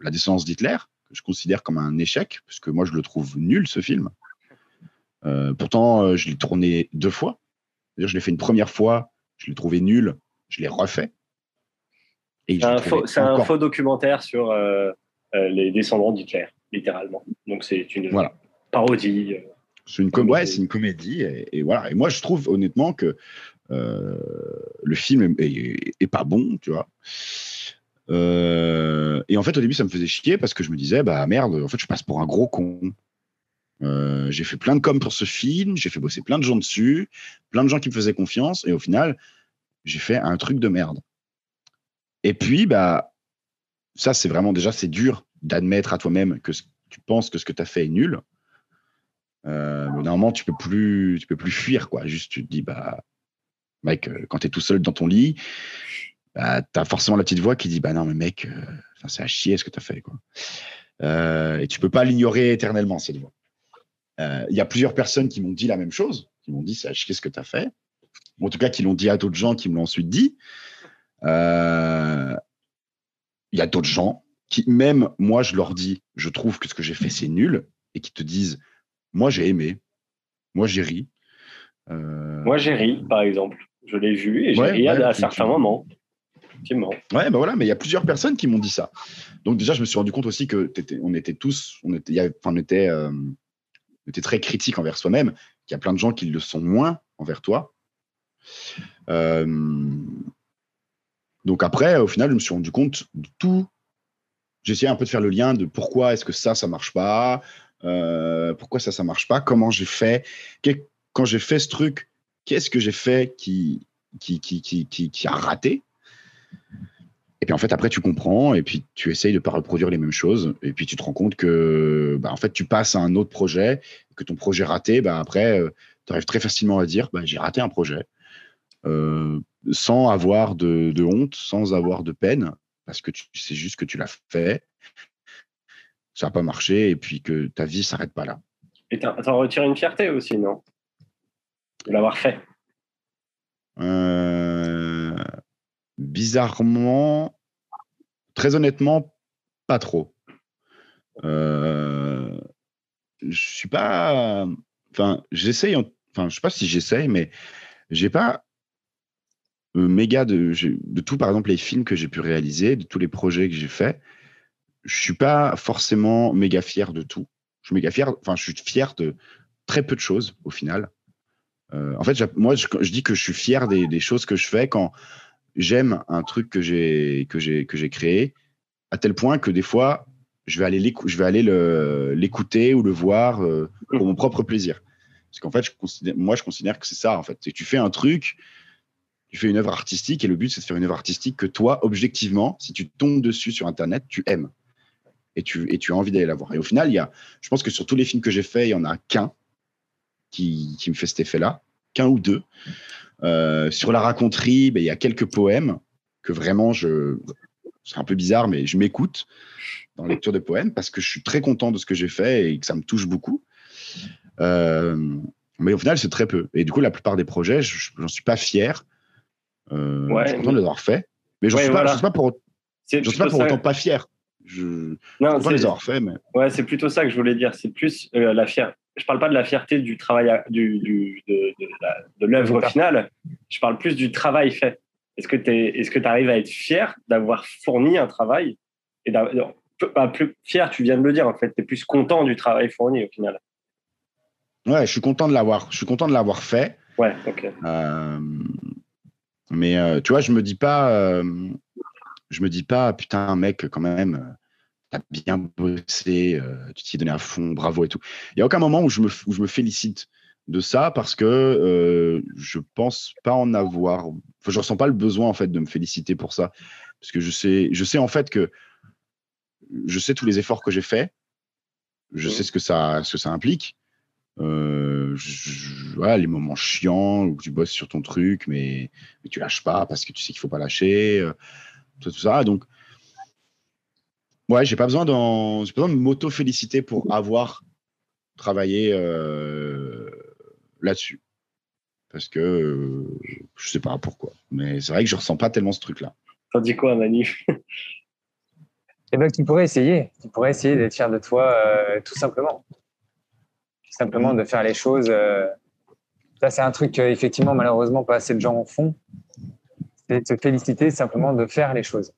la descendance d'Hitler, que je considère comme un échec, parce que moi je le trouve nul ce film. pourtant, je l'ai tourné deux fois. Je l'ai fait une première fois, je l'ai trouvé nul, je l'ai refait. C'est un, faux, documentaire sur les descendants d'Hitler, littéralement. Donc c'est une parodie. C'est une, ouais, une comédie. Et, voilà. Et moi, je trouve honnêtement que euh, le film est, pas bon, tu vois. Euh, et en fait, au début, ça me faisait chier parce que je me disais, bah merde, en fait, je passe pour un gros con. Euh, j'ai fait plein de com pour ce film, j'ai fait bosser plein de gens dessus, plein de gens qui me faisaient confiance, et au final, j'ai fait un truc de merde. Et puis, bah, ça, c'est vraiment déjà, c'est dur d'admettre à toi-même que tu penses que ce que tu as fait est nul. mais normalement, tu peux plus, tu peux plus fuir, quoi. Juste, tu te dis, bah, Mec, euh, quand tu es tout seul dans ton lit, bah, tu as forcément la petite voix qui dit Bah non, mais mec, euh, c'est à chier ce que tu as fait. Quoi. Euh, et tu peux pas l'ignorer éternellement, cette voix. Il y a plusieurs personnes qui m'ont dit la même chose, qui m'ont dit C'est à chier ce que tu as fait. en tout cas, qui l'ont dit à d'autres gens qui me l'ont ensuite dit. Il y a d'autres gens qui, même moi, je leur dis Je trouve que ce que j'ai fait, c'est nul, et qui te disent Moi, j'ai aimé. Moi, j'ai ri. Moi, j'ai ri, par exemple. Je l'ai vu et j'ai ri à, certains moments. Effectivement. Ouais, bah voilà, mais il y a plusieurs personnes qui m'ont dit ça. Donc déjà, je me suis rendu compte aussi que on était tous, on était, enfin, on était, euh, était très critique envers soi-même. Qu'il y a plein de gens qui le sont moins envers toi. Euh, donc après, au final, je me suis rendu compte de tout. Essayé un peu de faire le lien de pourquoi est-ce que ça, ça marche pas, euh, pourquoi ça, ça marche pas, comment j'ai fait, quand j'ai fait ce truc, qu'est-ce que j'ai fait qui, a raté? Et puis en fait, après, tu comprends et puis tu essayes de ne pas reproduire les mêmes choses. Et puis tu te rends compte que bah, en fait, tu passes à un autre projet, que ton projet raté, bah, après, euh, tu arrives très facilement à dire bah, j'ai raté un projet. Euh, sans avoir de, de, honte, sans avoir de peine, parce que tu sais juste que tu l'as fait, ça n'a pas marché et puis que ta vie s'arrête pas là. Et tu en retires une fierté aussi, non? De l'avoir fait euh, Bizarrement, très honnêtement, pas trop. Euh, je suis pas. Enfin, j'essaye. Enfin, je sais pas si j'essaye, mais j'ai pas méga de, tout, par exemple, les films que j'ai pu réaliser, de tous les projets que j'ai faits. Je suis pas forcément méga fier de tout. Je suis méga fier. Enfin, je suis fier de très peu de choses au final. Euh, en fait, moi, je, dis que je suis fier des, choses que je fais quand j'aime un truc que j'ai que j'ai que j'ai créé, à tel point que des fois, je vais aller l'écouter ou le voir euh, pour mon propre plaisir. Parce qu'en fait, moi, je considère que c'est ça. En fait, que tu fais un truc, tu fais une œuvre artistique, et le but, c'est de faire une œuvre artistique que toi, objectivement, si tu tombes dessus sur Internet, tu aimes et tu as envie d'aller la voir. Et au final, il y a, je pense que sur tous les films que j'ai faits, il y en a qu'un qui, me fait cet effet-là, qu'un ou deux. Euh, sur la raconterie, ben, il y a quelques poèmes que vraiment je. C'est un peu bizarre, mais je m'écoute dans la lecture de poèmes parce que je suis très content de ce que j'ai fait et que ça me touche beaucoup. Euh, mais au final, c'est très peu. Et du coup, la plupart des projets, j'en suis pas fier. Euh, je suis content de les avoir fait. Mais je ne suis, pas pour, suis pas pour autant pas fier. Je non, pas les avoir fait, mais. Ouais, c'est plutôt ça que je voulais dire. C'est plus la fierté je parle pas de la fierté du travail, du, du de, de, l'œuvre finale. Je parle plus du travail fait. Est-ce que tu est-ce que tu arrives à être fier d'avoir fourni un travail et pas plus fier, tu viens de le dire en fait, tu es plus content du travail fourni au final. Ouais, je suis content de l'avoir, je suis content de l'avoir fait. Ouais, ok. Euh, mais euh, tu vois, je me dis pas, euh, je me dis pas, putain, mec, quand même, tu as bien bossé, euh, tu t'y es donné à fond, bravo et tout. Il n'y a aucun moment où je, me, où je me félicite de ça parce que euh, je pense pas en avoir. Enfin, je ressens pas le besoin en fait de me féliciter pour ça parce que je sais, je sais en fait que je sais tous les efforts que j'ai faits, je mmh. sais ce que ça, ce que ça implique. Euh, voilà, les moments chiants où tu bosses sur ton truc, mais, mais tu lâches pas parce que tu sais qu'il faut pas lâcher, euh, tout, tout ça. Donc, Ouais, j'ai pas besoin j'ai besoin de m'auto-féliciter pour avoir travaillé euh, là-dessus. Parce que euh, je sais pas pourquoi. Mais c'est vrai que je ressens pas tellement ce truc-là. T'en dis quoi, Manu? Eh ben, tu pourrais essayer. Tu pourrais essayer d'être fier de toi, euh, tout simplement. Simplement de faire les choses. ça, c'est un truc effectivement, malheureusement, pas assez de gens en font. C'est de se féliciter simplement de faire les choses,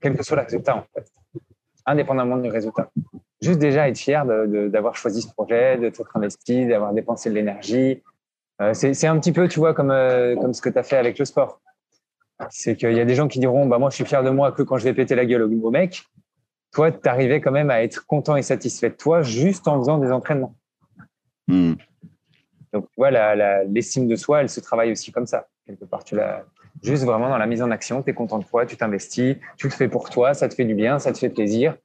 quel que soit le résultat en fait, indépendamment du résultat. Juste déjà être fier d'avoir choisi ce projet, de t'être investi, d'avoir dépensé de l'énergie. c'est un petit peu, tu vois, comme, comme ce que tu as fait avec le sport c'est qu'il y a des gens qui diront bah moi je suis fier de moi que quand je vais péter la gueule au, mec. Toi, tu arrivais quand même à être content et satisfait de toi juste en faisant des entraînements. Hmm. Donc voilà, l'estime de soi, elle se travaille aussi comme ça. Quelque part, tu l'as juste vraiment dans la mise en action, tu es content de toi, tu t'investis, tu le fais pour toi, ça te fait du bien, ça te fait plaisir.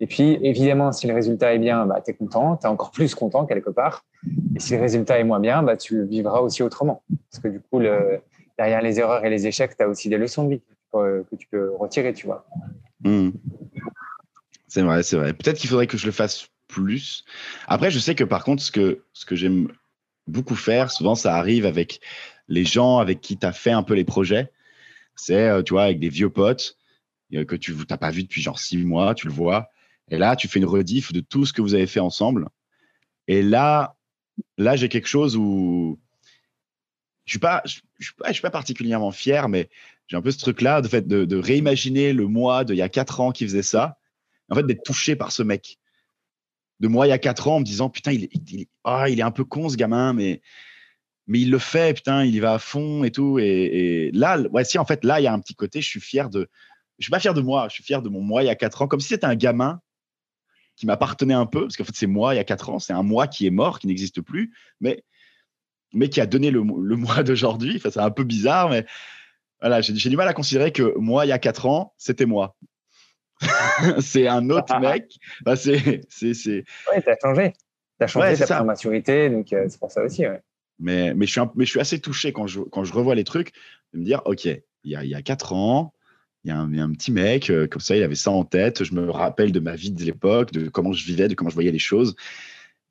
Et puis, évidemment, si le résultat est bien, bah, tu es content, tu es encore plus content quelque part. Et si le résultat est moins bien, bah, tu le vivras aussi autrement. Parce que du coup, le, derrière les erreurs et les échecs, tu as aussi des leçons de vie que tu peux retirer, tu vois. Hmm. C'est vrai, c'est vrai. Peut-être qu'il faudrait que je le fasse plus. Après, je sais que par contre, ce que, ce que j'aime beaucoup faire, souvent, ça arrive avec les gens avec qui tu as fait un peu les projets. C'est, euh, tu vois, avec des vieux potes euh, que tu n'as pas vu depuis genre six mois, tu le vois. Et là, tu fais une rediff de tout ce que vous avez fait ensemble. Et là, là j'ai quelque chose où je suis suis pas, particulièrement fier, mais j'ai un peu ce truc-là de de, réimaginer le moi d'il y a quatre ans qui faisait ça, en fait d'être touché par ce mec. De moi il y a quatre ans en me disant putain ah, il est un peu con ce gamin, mais mais il le fait putain il y va à fond et tout et, là ouais en fait là il y a un petit côté je suis fier de je suis pas fier de moi je suis fier de mon moi il y a quatre ans comme si c'était un gamin qui m'appartenait un peu parce qu'en fait c'est moi il y a quatre ans c'est un moi qui est mort qui n'existe plus mais mais qui a donné le, le mois d'aujourd'hui. C'est un peu bizarre, mais voilà, j'ai du mal à considérer que moi, il y a quatre ans, c'était moi. (laughs) c'est un autre mec. Enfin, c'est, c'est, c'est... Ouais, t'as changé. T'as changé ta maturité, donc euh, c'est pour ça aussi. Ouais. Mais, mais, je suis mais je suis assez touché quand je, quand je revois les trucs, de me dire, OK, il y a, il y a quatre ans, il y, a un, un, petit mec, euh, comme ça, il avait ça en tête. Je me rappelle de ma vie de l'époque, de comment je vivais, de comment je voyais les choses.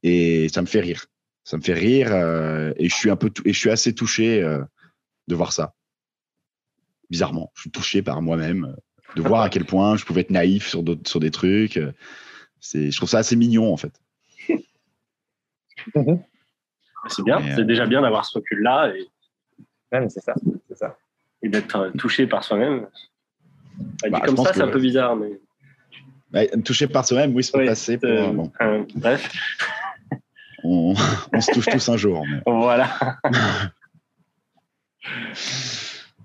Et ça me fait rire ça me fait rire euh, et je suis un peu et je suis assez touché de voir ça. Bizarrement, je suis touché par moi-même de voir à quel point je pouvais être naïf sur sur des trucs. C'est, je trouve ça assez mignon en fait. (laughs) C'est bien, c'est déjà bien d'avoir ce recul-là et c'est ça, c'est ça. Et d'être touché par soi-même. Bah, comme ça, c'est un peu bizarre, mais. Bah, touché par soi-même, oui, ça peut passer pour. Bon. bref (laughs) on, se touche tous un jour. Voilà. (laughs)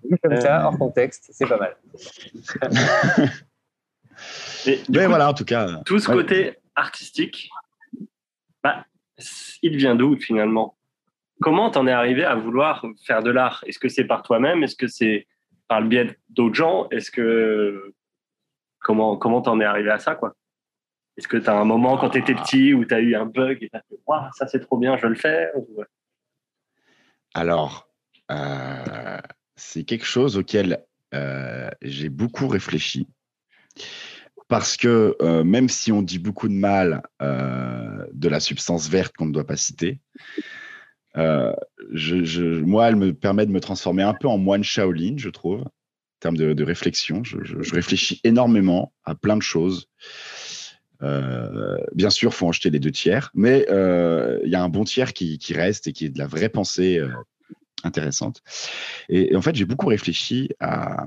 (laughs) Comme ça, hors contexte, c'est pas mal. (laughs) mais voilà, en tout cas. Tout ce côté artistique, bah, il vient d'où finalement? Comment t'en es arrivé à vouloir faire de l'art? Est-ce que c'est par toi-même? Est-ce que c'est par le biais d'autres gens? Est-ce que comment comment t'en es arrivé à ça quoi? Est-ce que tu as un moment quand tu étais petit où tu as eu un bug et tu as fait ça c'est trop bien, je veux le faire Alors, euh, c'est quelque chose auquel euh, j'ai beaucoup réfléchi. Parce que euh, même si on dit beaucoup de mal de la substance verte qu'on ne doit pas citer, moi, elle me permet de me transformer un peu en moine Shaolin, je trouve, en termes de, réflexion. Je, réfléchis énormément à plein de choses. Euh, bien sûr, faut en jeter les deux tiers, mais euh, il y a un bon tiers qui, reste et qui est de la vraie pensée euh, intéressante. Et, en fait, j'ai beaucoup réfléchi à,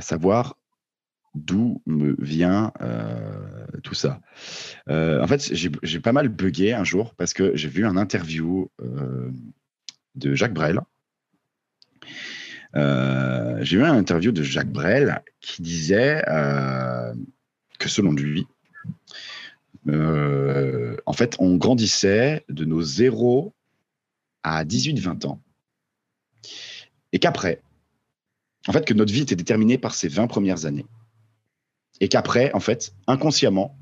savoir d'où me vient tout ça. en fait, j'ai pas mal bugué un jour parce que j'ai vu un interview de Jacques Brel. j'ai vu un interview de Jacques Brel qui disait que selon lui, euh, en fait, on grandissait de nos 0 à 18-20 ans. Et qu'après, en fait, que notre vie était déterminée par ces 20 premières années. Et qu'après, en fait, inconsciemment,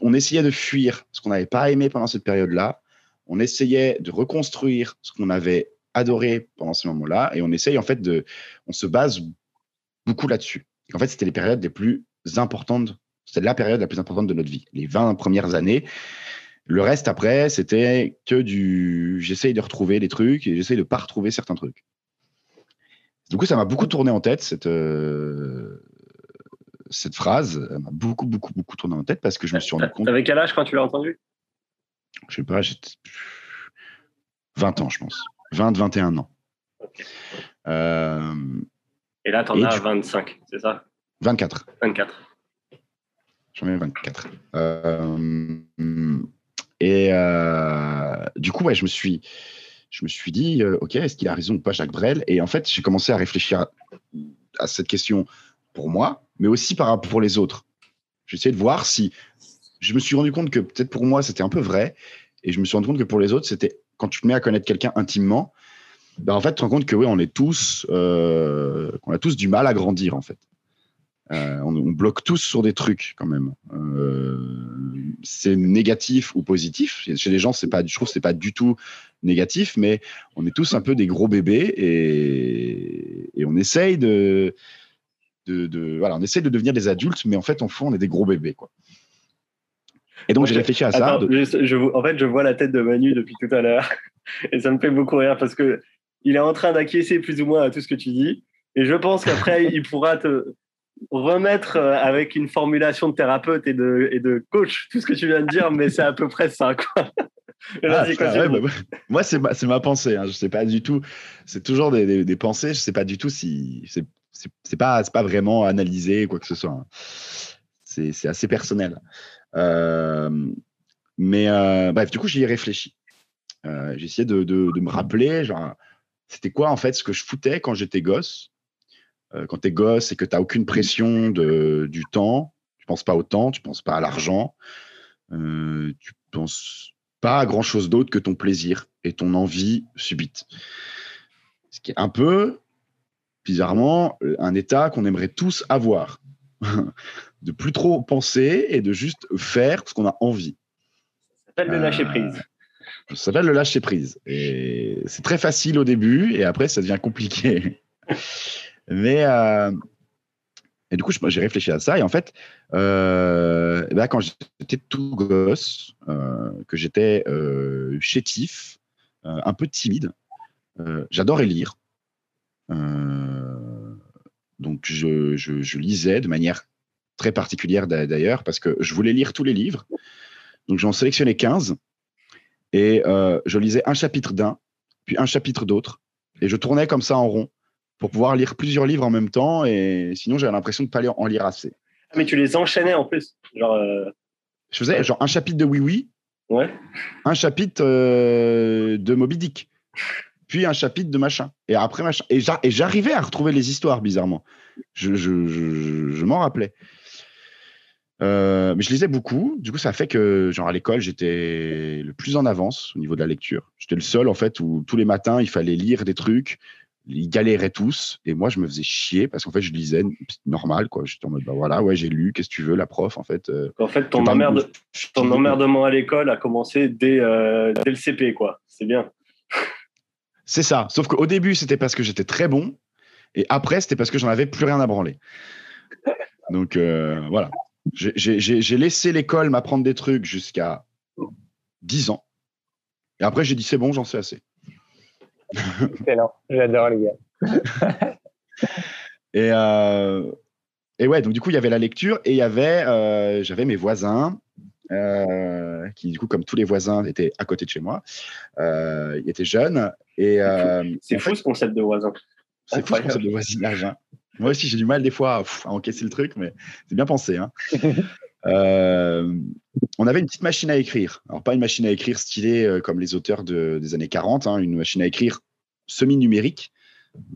on essayait de fuir ce qu'on n'avait pas aimé pendant cette période-là. On essayait de reconstruire ce qu'on avait adoré pendant ce moment-là. Et on essaye, en fait, de. On se base beaucoup là-dessus. En fait, c'était les périodes les plus importantes c'est la période la plus importante de notre vie, les 20 premières années. Le reste après, c'était que du. J'essaye de retrouver des trucs et j'essaye de pas retrouver certains trucs. Du coup, ça m'a beaucoup tourné en tête, cette, euh, cette phrase. Elle m'a beaucoup, beaucoup, beaucoup tourné en tête parce que je me suis rendu compte. T'avais quel âge quand tu l'as entendu Je sais pas, j'ai 20 ans, je pense. 20, 21 ans. Euh, et là, tu en as 25, c'est ça? 24. 24. J'en ai 24. Euh, et du coup, ouais, je me suis, je me suis dit, ok, est-ce qu'il a raison ou pas, Jacques Brel? Et en fait, j'ai commencé à réfléchir à, cette question pour moi, mais aussi pour les autres. Essayé de voir si. Je me suis rendu compte que peut-être pour moi, c'était un peu vrai. Et je me suis rendu compte que pour les autres, c'était quand tu te mets à connaître quelqu'un intimement, ben en fait, tu te rends compte que oui, on est tous, euh, on a tous du mal à grandir en fait. Euh, on, bloque tous sur des trucs quand même. Euh, c'est négatif ou positif. Chez les gens, c'est pas, je trouve, c'est pas du tout négatif, mais on est tous un peu des gros bébés et, et on essaye de, de, de, voilà, on essaye de devenir des adultes, mais en fait, en fond, on est des gros bébés, quoi. Et donc, j'ai réfléchi à ça. je, en fait, je vois la tête de Manu depuis tout à l'heure. (laughs) Et ça me fait beaucoup rire parce que il est en train d'acquiescer plus ou moins à tout ce que tu dis. Et je pense qu'après, il pourra te remettre euh, avec une formulation de thérapeute et de, et de coach tout ce que tu viens de dire, mais c'est à peu près ça. Quoi. (laughs) Ah, bah, moi, c'est ma, ma, pensée. Hein. Je sais pas du tout. C'est toujours des, des, pensées. Je sais pas du tout si c'est pas, pas vraiment analysé quoi que ce soit. Hein. C'est assez personnel. Euh, mais euh, bref, du coup, j'y ai réfléchi. Euh, j'ai essayé de, de, de, me rappeler, genre, c'était quoi en fait ce que je foutais quand j'étais gosse. Quand tu es gosse et que tu n'as aucune pression de, du temps, tu penses pas au temps, tu penses pas à l'argent, tu penses pas à grand chose d'autre que ton plaisir et ton envie subite. Ce qui est un peu, bizarrement, un état qu'on aimerait tous avoir. (laughs) de plus trop penser et de juste faire ce qu'on a envie. Ça s'appelle le lâcher prise. Euh, ça s'appelle le lâcher prise. Et c'est très facile au début et après, ça devient compliqué. (laughs) Mais euh, et du coup, j'ai réfléchi à ça et en fait, euh, eh ben, quand j'étais tout gosse, que j'étais chétif, un peu timide, j'adorais lire. donc, je, lisais de manière très particulière d'ailleurs, parce que je voulais lire tous les livres. Donc j'en sélectionnais 15 et euh, je lisais un chapitre d'un, puis un chapitre d'autre. Et je tournais comme ça en rond pour pouvoir lire plusieurs livres en même temps. Et sinon, j'avais l'impression de ne pas en lire assez. Ah, mais tu les enchaînais en plus genre, euh, Je faisais genre un chapitre de Oui Oui, ouais. un chapitre euh, de Moby Dick, puis un chapitre de machin. Et après machin. Et j'arrivais à retrouver les histoires, bizarrement. Je, je, je, je m'en rappelais. Euh, mais je lisais beaucoup. Du coup, ça fait que, genre, à l'école, j'étais le plus en avance au niveau de la lecture. J'étais le seul, en fait, où tous les matins, il fallait lire des trucs. Ils galéraient tous. Et moi, je me faisais chier parce qu'en fait, je lisais normal, quoi. J'étais en mode, bah voilà, ouais, j'ai lu, qu'est-ce que tu veux, la prof, en fait. Euh, en fait, ton, emmerde, ton emmerdement à l'école a commencé dès, euh, dès le CP, quoi. C'est bien. C'est ça. Sauf qu'au début, c'était parce que j'étais très bon. Et après, c'était parce que j'en avais plus rien à branler. Donc, voilà. J'ai laissé l'école m'apprendre des trucs jusqu'à 10 ans. Et après, j'ai dit, c'est bon, j'en sais assez. Excellent, j'adore les gars. et, euh, et ouais, donc du coup, il y avait la lecture et il y avait, euh, j'avais mes voisins euh, qui, du coup, comme tous les voisins, étaient à côté de chez moi. ils étaient jeunes. Et, c'est fou, ce concept de voisin. C'est fou ce concept de voisinage. Hein. Moi aussi, j'ai du mal des fois à, encaisser le truc, mais c'est bien pensé. Hein. (laughs) Euh, on avait une petite machine à écrire. Alors, pas une machine à écrire stylée euh, comme les auteurs des années 40, hein, une machine à écrire semi-numérique.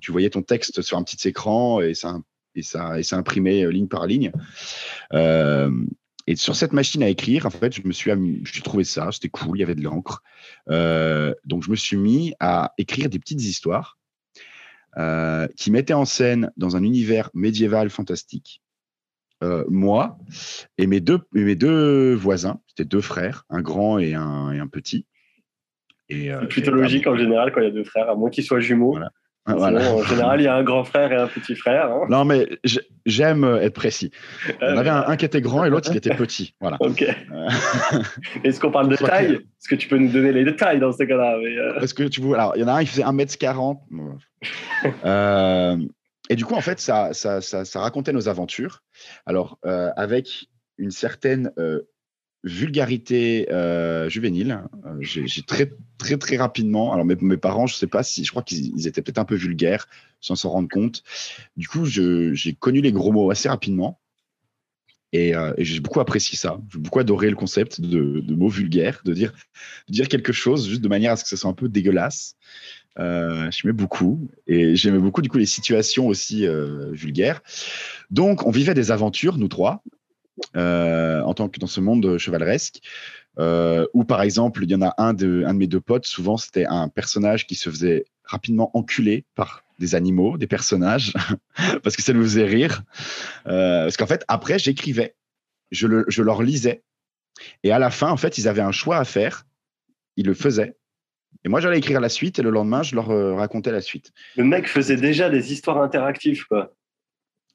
Tu voyais ton texte sur un petit écran et ça, et ça, et ça imprimait euh, ligne par ligne. et sur cette machine à écrire, en fait, je me suis, j'ai trouvé ça, c'était cool, il y avait de l'encre. donc, je me suis mis à écrire des petites histoires qui mettait en scène dans un univers médiéval fantastique euh, moi et mes deux, mes deux voisins, c'était deux frères, un grand et un, et un petit. Et, euh, c'est plutôt logique en général quand il y a deux frères, à moins qu'ils soient jumeaux. En général, il y a un grand frère et un petit frère. Hein. Non, mais j'aime être précis. On avait un, qui était grand et l'autre qui était petit. Voilà. Euh, Est-ce qu'on parle de taille? Est-ce que tu peux nous donner les détails dans ce cas-là? Euh, Est-ce que tu veux Alors, il y en a un qui faisait 1m40. euh, (laughs) et du coup, en fait, ça, ça, ça, ça racontait nos aventures. Alors, euh, avec une certaine vulgarité euh, juvénile. Euh, j'ai très, très, très rapidement. Alors, mes, parents, je ne sais pas si, je crois qu'ils étaient peut-être un peu vulgaires sans s'en rendre compte. Du coup, j'ai connu les gros mots assez rapidement. Et, euh, j'ai beaucoup apprécié ça. J'ai beaucoup adoré le concept de, mots vulgaires, de dire, de dire quelque chose juste de manière à ce que ce soit un peu dégueulasse. Euh, j'aimais beaucoup et j'aimais beaucoup du coup les situations aussi euh, vulgaires. Donc on vivait des aventures nous trois euh, en tant que dans ce monde chevaleresque. Euh, où par exemple il y en a un de, un de mes deux potes. Souvent c'était un personnage qui se faisait rapidement enculer par des animaux, des personnages, (laughs) parce que ça nous faisait rire. Parce qu'en fait après j'écrivais, je, le, je leur lisais et à la fin en fait ils avaient un choix à faire. Ils le faisaient et moi, j'allais écrire la suite et le lendemain, je leur euh, racontais la suite. Le mec faisait déjà des histoires interactives, quoi.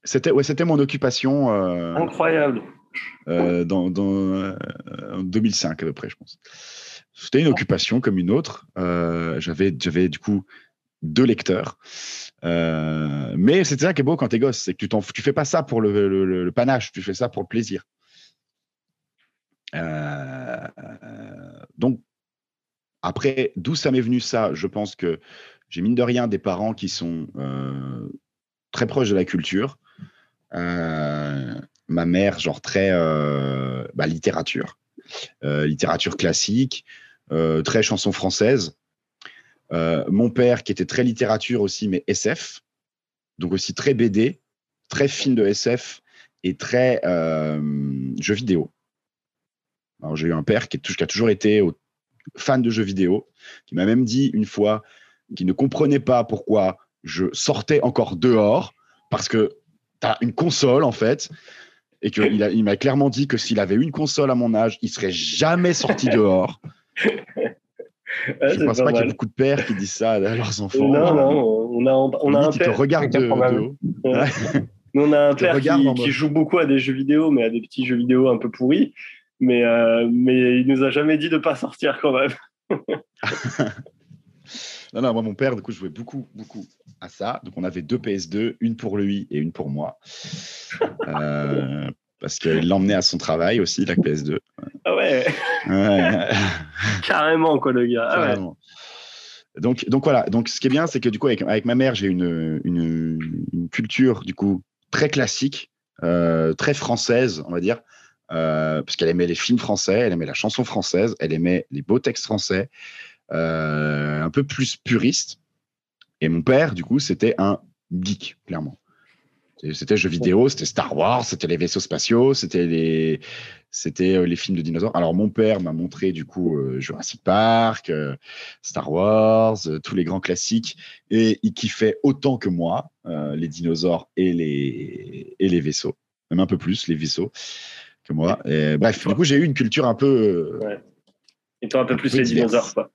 C'était ouais, c'était mon occupation. Euh, Incroyable. Euh, dans, dans en 2005 à peu près, je pense. C'était une occupation comme une autre. j'avais j'avais du coup deux lecteurs. mais c'est ça qui est beau quand t'es gosse, c'est que tu ne tu fais pas ça pour le, le, le, panache, tu fais ça pour le plaisir. donc après, d'où ça m'est venu ça? Je pense que j'ai mine de rien des parents qui sont euh, très proches de la culture. Euh, ma mère, genre très euh, bah, littérature, littérature classique, très chanson française. mon père qui était très littérature aussi, mais SF, donc aussi très BD, très film de SF et très jeux vidéo. J'ai eu un père qui, a toujours été au fan de jeux vidéo, qui m'a même dit une fois qu'il ne comprenait pas pourquoi je sortais encore dehors, parce que tu as une console en fait, et qu'il il m'a clairement dit que s'il avait une console à mon âge, il serait jamais sorti (laughs) dehors. je ne pense pas, qu'il y ait beaucoup de pères qui disent ça à leurs enfants. Non, non, on a, on a un père. Te regarde de, haut. on a un père qui, qui, joue beaucoup à des jeux vidéo, mais à des petits jeux vidéo un peu pourris mais, euh, mais il nous a jamais dit de pas sortir quand même. (laughs) non, non, moi, mon père, du coup, jouait beaucoup, beaucoup à ça. Donc, on avait deux PS2, une pour lui et une pour moi. Euh, (laughs) parce qu'il l'emmenait à son travail aussi, la PS2. Ah ouais, (laughs) Carrément, quoi, le gars. Ah donc, donc voilà, donc ce qui est bien, c'est que du coup, avec, avec ma mère, j'ai une, une, une, culture du coup très classique, euh, très française, on va dire. Euh, parce qu'elle aimait les films français, elle aimait la chanson française, elle aimait les beaux textes français, euh, un peu plus puriste. Et mon père, du coup, c'était un geek, clairement. C'était jeux vidéo, c'était Star Wars, c'était les vaisseaux spatiaux, c'était les, c'était euh, les films de dinosaures. Alors mon père m'a montré du coup Jurassic Park, Star Wars, tous les grands classiques, et il kiffait autant que moi les dinosaures et les et les vaisseaux, même un peu plus les vaisseaux que moi. Et, bref, du coup, j'ai eu une culture un peu. Ouais. Et toi, un peu plus les dinosaures, quoi.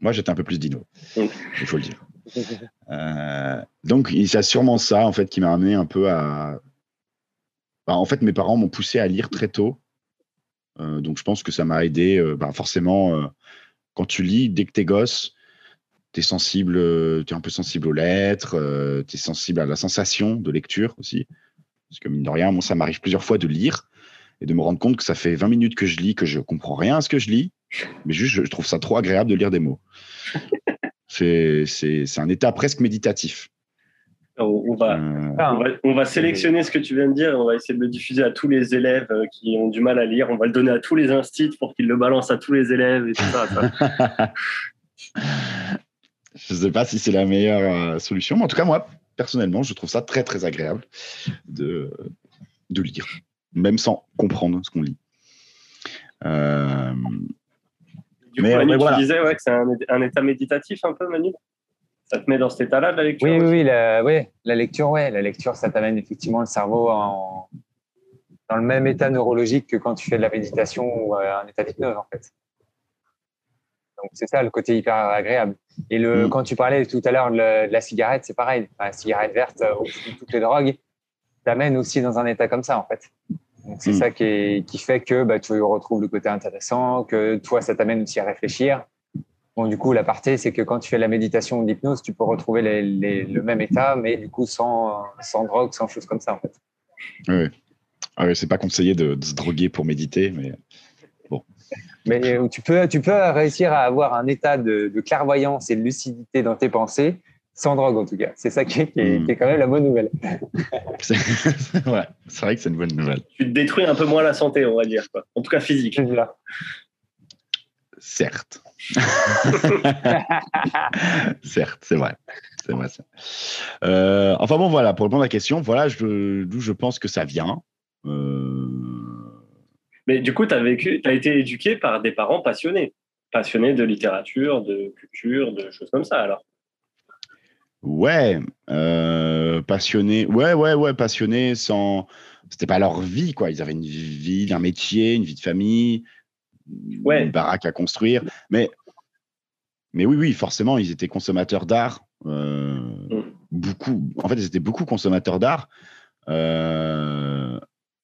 Moi, j'étais un peu plus dino, il faut le dire. euh, donc, a sûrement ça, en fait, qui m'a amené un peu à. Bah, en fait, mes parents m'ont poussé à lire très tôt. Euh, donc, je pense que ça m'a aidé. Euh, bah, forcément, euh, quand tu lis, dès que t'es gosse, t'es sensible, es un peu sensible aux lettres, tu es sensible à la sensation de lecture aussi. Parce que mine de rien, ça m'arrive plusieurs fois de lire et de me rendre compte que ça fait 20 minutes que je lis, que je comprends rien à ce que je lis, mais juste, je trouve ça trop agréable de lire des mots. (laughs) c'est un état presque méditatif. On va, euh, on, va, sélectionner ce que tu viens de dire et on va essayer de le diffuser à tous les élèves euh, qui ont du mal à lire. On va le donner à tous les instituts pour qu'ils le balancent à tous les élèves et tout ça. (laughs) je ne sais pas si c'est la meilleure euh, solution, mais en tout cas, moi, personnellement, je trouve ça très, très agréable de, de lire, même sans comprendre ce qu'on lit. Euh, du mais, coup, Manu, tu disais ouais, que c'est un, état méditatif un peu, Manu? Ça te met dans cet état-là de la lecture Oui, oui, la, ouais, la lecture, ouais, la lecture, ça t'amène effectivement le cerveau en, dans le même état neurologique que quand tu fais de la méditation ou euh, un état d'hypnose, en fait. Donc c'est ça le côté hyper agréable. Et le, mm. quand tu parlais tout à l'heure de, la cigarette, c'est pareil. la cigarette verte, euh, toutes les drogues, t'amène aussi dans un état comme ça en fait. c'est mm. ça qui, qui, fait que bah, tu retrouves le côté intéressant, que toi ça t'amène aussi à réfléchir. Bon, du coup, la partie, c'est que quand tu fais la méditation ou l'hypnose, tu peux retrouver le même état, mais du coup sans, sans drogue, sans choses comme ça en fait. Oui. Ah c'est pas conseillé de, se droguer pour méditer, mais. Mais tu peux, tu peux réussir à avoir un état de, clairvoyance et de lucidité dans tes pensées sans drogue en tout cas. C'est ça qui est, hmm. quand même la bonne nouvelle. (laughs) c'est vrai que c'est une bonne nouvelle. Tu te détruis un peu moins la santé, on va dire. En tout cas physique. Certes. (laughs) Certes, c'est vrai. C'est vrai. Euh, enfin bon, voilà, pour répondre à la question, voilà d'où je pense que ça vient. Euh, Mais du coup, tu as vécu, tu as été éduqué par des parents passionnés, passionnés de littérature, de culture, de choses comme ça alors. Ouais, euh, passionné. Ouais, ouais, ouais, passionné sans. C'était pas leur vie, quoi. Ils avaient une vie, un métier, une vie de famille, ouais. une baraque à construire. Mais, mais oui, oui, forcément, ils étaient consommateurs d'art. Euh, mm. Beaucoup. En fait, ils étaient beaucoup consommateurs d'art. Euh,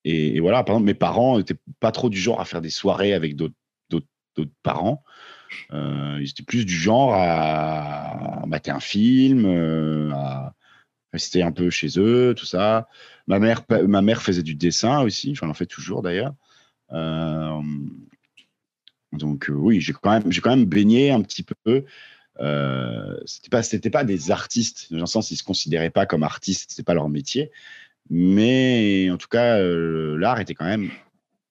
et, voilà, par exemple, mes parents n'étaient pas trop du genre à faire des soirées avec d'autres parents. Euh, ils étaient plus du genre à, mater un film, euh, à rester un peu chez eux, tout ça. Ma mère, ma mère faisait du dessin aussi, enfin, elle en fait toujours d'ailleurs. Euh, donc oui, j'ai quand même, baigné un petit peu. Euh, c'était pas, pas des artistes. Dans un sens, ils se considéraient pas comme artistes, c'était pas leur métier. Mais en tout cas, l'art était quand même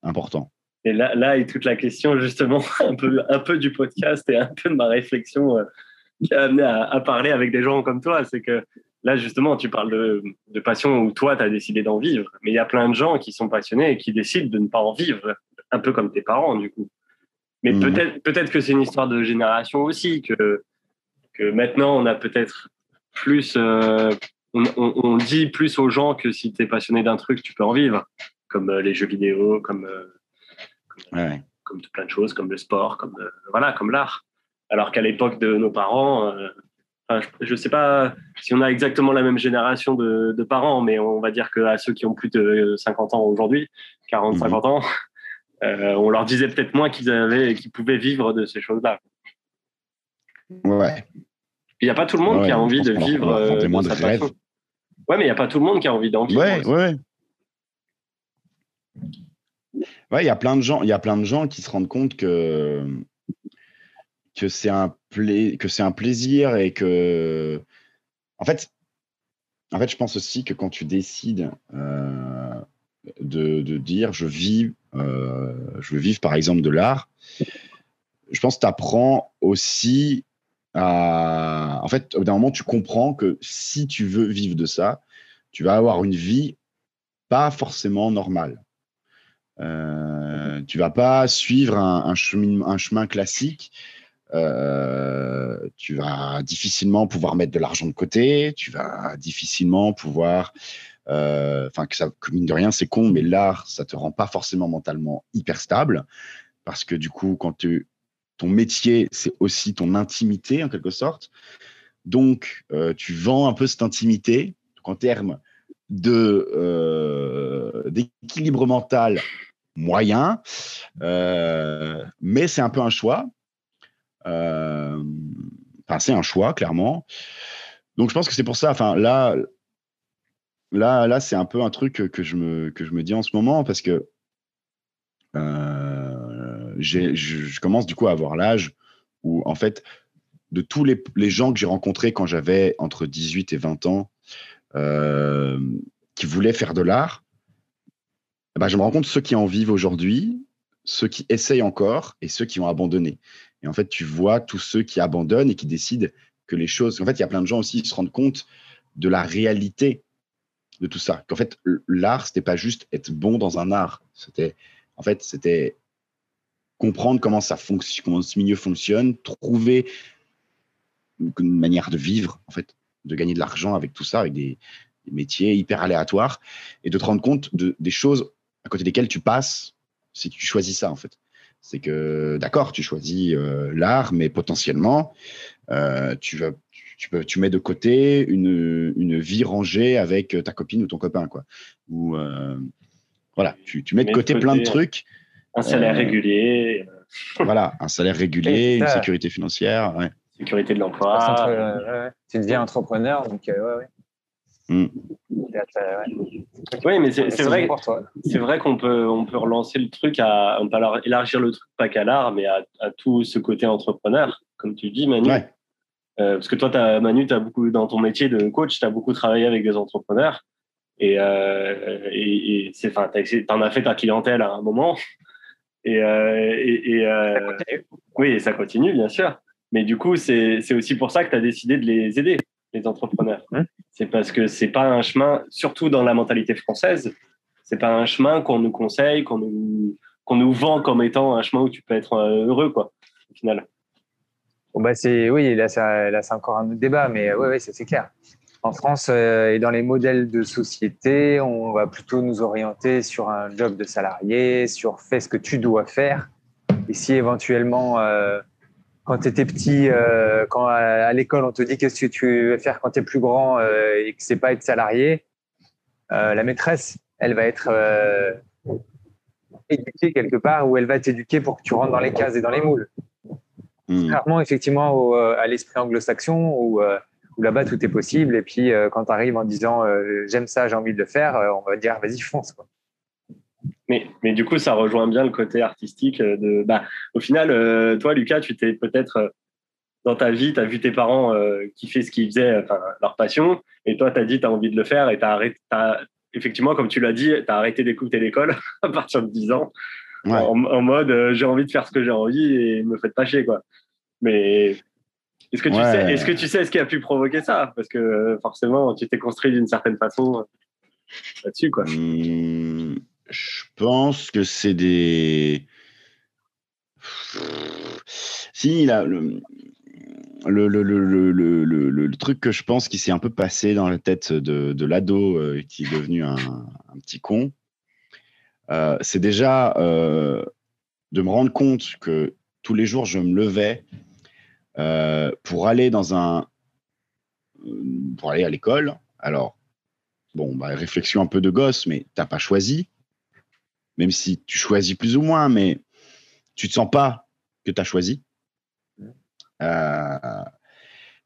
important. Et là, là est toute la question, justement, (laughs) un peu, un peu du podcast et un peu de ma réflexion euh, qui a amené à, parler avec des gens comme toi. C'est que là, justement, tu parles de, de passion où toi, tu as décidé d'en vivre. Mais il y a plein de gens qui sont passionnés et qui décident de ne pas en vivre, un peu comme tes parents, du coup. Mais mmh. peut-être peut-être que c'est une histoire de génération aussi, que, que maintenant, on a peut-être plus. Euh, on, on, dit plus aux gens que si tu es passionné d'un truc, tu peux en vivre, comme euh, les jeux vidéo, comme comme plein de choses, comme le sport, comme euh, voilà, comme l'art. Alors qu'à l'époque de nos parents, euh, je ne sais pas si on a exactement la même génération de, parents, mais on va dire qu'à ceux qui ont plus de 50 ans aujourd'hui, 40, 50 mhm. ans, euh, on leur disait peut-être moins qu'ils avaient, qu'ils pouvaient vivre de ces choses-là. Ouais. Il n'y a pas tout le monde qui a envie de vivre. de moins de rêves. Ouais, mais il n'y a pas tout le monde qui a envie d'en vivre. Ouais, ouais. Ouais, il y a plein de gens, il y a plein de gens qui se rendent compte que que c'est un que c'est un plaisir et que en fait en fait je pense aussi que quand tu décides euh, de, de, dire je vis euh, je veux vivre par exemple de l'art je pense que tu apprends aussi à en fait au bout d'un moment tu comprends que si tu veux vivre de ça tu vas avoir une vie pas forcément normale euh, tu vas pas suivre un, chemin, classique. Euh, tu vas difficilement pouvoir mettre de l'argent de côté. Tu vas difficilement pouvoir. Euh, enfin, que ça, mine de rien, c'est con, mais l'art, ça te rend pas forcément mentalement hyper stable. Parce que du coup, quand tu, ton métier, c'est aussi ton intimité en quelque sorte. Donc, tu vends un peu cette intimité. en termes de d'équilibre mental moyen, euh, mais c'est un peu un choix. Euh, enfin, c'est un choix, clairement. Donc, je pense que c'est pour ça. Enfin, là, là, là, c'est un peu un truc que je me dis en ce moment parce que euh, je, commence du coup à avoir l'âge où, en fait, de tous les, les gens que j'ai rencontrés quand j'avais entre 18 et 20 ans, qui voulaient faire de l'art, eh ben, je me rends compte ceux qui en vivent aujourd'hui, ceux qui essayent encore et ceux qui ont abandonné. Et en fait, tu vois tous ceux qui abandonnent et qui décident que les choses. En fait, il y a plein de gens aussi qui se rendent compte de la réalité de tout ça. Qu'en fait, l'art, c'était pas juste être bon dans un art. C'était, en fait, c'était comprendre comment ça fonctionne, comment ce milieu fonctionne, trouver une manière de vivre, en fait, de gagner de l'argent avec tout ça, avec des, métiers hyper aléatoires, et de te rendre compte de, des choses à côté desquels tu passes si tu choisis ça, en fait. C'est que, d'accord, tu choisis euh, l'art, mais potentiellement, euh, tu, vas, tu, peux, tu mets de côté une, une, vie rangée avec ta copine ou ton copain, quoi. Ou, euh, voilà, tu, tu mets de côté, plein de trucs. Un salaire régulier. Voilà, un salaire régulier, une sécurité financière. Ouais. Sécurité de l'emploi. tu deviens entrepreneur, donc ouais, ouais. Mm. Oui, mais c'est vrai, c'est vrai qu'on peut, on peut relancer le truc à, on peut élargir le truc pas qu'à l'art, mais à, tout ce côté entrepreneur, comme tu dis, Manu. Euh, parce que toi, as, Manu, as beaucoup dans ton métier de coach, tu as beaucoup travaillé avec des entrepreneurs. Et, euh, et, c'est, enfin, t'en as fait ta clientèle à un moment. Et, euh, et, euh, oui, et ça continue, bien sûr. Mais du coup, c'est aussi pour ça que tu as décidé de les aider, les entrepreneurs. Hein? C'est parce que c'est pas un chemin, surtout dans la mentalité française, c'est pas un chemin qu'on nous conseille, qu'on nous, qu'on nous vend comme étant un chemin où tu peux être euh, heureux, quoi, au final. Bon bah c'est oui, là, là c'est encore un autre débat, mais oui, ouais, c'est clair. En France euh, et dans les modèles de société, on va plutôt nous orienter sur un job de salarié, sur fais ce que tu dois faire. Et si éventuellement, euh, quand tu étais petit, euh, quand à, l'école on te dit qu'est-ce que tu veux faire quand tu es plus grand et que c'est pas être salarié, la maîtresse, elle va être éduquée quelque part ou elle va t'éduquer pour que tu rentres dans les cases et dans les moules. Hmm. Clairement, effectivement, à l'esprit anglo-saxon ou où là-bas tout est possible. Et puis euh, quand tu arrives en disant euh, j'aime ça, j'ai envie de le faire, euh, on va dire vas-y, fonce. Quoi. Mais, mais du coup, ça rejoint bien le côté artistique. De, bah, au final, toi, Lucas, tu t'es peut-être dans ta vie, tu as vu tes parents qui fait ce qu'ils faisaient, leur passion, et toi, tu as dit tu as envie de le faire, et tu as, effectivement, comme tu l'as dit, tu as arrêté d'écouter l'école (laughs) à partir de 10 ans, en, mode j'ai envie de faire ce que j'ai envie et me faites pas chier. Quoi. Mais est-ce que, tu sais, est-ce que tu sais ce qui a pu provoquer ça? Parce que euh, forcément, tu t'es construit d'une certaine façon euh, là-dessus. Quoi. Mmh, je pense que c'est des. Si, là, le, le, le, le, truc que je pense qui s'est un peu passé dans la tête de, de l'ado euh, qui est devenu un, un petit con, c'est déjà de me rendre compte que tous les jours, je me levais euh, pour aller dans un pour aller à l'école. Alors, bon, bah, réflexion un peu de gosse, mais t'as pas choisi. Même si tu choisis plus ou moins, mais tu te sens pas que tu as choisi. Euh,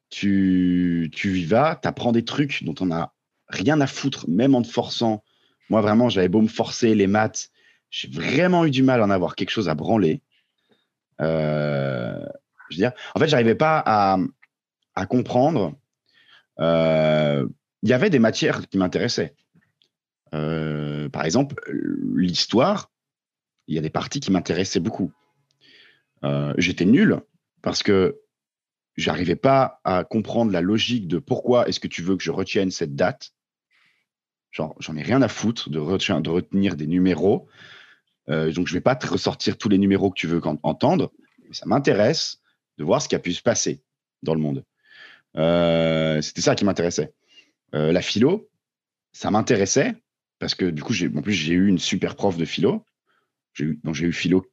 tu, tu y vas, tu apprends des trucs dont on a rien à foutre, même en te forçant. Moi, vraiment, j'avais beau me forcer les maths, j'ai vraiment eu du mal à en avoir quelque chose à branler. Euh, En fait, j'arrivais pas à, comprendre. Euh, il y avait des matières qui m'intéressaient. Euh, par exemple, l'histoire, il y a des parties qui m'intéressaient beaucoup. Euh, j'étais nul parce que j'arrivais pas à comprendre la logique de pourquoi est-ce que tu veux que je retienne cette date. J'en ai rien à foutre de, retenir des numéros. donc, je vais pas te ressortir tous les numéros que tu veux entendre. Ça m'intéresse de voir ce qui a pu se passer dans le monde. Euh, c'était ça qui m'intéressait. Euh, la philo, ça m'intéressait parce que du coup, en plus, j'ai eu une super prof de philo. J'ai eu, j'ai eu philo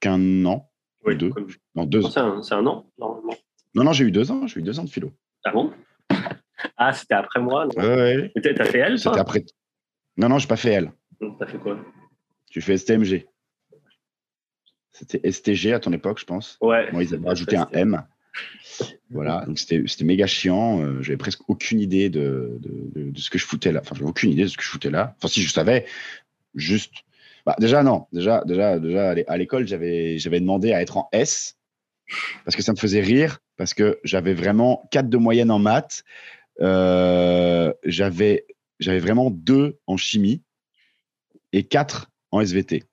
qu'un an, oui, deux. Non, deux ans. C'est un, an, normalement. Non, non, j'ai eu deux ans. J'ai eu deux ans de philo. Ah bon? Ah, c'était après moi. Oui, ouais. T'as fait elle, C'était après. Non, non, j'ai pas fait elle. T'as fait quoi? Tu fais STMG. C'était STG à ton époque, je pense. Ouais. Moi, ils avaient rajouté un M. (laughs) Voilà, donc c'était méga chiant. Euh, j'avais presque aucune idée de, de, de, ce que je foutais là. Enfin, j'avais aucune idée de ce que je foutais là. Enfin, si je savais, juste. Bah, déjà, non. Déjà, déjà, déjà à l'école, j'avais demandé à être en S parce que ça me faisait rire, parce que j'avais vraiment 4 de moyenne en maths. Euh, j'avais vraiment 2 en chimie et 4 en SVT.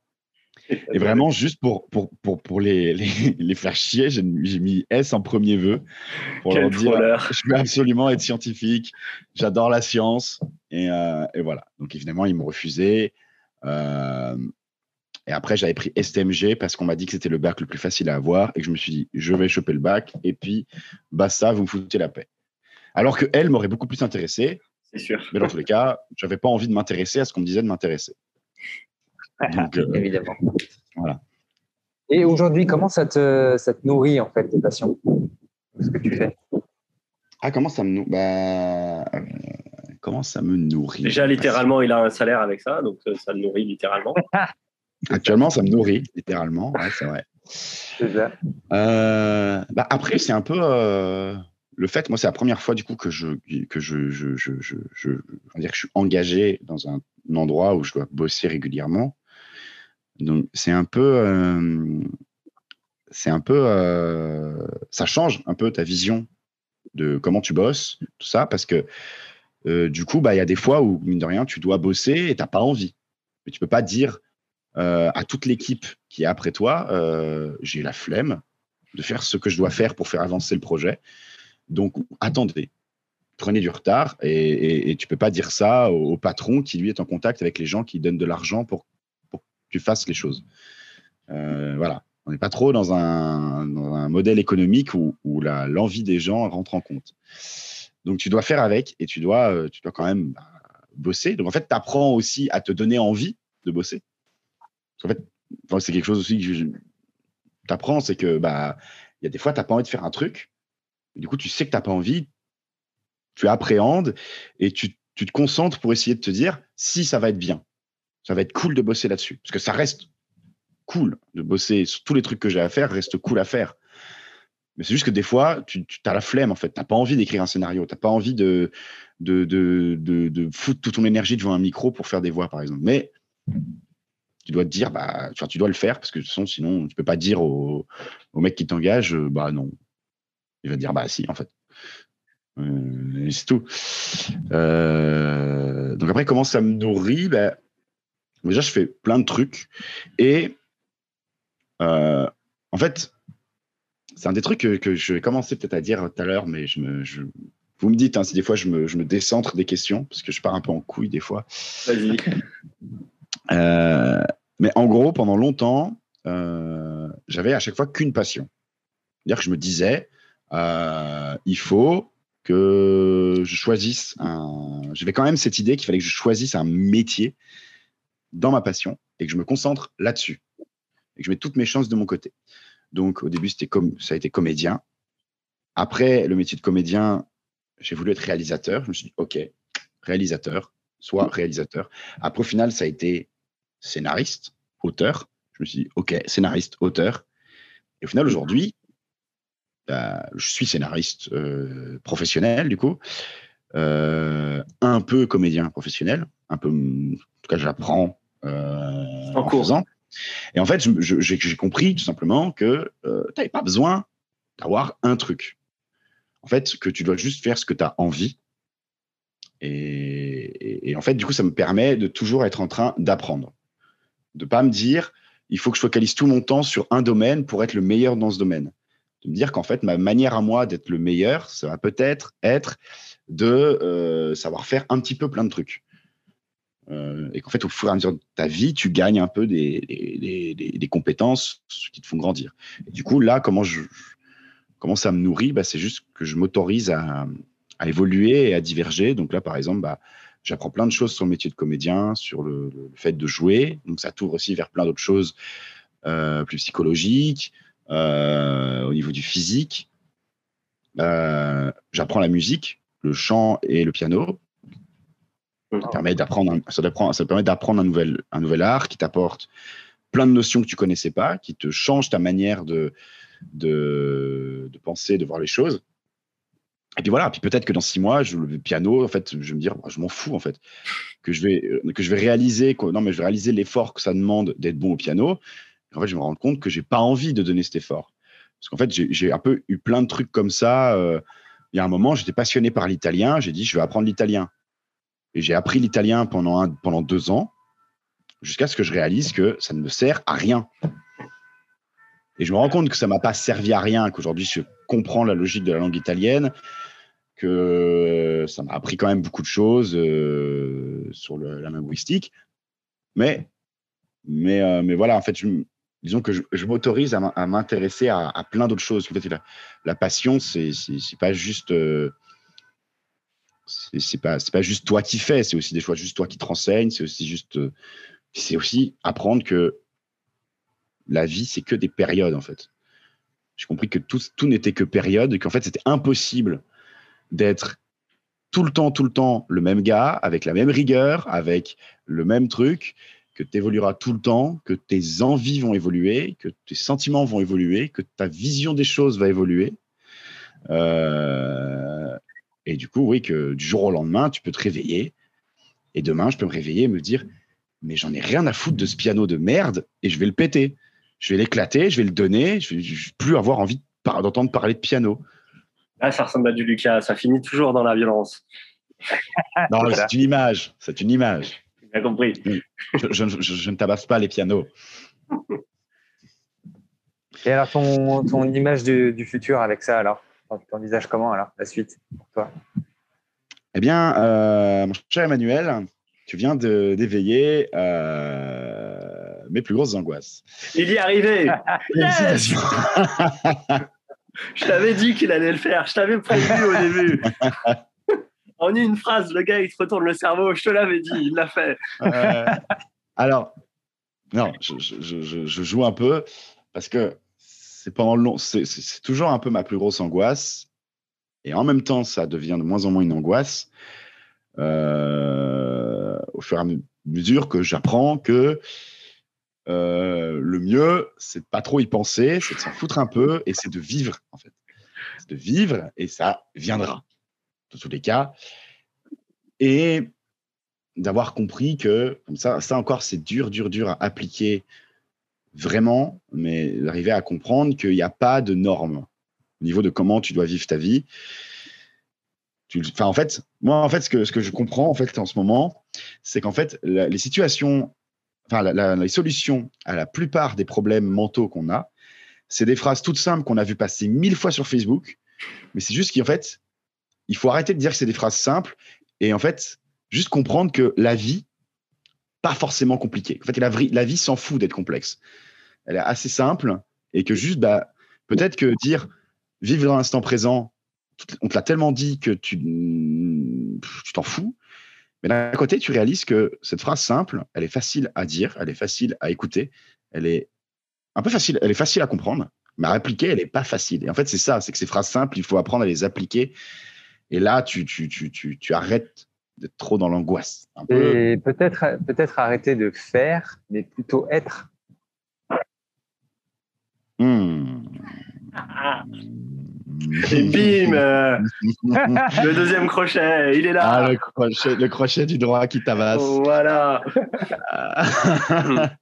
Et vraiment, juste pour, pour, pour, pour les, les, les, faire chier, j'ai mis S en premier vœu pour leur dire je veux absolument être scientifique, j'adore la science. Et, euh, et, voilà. Donc évidemment, ils m'ont refusé. Euh, et après, j'avais pris STMG parce qu'on m'a dit que c'était le bac le plus facile à avoir et que je me suis dit je vais choper le bac et puis bah ça, vous me foutez la paix. Alors que elle m'aurait beaucoup plus intéressé. C'est sûr. Mais dans tous les cas, j'avais pas envie de m'intéresser à ce qu'on me disait de m'intéresser. (laughs) Euh, Évidemment. Voilà. Et aujourd'hui, comment ça te, ça te, nourrit en fait tes passions? Ce que tu fais? Ah, comment ça me nourrit bah, euh, Comment ça me nourrit Déjà, littéralement, il a un salaire avec ça, donc euh, ça le nourrit littéralement. (laughs) Actuellement, ça me nourrit littéralement, ouais, c'est vrai. Ça. bah, après, c'est un peu. le fait, moi, c'est la première fois du coup que je que je je, je, je, je, dire que je suis engagé dans un, endroit où je dois bosser régulièrement. Donc c'est un peu euh, c'est un peu euh, ça change un peu ta vision de comment tu bosses, tout ça, parce que euh, du coup, bah il y a des fois où mine de rien, tu dois bosser et t'as pas envie. Mais tu peux pas dire à toute l'équipe qui est après toi, j'ai la flemme de faire ce que je dois faire pour faire avancer le projet. Donc, attendez, prenez du retard et, tu ne peux pas dire ça au, patron qui, lui, est en contact avec les gens qui donnent de l'argent pour, tu fasses les choses. Euh, voilà. On n'est pas trop dans un, modèle économique où, l'envie des gens rentre en compte. Donc, tu dois faire avec et tu dois, euh, tu dois quand même bah, bosser. Donc, en fait, tu apprends aussi à te donner envie de bosser. En fait, c'est quelque chose aussi que tu apprends, c'est que bah, il y a des fois, tu n'as pas envie de faire un truc, du coup, tu sais que tu n'as pas envie, tu appréhendes et tu, te concentres pour essayer de te dire si ça va être bien. Ça va être cool de bosser là-dessus. Parce que ça reste cool de bosser sur tous les trucs que j'ai à faire, reste cool à faire. Mais c'est juste que des fois, tu, as la flemme, en fait. Tu n'as pas envie d'écrire un scénario. Tu n'as pas envie de de, de, de, foutre toute ton énergie devant un micro pour faire des voix, par exemple. Mais tu dois te dire, bah, tu dois le faire parce que sinon, tu peux pas dire au, au mec qui t'engage, bah non, il va dire bah si en fait. Euh, c'est tout. Euh, donc après, comment ça me nourrit? Ben, Déjà, je fais plein de trucs. Et euh, en fait, c'est un des trucs que, je vais commencer peut-être à dire tout à l'heure, mais je me, vous me dites hein, si des fois je me, je me, décentre des questions, parce que je pars un peu en couille des fois. Vas-y. mais en gros, pendant longtemps, j'avais à chaque fois qu'une passion. C'est-à-dire que je me disais, euh, il faut que je choisisse un. J'avais quand même cette idée qu'il fallait que je choisisse un métier dans ma passion et que je me concentre là-dessus et que je mette toutes mes chances de mon côté. Donc au début, c'était comme ça a été comédien. Après le métier de comédien, j'ai voulu être réalisateur. Je me suis dit, ok, réalisateur, soit réalisateur. Après au final, ça a été scénariste, auteur. Je me suis dit, ok, scénariste, auteur. Et au final, aujourd'hui, bah, je suis scénariste euh, professionnel, du coup, euh, un peu comédien professionnel, un peu, en tout cas, j'apprends euh, en, faisant. Et en fait, j'ai compris tout simplement que tu n'avais pas besoin d'avoir un truc. En fait, que tu dois juste faire ce que tu as envie. Et, et, en fait, du coup, ça me permet de toujours être en train d'apprendre. De pas me dire, il faut que je focalise tout mon temps sur un domaine pour être le meilleur dans ce domaine de me dire qu'en fait, ma manière à moi d'être le meilleur, ça va peut-être être de euh, savoir faire un petit peu plein de trucs. Euh, et qu'en fait, au fur et à mesure de ta vie, tu gagnes un peu des, compétences qui te font grandir. Du coup, là, comment, ça me nourrit bah, C'est juste que je m'autorise à, évoluer et à diverger. Donc là, par exemple, bah, j'apprends plein de choses sur le métier de comédien, sur le, fait de jouer. Donc ça t'ouvre aussi vers plein d'autres choses euh, plus psychologiques, euh, au niveau du physique. J'apprends la musique, le chant et le piano. Ça permet d'apprendre, ça, permet d'apprendre un nouvel, un nouvel art qui t'apporte plein de notions que tu connaissais pas, qui te change ta manière de, de, de penser, de voir les choses. Et puis voilà, puis peut-être que dans six mois, je, le piano, en fait, je vais me dire, je m'en fous en fait, que je vais, que je vais réaliser, non mais je vais réaliser l'effort que ça demande d'être bon au piano, en fait, je me rends compte que j'ai pas envie de donner cet effort. Parce qu'en fait, j'ai un peu eu plein de trucs comme ça. Euh, il y a un moment, j'étais passionné par l'italien. J'ai dit, je vais apprendre l'italien. Et j'ai appris l'italien pendant, pendant deux ans, jusqu'à ce que je réalise que ça ne me sert à rien. Et je me rends compte que ça m'a pas servi à rien, qu'aujourd'hui, je comprends la logique de la langue italienne, que ça m'a appris quand même beaucoup de choses euh, sur la linguistique. Mais, mais, euh, mais voilà, en fait, disons que je, m'autorise à m'intéresser à, plein d'autres choses. La, la passion, c'est pas juste. Euh, c'est pas, pas juste toi qui fais, c'est aussi des fois juste toi qui te renseignes, c'est aussi juste. Euh, c'est aussi apprendre que la vie, c'est que des périodes, en fait. J'ai compris que tout, tout n'était que période et qu'en fait, c'était impossible d'être tout le temps, tout le temps le même gars, avec la même rigueur, avec le même truc, que tu évolueras tout le temps, que tes envies vont évoluer, que tes sentiments vont évoluer, que ta vision des choses va évoluer. Et du coup, oui, que du jour au lendemain, tu peux te réveiller. Et demain, je peux me réveiller et me dire, mais j'en ai rien à foutre de ce piano de merde et je vais le péter. Je vais l'éclater, je vais le donner, je vais, vais plus avoir envie d'entendre parler de piano. Ah, ça ressemble à du Lucas, ça finit toujours dans la violence. (laughs) non, c'est une image, c'est une image. J'ai compris. Je, ne tabasse pas les pianos. Et alors, ton, ton image du, futur avec ça, alors? T'envisages comment, alors, la suite pour toi? Eh bien, euh, mon cher Emmanuel, tu viens d'éveiller euh, mes plus grosses angoisses. Il y est arrivé (laughs) Je t'avais dit qu'il allait le faire, je t'avais prévenu au début. (laughs) en une phrase, le gars, il se retourne le cerveau, je te l'avais dit, il l'a fait. Euh, alors, non, je, je, joue un peu parce que c'est toujours un peu ma plus grosse angoisse. Et en même temps, ça devient de moins en moins une angoisse. Euh, au fur et à mesure que j'apprends que euh, le mieux, c'est de pas trop y penser, c'est de s'en foutre un peu et c'est de vivre, en fait. C'est de vivre et ça viendra, dans tous les cas. Et d'avoir compris que, comme ça, ça encore, c'est dur, dur, dur à appliquer vraiment, mais d'arriver à comprendre qu'il n'y a pas de normes au niveau de comment tu dois vivre ta vie. enfin, en fait, moi, en fait, ce que, je comprends en fait en ce moment, c'est qu'en fait, les situations enfin, les solutions à la plupart des problèmes mentaux qu'on a, c'est des phrases toutes simples qu'on a vu passer mille fois sur Facebook, mais c'est juste qu'en fait, il faut arrêter de dire que c'est des phrases simples et en fait, juste comprendre que la vie, pas forcément compliquée. En fait, la, la vie s'en fout d'être complexe. Elle est assez simple et que juste, bah, peut-être que dire vivre dans l'instant présent, on te l'a tellement dit que tu t'en fous, mais d'un côté, tu réalises que cette phrase simple, elle est facile à dire, elle est facile à écouter, elle est un peu facile, elle est facile à comprendre, mais à appliquer, elle n'est pas facile. Et en fait, c'est ça, c'est que ces phrases simples, il faut apprendre à les appliquer. Et là, tu, tu, tu, tu, tu arrêtes d'être trop dans l'angoisse. Et peut-être peut-être arrêter de faire, mais plutôt être. Ah. Et bim euh, (laughs) Le deuxième crochet, il est là. Ah, le crochet, le crochet du droit qui tabasse. Voilà. (laughs)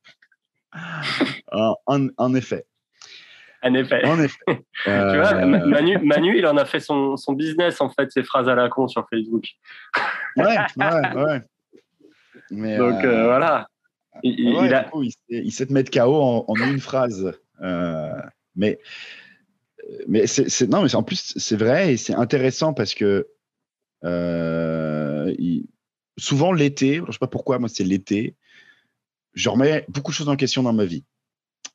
en, en, effet. En effet. En effet. (laughs) tu vois, euh, Manu, Manu, il en a fait son, son, business, en fait, ses phrases à la con sur Facebook. (laughs) ouais, ouais, ouais. Mais Donc, euh, voilà. Il, il, a... coup, il, sait, te mettre KO en, en une phrase. mais mais c'est non, mais en plus c'est vrai et c'est intéressant parce que euh, souvent l'été, je sais pas pourquoi, moi c'est l'été, je remets beaucoup de choses en question dans ma vie.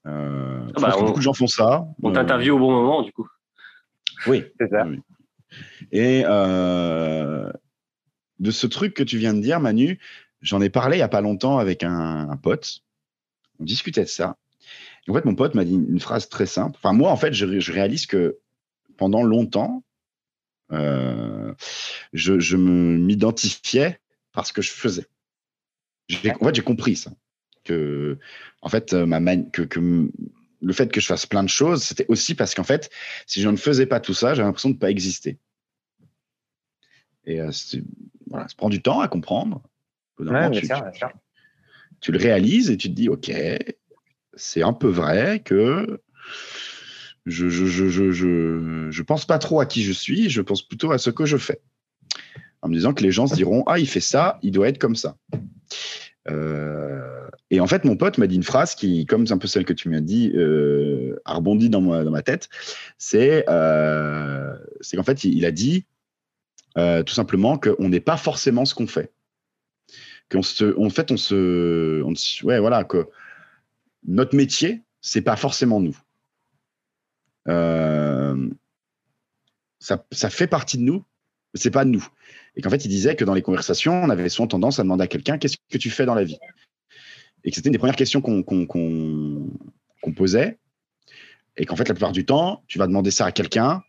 Euh, ah bah, beaucoup de gens font ça. On t'interviewe au bon moment, du coup. Oui, c'est ça. Et euh, de ce truc que tu viens de dire, Manu, j'en ai parlé il y a pas longtemps avec un pote. On discutait de ça. En fait, mon pote m'a dit une phrase très simple. Enfin, moi, en fait, je, réalise que pendant longtemps, euh, je, je m'identifiais parce que je faisais. En fait, j'ai compris ça. Que, en fait, ma que, que, le fait que je fasse plein de choses, c'était aussi parce qu'en fait, si je ne faisais pas tout ça, j'avais l'impression de ne pas exister. Et euh, voilà, ça prend du temps à comprendre. tu, le réalises et tu te dis, OK, c'est un peu vrai que je je, je, je, je, pense pas trop à qui je suis, je pense plutôt à ce que je fais. En me disant que les gens se diront Ah, il fait ça, il doit être comme ça. Euh, et en fait, mon pote m'a dit une phrase qui, comme c'est un peu celle que tu m'as dit, euh, a rebondi dans ma, tête. C'est euh, qu'en fait, il, a dit euh, tout simplement qu'on n'est pas forcément ce qu'on fait. Qu'en en fait, on se. Ouais, voilà, que notre métier, c'est pas forcément nous. Euh, ça, fait partie de nous, mais c'est pas nous. Et qu'en fait, il disait que dans les conversations, on avait souvent tendance à demander à quelqu'un qu'est-ce que tu fais dans la vie? Et que c'était une des premières questions qu'on posait. Et qu'en fait, la plupart du temps, tu vas demander ça à quelqu'un.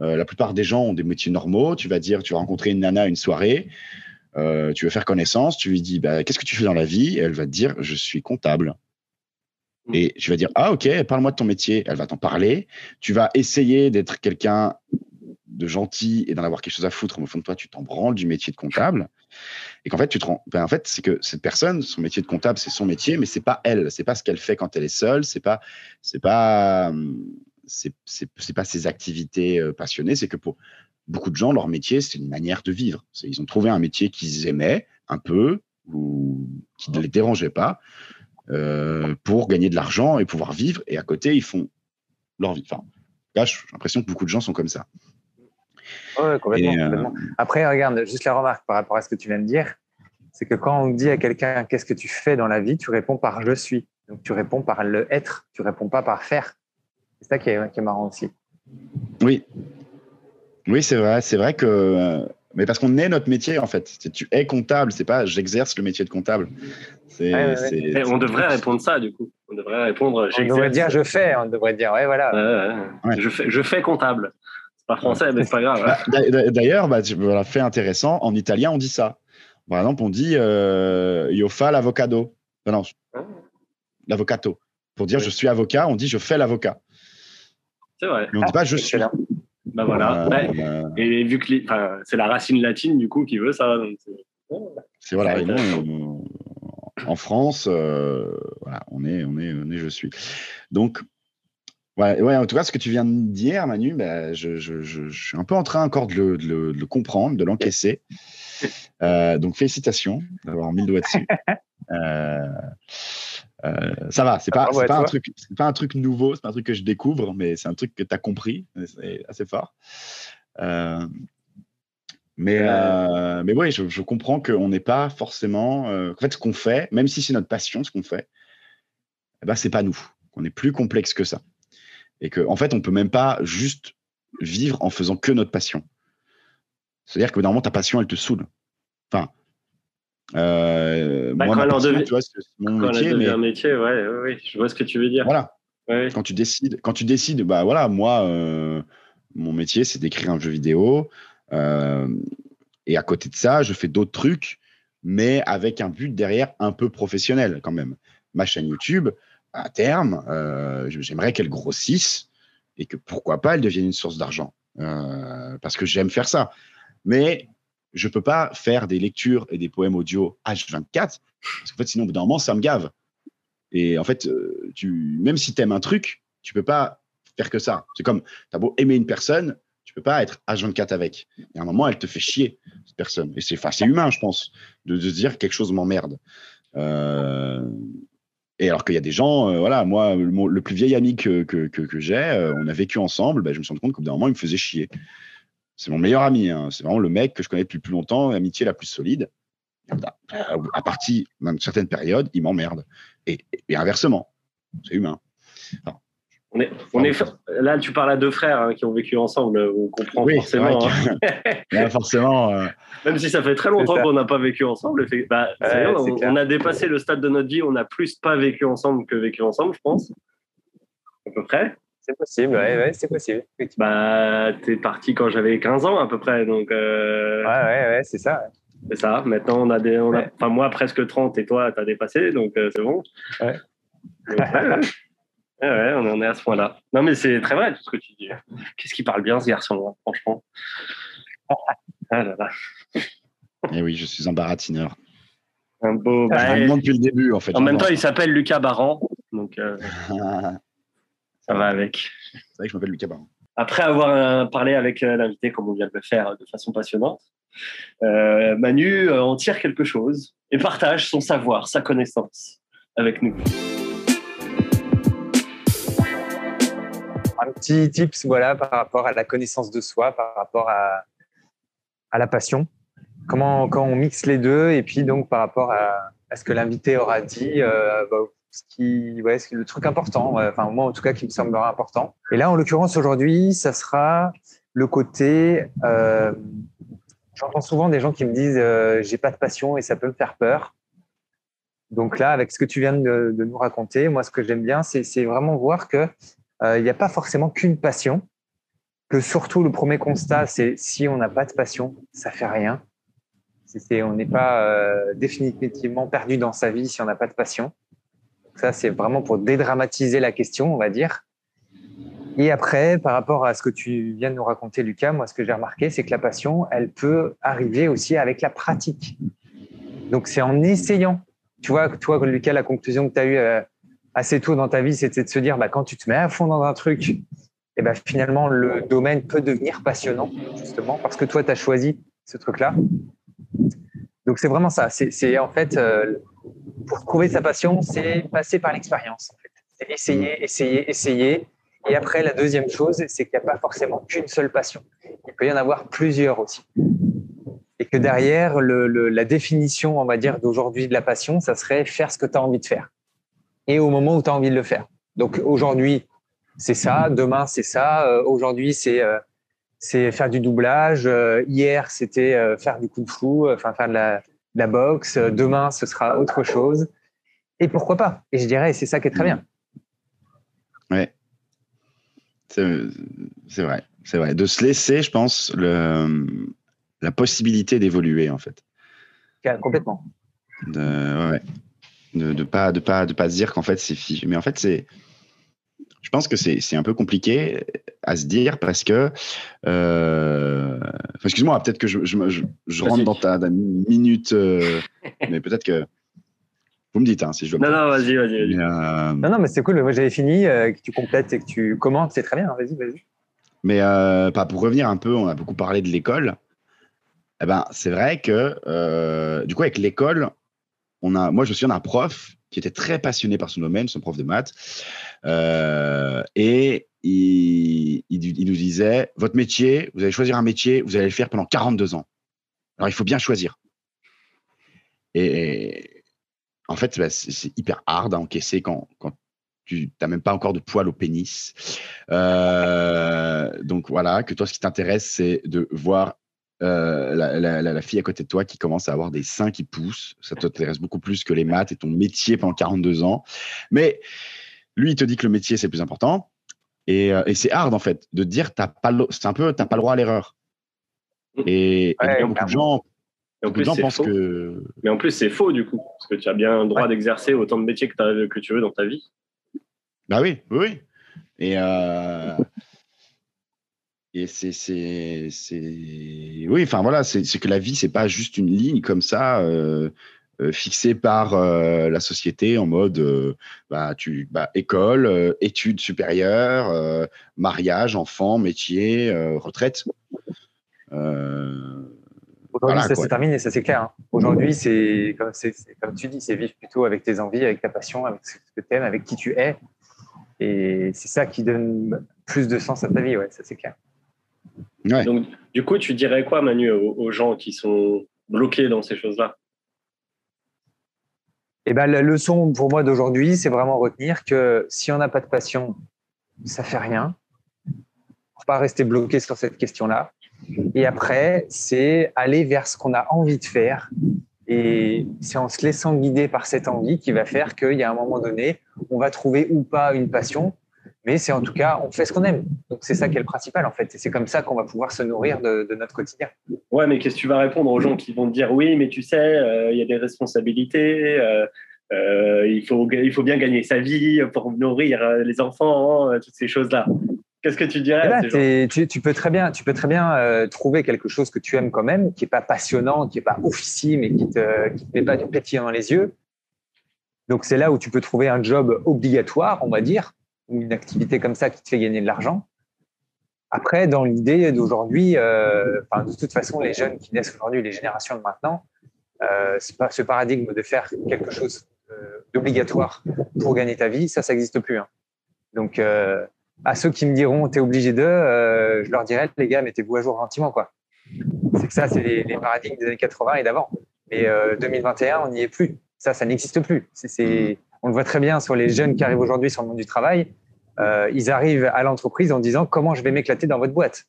Euh, la plupart des gens ont des métiers normaux. Tu vas dire, tu vas rencontrer une nana à une soirée. Euh, tu veux faire connaissance. Tu lui dis, bah, qu'est-ce que tu fais dans la vie? Et elle va te dire, je suis comptable. Mm. Et tu vas dire, ah ok, parle-moi de ton métier. Elle va t'en parler. Tu vas essayer d'être quelqu'un de gentil et d'en avoir quelque chose à foutre, mais au fond de toi, tu t'en branles du métier de comptable. Et qu'en fait, tu te rends, ben, en fait, c'est que cette personne, son métier de comptable, c'est son métier, mais c'est pas elle, c'est pas ce qu'elle fait quand elle est seule, c'est pas, c'est pas, c'est, c'est, pas ses activités euh, passionnées, c'est que pour beaucoup de gens, leur métier, c'est une manière de vivre. ils ont trouvé un métier qu'ils aimaient un peu ou qui ne les dérangeait pas euh, pour gagner de l'argent et pouvoir vivre. Et à côté, ils font leur vie. Enfin, j'ai l'impression que beaucoup de gens sont comme ça. Complètement, euh, Après, regarde, juste la remarque par rapport à ce que tu viens de dire, c'est que quand on dit à quelqu'un qu'est-ce que tu fais dans la vie, tu réponds par je suis. Donc tu réponds par le être, tu réponds pas par faire. C'est ça qui est, qui est, marrant aussi. Oui. Oui, c'est vrai. C'est vrai que. Euh, mais parce qu'on est notre métier, en fait. Tu es comptable, c'est pas j'exerce le métier de comptable. on devrait répondre ça, du coup. On devrait répondre. On devrait dire je fais, on devrait dire, ouais, voilà. Je, fais, je fais comptable. Pas français, mais c'est pas grave. Bah, d'ailleurs, bah, voilà, fait intéressant, en italien, on dit ça. Par exemple, on dit euh, io fa l'avocado. Non, ah. l'avocato. Pour dire je suis avocat, on dit je fais l'avocat. C'est vrai. Mais on ne dit pas je suis. Bah voilà. Euh, et vu que c'est la racine latine du coup qui veut ça. C'est voilà. en France, euh, voilà, on est, on est, on est, je suis. Donc, ouais, ouais, en tout cas, ce que tu viens de dire, Manu, bah, je, je, je, suis un peu en train encore de le, de le, comprendre, de l'encaisser. Euh, donc, félicitations d'avoir mis le doigt dessus. Euh, ça va, c'est pas, ah pas un truc, pas un truc nouveau, c'est pas un truc que je découvre, mais c'est un truc que tu as compris, c'est assez fort. Euh, mais, euh, mais oui, je, je comprends qu'on n'est pas forcément. en fait, ce qu'on fait, même si c'est notre passion, ce qu'on fait, eh ben, c'est pas nous. On est plus complexe que ça. Et qu'en en fait, on peut même pas juste vivre en faisant que notre passion. C'est-à-dire que normalement, ta passion, elle te saoule. Enfin, euh, bah, moi, quand tu vois, c'est mon métier. Mais... un métier, ouais, ouais, je vois ce que tu veux dire. Voilà. Quand tu décides, quand tu décides, bah voilà, moi, euh, mon métier, c'est d'écrire un jeu vidéo. Euh, et à côté de ça, je fais d'autres trucs, mais avec un but derrière un peu professionnel quand même. Ma chaîne YouTube, à terme, euh, j'aimerais qu'elle grossisse et que pourquoi pas elle devienne une source d'argent. Euh, parce que j'aime faire ça. Mais je peux pas faire des lectures et des poèmes audio H24 parce qu'en fait, sinon, au bout d'un moment, ça me gave. Et en fait, euh, tu, même si tu aimes un truc, tu peux pas faire que ça. C'est comme, tu as beau aimer une personne, tu peux pas être H24 avec. Et à un moment, elle te fait chier, cette personne. Et c'est c'est humain, je pense, de, se dire quelque chose m'emmerde. Et alors qu'il y a des gens, euh, voilà, moi, le, plus vieil ami que, que, j'ai, on a vécu ensemble, ben, je me suis rendu compte qu'au bout d'un moment, il me faisait chier. C'est mon meilleur ami. Hein. C'est vraiment le mec que je connais depuis plus longtemps, l'amitié la plus solide. À partir d'une certaine période, il m'emmerde. Et, inversement, c'est humain. On est, on est, là, tu parles à deux frères hein, qui ont vécu ensemble. On comprend forcément. Hein. (laughs) forcément euh, (laughs) Même si ça fait très longtemps qu'on n'a pas vécu ensemble. Bah, on, a dépassé le stade de notre vie. On a plus pas vécu ensemble que vécu ensemble, je pense. À peu près. C'est possible, ouais, ouais c'est possible. Bah, t'es parti quand j'avais 15 ans à peu près, donc. Euh... Ouais, ouais, ouais, c'est ça. C'est ça. Maintenant, on a des, on a, enfin moi presque 30 et toi, t'as dépassé, donc euh, c'est bon. Ouais. Ouais, on en est à ce point-là. Non, mais c'est très vrai tout ce que tu dis. Qu'est-ce qui parle bien ce garçon, hein, franchement. Ah là là. Eh oui, je suis un baratineur. Un beau. Bah, depuis le début, en fait. En même temps, il s'appelle Lucas Baran, donc. Euh... (laughs) Ça va avec. C'est vrai que je m'appelle Lucas Baron. Après avoir euh, parlé avec euh, l'invité, comme on vient de le faire de façon passionnante, Manu en tire quelque chose et partage son savoir, sa connaissance avec nous. Un petit tips voilà, par rapport à la connaissance de soi, par rapport à, à la passion. Comment quand on mixe les deux et puis donc par rapport à, ce que l'invité aura dit, bah, ce qui, ouais, le truc important, enfin moi en tout cas qui me semblera important. Et là, en l'occurrence aujourd'hui, ça sera le côté. Euh, J'entends souvent des gens qui me disent euh, j'ai pas de passion et ça peut me faire peur. Donc là, avec ce que tu viens de, nous raconter, moi ce que j'aime bien, c'est vraiment voir que euh, il n'y a pas forcément qu'une passion. Que surtout le premier constat, c'est si on n'a pas de passion, ça fait rien. on n'est pas euh, définitivement perdu dans sa vie si on n'a pas de passion. Ça, c'est vraiment pour dédramatiser la question, on va dire. Et après, par rapport à ce que tu viens de nous raconter, Lucas, moi, ce que j'ai remarqué, c'est que la passion, elle peut arriver aussi avec la pratique. Donc, c'est en essayant. Tu vois, toi, Lucas, la conclusion que tu as eue euh, assez tôt dans ta vie, c'était de se dire, bah, quand tu te mets à fond dans un truc, et eh ben, finalement, le domaine peut devenir passionnant, justement, parce que toi, tu as choisi ce truc-là. Donc, c'est vraiment ça. C'est en fait, euh, pour trouver sa passion, c'est passer par l'expérience. C'est essayer, essayer, essayer et après, la deuxième chose, c'est qu'il n'y a pas forcément qu'une seule passion. Il peut y en avoir plusieurs aussi. Et que derrière, la définition, on va dire, d'aujourd'hui de la passion, ça serait faire ce que tu as envie de faire. Et au moment où tu as envie de le faire. Donc aujourd'hui, c'est ça. Demain, c'est ça. Euh, aujourd'hui, c'est euh, c'est faire du doublage. Euh, hier, c'était faire du de fou, enfin faire de la, de la boxe. Demain, ce sera autre chose. Et pourquoi pas? Et je dirais, c'est ça qui est très bien. Ouais. C'est vrai, c'est vrai. De se laisser, je pense, le, la possibilité d'évoluer, en fait. Complètement. De, ouais. De ne pas, de pas, de pas se dire qu'en fait, c'est figé. Mais en fait, c'est. Je pense que c'est un peu compliqué à se dire parce que. Euh, excuse-moi, peut-être que je, je, je, rentre dans ta, minute, euh, (laughs) mais peut-être que. Vous me dites hein, si je dois. Non, non, vas-y, vas-y. Euh, non, non, mais c'est cool. Moi, j'avais fini. Euh, que tu complètes et que tu commentes, c'est très bien. Vas-y, vas-y. Mais euh, pour revenir un peu, on a beaucoup parlé de l'école. Eh ben, c'est vrai que du coup, avec l'école, moi, je me souviens d'un prof qui était très passionné par son domaine, son prof de maths, et il, nous disait votre métier, vous allez choisir un métier, vous allez le faire pendant 42 ans. Alors, il faut bien choisir. Et, en fait, bah, c'est hyper hard à encaisser quand, tu n'as même pas encore de poils au pénis. Euh, donc voilà, que toi, ce qui t'intéresse, c'est de voir euh, la, fille à côté de toi qui commence à avoir des seins qui poussent. Ça t'intéresse beaucoup plus que les maths et ton métier pendant 42 ans. Mais lui, il te dit que le métier, c'est plus important. Et, euh, c'est hard, en fait, de dire, c'est un peu, t'as pas le droit à l'erreur. Et, beaucoup de gens en plus, que... Mais en plus, c'est faux du coup, parce que tu as bien le droit d'exercer autant de métiers que, que, tu veux dans ta vie. Bah oui, oui, Et, euh... et c'est, Oui, enfin voilà, c'est que la vie, c'est pas juste une ligne comme ça. Euh, euh fixée par euh, la société en mode bah, tu, bah, école, études supérieures, mariage, enfant, métier, retraite. Aujourd'hui, ça s'est terminé, ça c'est clair. Hein. Aujourd'hui, c'est comme, comme, tu dis, c'est vivre plutôt avec tes envies, avec ta passion, avec ce que tu aimes, avec qui tu es. Et c'est ça qui donne plus de sens à ta vie, ouais, ça c'est clair. Donc, du coup, tu dirais quoi, Manu, aux, gens qui sont bloqués dans ces choses-là? Eh ben, la leçon pour moi d'aujourd'hui, c'est vraiment retenir que si on n'a pas de passion, ça fait rien. Faut pas rester bloqué sur cette question-là. Et après, c'est aller vers ce qu'on a envie de faire. Et c'est en se laissant guider par cette envie qui va faire qu'il y a un moment donné, on va trouver ou pas une passion, mais c'est en tout cas, on fait ce qu'on aime. Donc c'est ça qui est le principal en fait. Et c'est comme ça qu'on va pouvoir se nourrir de, notre quotidien. Ouais, mais qu'est-ce que tu vas répondre aux gens qui vont te dire oui, mais tu sais, euh, il y a des responsabilités. Euh, euh, il, faut, il faut bien gagner sa vie pour nourrir les enfants, hein, toutes ces choses-là. Qu'est-ce que tu dirais eh ben, tu, peux très bien, tu peux très bien euh, trouver quelque chose que tu aimes quand même, qui n'est pas passionnant, qui n'est pas officiel, mais qui ne te, met pas du pétillant dans les yeux. Donc c'est là où tu peux trouver un job obligatoire, on va dire, ou une activité comme ça qui te fait gagner de l'argent. Après, dans l'idée d'aujourd'hui, euh, de toute façon, les jeunes qui naissent aujourd'hui, les générations de maintenant, euh, ce paradigme de faire quelque chose euh, d'obligatoire pour gagner ta vie, ça, ça n'existe plus. Hein. Donc, à ceux qui me diront t'es obligé de, euh, je leur dirais les gars, mettez-vous à jour gentiment. C'est que ça, c'est les, paradigmes des années 80 et d'avant. Mais 2021, euh, on n'y est plus. Ça, ça n'existe plus. C'est, on le voit très bien sur les jeunes qui arrivent aujourd'hui sur le monde du travail. Euh, ils arrivent à l'entreprise en disant comment je vais m'éclater dans votre boîte?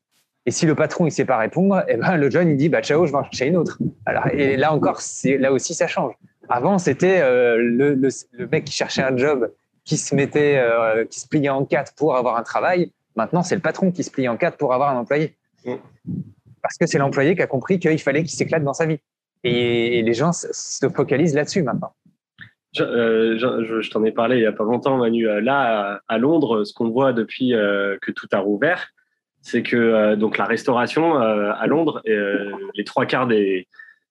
Et si le patron il sait pas répondre, eh ben le jeune il dit bah ciao, je vais en chercher une autre. Alors et là encore, là aussi ça change. Avant c'était le, le, mec qui cherchait un job qui se mettait, euh, qui se pliait en quatre pour avoir un travail. Maintenant, c'est le patron qui se plie en quatre pour avoir un employé. Parce que c'est l'employé qui a compris qu'il fallait qu'il s'éclate dans sa vie. Et, les gens se focalisent là-dessus maintenant. Je, t'en ai parlé il n'y a pas longtemps, Manu. Là, à, Londres, ce qu'on voit depuis que tout a rouvert, c'est que donc la restauration à Londres, les trois quarts des,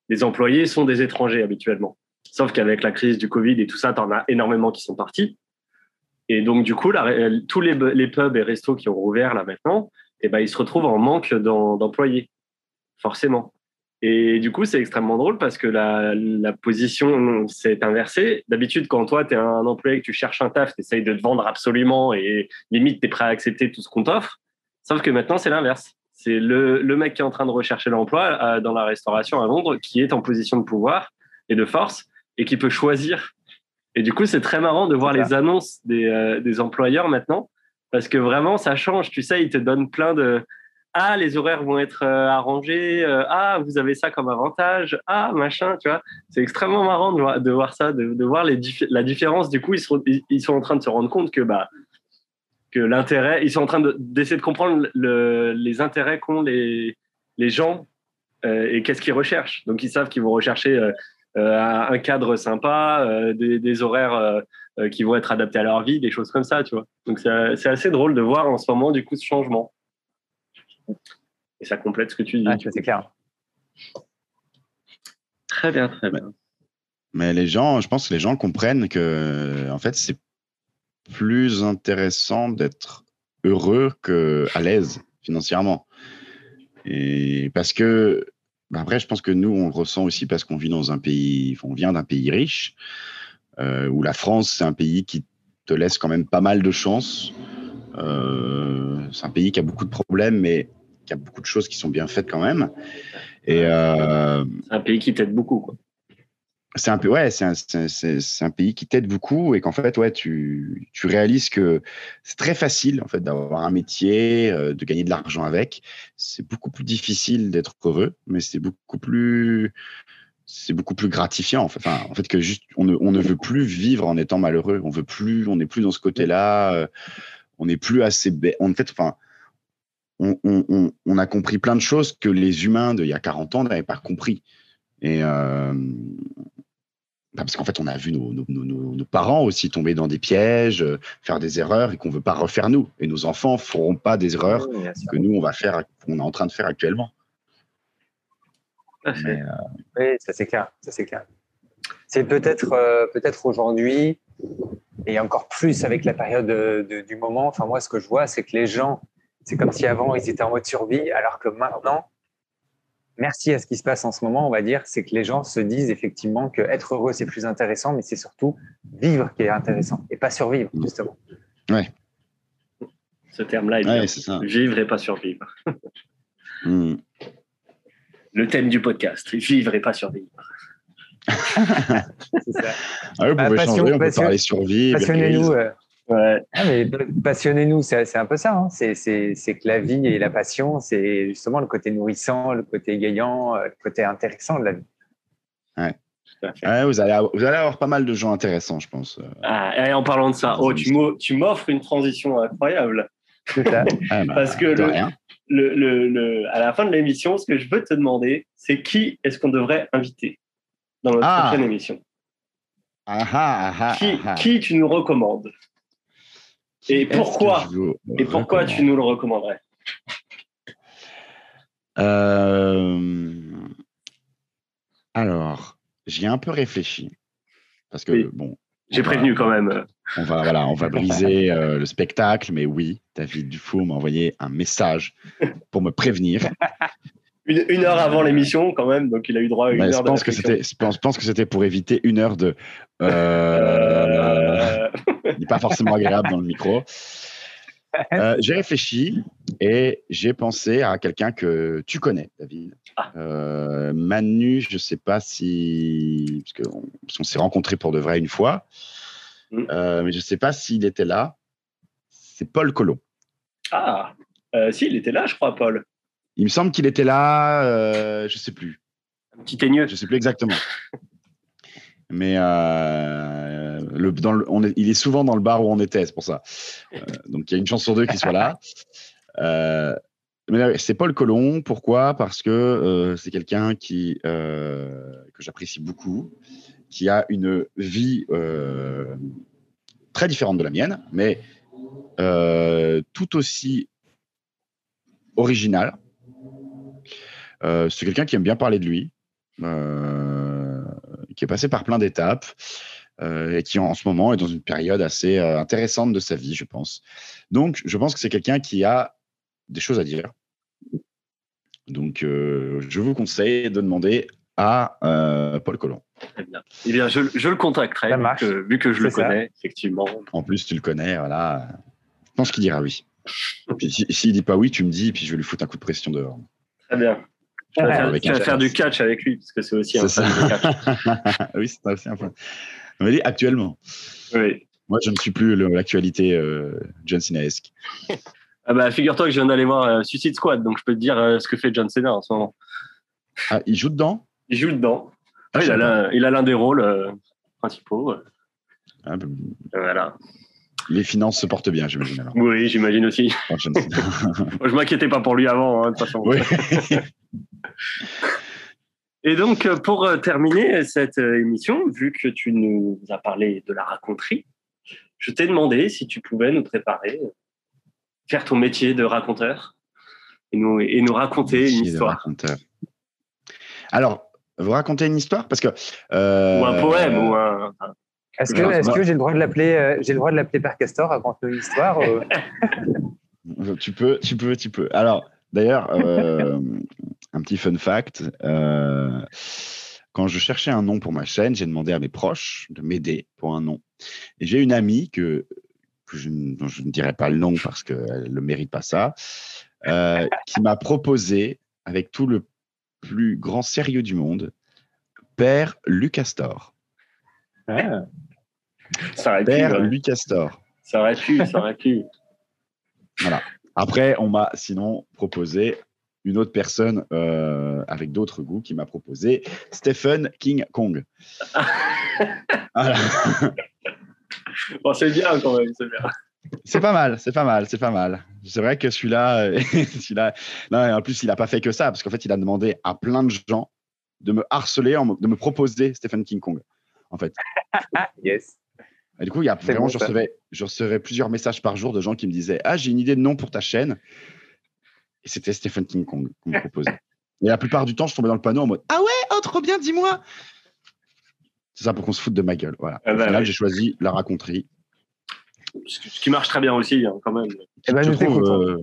des employés sont des étrangers habituellement. Sauf qu'avec la crise du Covid et tout ça, tu en as énormément qui sont partis. Et donc, du coup, tous les, les, pubs et restos qui ont rouvert là maintenant, eh ben, ils se retrouvent en manque d'employés, forcément. Et du coup, c'est extrêmement drôle parce que la, la position s'est inversée. D'habitude, quand toi, tu es un employé que tu cherches un taf, tu essayes de te vendre absolument et limite, tu es prêt à accepter tout ce qu'on t'offre. Sauf que maintenant, c'est l'inverse. C'est le, le, mec qui est en train de rechercher l'emploi dans la restauration à Londres qui est en position de pouvoir et de force et qui peut choisir. Et du coup, c'est très marrant de voir les annonces des, euh, des employeurs maintenant parce que vraiment, ça change. Tu sais, ils te donnent plein de ah, les horaires vont être euh, arrangés. Euh, ah, vous avez ça comme avantage. Ah, machin, tu vois. C'est extrêmement marrant de voir, ça, de, voir les la différence. Du coup, ils sont, en train de se rendre compte que, bah, que l'intérêt, ils sont en train d'essayer de, comprendre le, les intérêts qu'ont les, les gens euh, et qu'est-ce qu'ils recherchent. Donc, ils savent qu'ils vont rechercher un cadre sympa, des, des, horaires qui vont être adaptés à leur vie, des choses comme ça, tu vois. Donc, c'est assez drôle de voir en ce moment, du coup, ce changement. Et ça complète ce que tu dis. Ah, c'est clair. Très bien, très bien. Mais les gens, je pense que les gens comprennent que, en fait, c'est plus intéressant d'être heureux qu'à l'aise financièrement. Et parce que, bah, après, je pense que nous, on le ressent aussi parce qu'on vit dans un pays, on vient d'un pays riche, euh, où la France, c'est un pays qui te laisse quand même pas mal de chance. Euh, c'est un pays qui a beaucoup de problèmes, mais qui a beaucoup de choses qui sont bien faites quand même. Et euh, c'est un pays qui t'aide beaucoup, quoi. C'est un peu ouais, c'est un, un, pays qui t'aide beaucoup et qu'en fait ouais, tu, tu réalises que c'est très facile en fait d'avoir un métier, euh, de gagner de l'argent avec. C'est beaucoup plus difficile d'être heureux, mais c'est beaucoup plus c'est beaucoup plus gratifiant en fait. Enfin, en fait que juste on ne, on ne veut plus vivre en étant malheureux. On veut plus, on n'est plus dans ce côté-là on n'est plus assez. En fait, enfin, on, a compris plein de choses que les humains d'il y a 40 ans n'avaient pas compris. Et euh, bah, parce qu'en fait, on a vu nos, parents aussi tomber dans des pièges, euh, faire des erreurs et qu'on ne veut pas refaire nous. Et nos enfants ne feront pas des erreurs que nous, on va faire, qu'on est en train de faire actuellement. Euh, oui, ça c'est clair. Ça c'est clair. C'est peut-être peut-être aujourd'hui et encore plus avec la période du moment. Enfin, moi, ce que je vois, c'est que les gens, c'est comme si avant, ils étaient en mode survie, alors que maintenant, merci à ce qui se passe en ce moment, on va dire, c'est que les gens se disent effectivement que être heureux, c'est plus intéressant, mais c'est surtout vivre qui est intéressant et pas survivre, justement. Ouais. Ce terme-là est, bien. Vivre et pas survivre. Hmm. Le thème du podcast, vivre et pas survivre ça. Ah vous pouvez changer, on peut parler survie. Passionnez-nous. Ouais. Ah, passionnez-nous, c'est un peu ça. Hein. C'est que la vie et la passion, c'est justement le côté nourrissant, le côté égayant, euh, le côté intéressant de la vie. Ouais. Ouais, vous, allez avoir, vous, allez avoir, pas mal de gens intéressants, je pense. Euh. Ah, et en parlant de ça, oh, tu m'offres une transition incroyable. (laughs) Ah, bah, Parce que le, le, le, à la fin de l'émission, ce que je veux te demander, c'est qui est-ce qu'on devrait inviter? Dans notre ah. prochaine émission. Ah, ah, qui, qui, tu nous recommandes Et pourquoi Et pourquoi tu nous le recommanderais euh... Alors, j'y ai un peu réfléchi. Parce que, bon. J'ai prévenu quand même. On va, voilà, on va briser euh, le spectacle, mais oui, David Dufour m'a envoyé un message pour me prévenir une, heure avant l'émission quand même, donc il a eu droit à une heure. Je pense, que c'était, je pense, que c'était pour éviter une heure de. Euh, n'est pas forcément agréable dans le micro. (laughs) Euh, j'ai réfléchi et j'ai pensé à quelqu'un que tu connais, David. Ah. Euh, Manu, je ne sais pas si. Parce qu'on, on s'est rencontrés pour de vrai une fois, mm. mais je ne sais pas s'il était là. C'est Paul Colomb. Ah, si, il était là, je crois, Paul. Il me semble qu'il était là, euh, je sais plus. Un petit teigneux. Je sais plus exactement. Mais euh, le, dans on est, il est souvent dans le bar où on était, c'est pour ça. Euh, donc il y a une chance sur deux qu'il soit là. Euh, mais c'est Paul Colomb. Pourquoi? Parce que c'est quelqu'un qui que j'apprécie beaucoup, qui a une vie très différente de la mienne, mais tout aussi originale. C'est quelqu'un qui aime bien parler de lui, qui est passé par plein d'étapes. Euh, et qui en, ce moment est dans une période assez euh, intéressante de sa vie, je pense. Donc, je pense que c'est quelqu'un qui a des choses à dire. Donc, euh, je vous conseille de demander à Paul Collomb. Très bien. Eh bien, je, le contacterai, vu que, vu que, je le connais, effectivement. En plus, tu le connais, voilà. Je pense qu'il dira oui. S'il si, ne dit pas oui, tu me dis, puis je vais lui foutre un coup de pression dehors. Très bien. Je vais faire, faire, du catch avec lui, parce que c'est aussi un fan de catch. (laughs) oui, c'est aussi un fan actuellement. Oui. Moi, je ne suis plus l'actualité euh, John Cena-esque. (laughs) ah bah, figure-toi que je viens d'aller voir euh, Suicide Squad, donc je peux te dire euh, ce que fait John Cena en ce moment. Ah, il joue dedans? Il joue dedans. Ah, il, a l'un des rôles principaux. Ah, bah, voilà. Les finances se portent bien, j'imagine. Oui, j'imagine aussi. (laughs) je ne m'inquiétais pas pour lui avant, hein, de toute façon. Oui. Et donc, euh, pour euh, terminer cette euh, émission, vu que tu nous as parlé de la raconterie, je t'ai demandé si tu pouvais nous préparer, faire ton métier de raconteur et nous, et nous raconter une histoire. Alors, vous racontez une histoire? Parce que ou un poème ou un. Est-ce que, que j'ai le droit de l'appeler j'ai le droit de l'appeler Père Castor raconte une histoire (laughs) Tu peux, tu peux, tu peux. Alors, d'ailleurs, (laughs) un petit fun fact. Euh, quand je cherchais un nom pour ma chaîne, j'ai demandé à mes proches de m'aider pour un nom. Et j'ai une amie que, je, dont je ne dirai pas le nom parce qu'elle ne mérite pas ça, euh, qui m'a proposé, avec tout le plus grand sérieux du monde, Père Lucastor. Ah. Ça aurait Père pu, Lucastor. Ça aurait pu, ça aurait pu. (laughs) Voilà. Après, on m'a sinon proposé une autre personne euh, avec d'autres goûts qui m'a proposé Stephen King Kong. (laughs) bon, c'est bien quand même, c'est bien. C'est pas mal, c'est pas mal, c'est pas mal. C'est vrai que celui-là, (laughs) celui-là non, en plus, il n'a pas fait que ça, parce qu'en fait, il a demandé à plein de gens de me harceler, de me proposer Stephen King Kong, en fait. (laughs) yes. Et du coup, il y a vraiment, je, recevais, je recevais plusieurs messages par jour de gens qui me disaient Ah, j'ai une idée de nom pour ta chaîne. Et c'était Stephen King qu'on me proposait. Et la plupart du temps, je tombais dans le panneau en mode Ah ouais, oh, trop bien, dis-moi C'est ça pour qu'on se foute de ma gueule. Voilà. Ah Au bah j'ai choisi la raconterie. Ce qui marche très bien aussi, hein, quand même. Eh ben, je trouve, euh,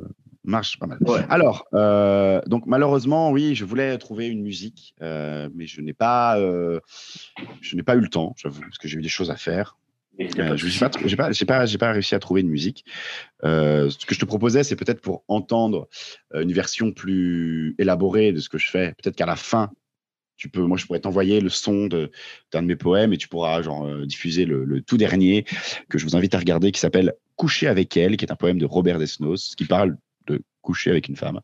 marche pas mal. Alors, euh, donc malheureusement, oui, je voulais trouver une musique, euh, mais je n'ai pas, je n'ai pas eu le temps, j'avoue, parce que j'ai eu des choses à faire. Euh, je n'ai pas, pas, pas, réussi à trouver une musique. Euh, ce que je te proposais, c'est peut-être pour entendre euh, une version plus élaborée de ce que je fais. Peut-être qu'à la fin, tu peux, moi, je pourrais t'envoyer le son d'un de, mes poèmes et tu pourras genre, diffuser le, tout dernier que je vous invite à regarder qui s'appelle Coucher avec elle, qui est un poème de Robert Desnos qui parle de coucher avec une femme.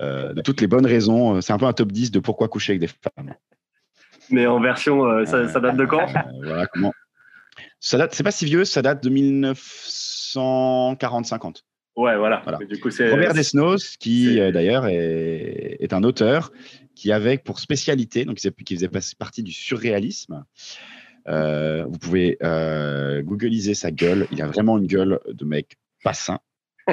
de toutes les bonnes raisons. C'est un peu un top 10 de pourquoi coucher avec des femmes. Mais en version, ça, ça, date de quand? Voilà comment ça date, c'est pas si vieux, ça date de 1940-50. Ouais, voilà. Du coup, Robert Desnos, qui euh, d'ailleurs est, un auteur qui avait pour spécialité, donc qui faisait partie du surréalisme. Euh, vous pouvez euh, googliser sa gueule. Il a vraiment une gueule de mec pas sain. (laughs)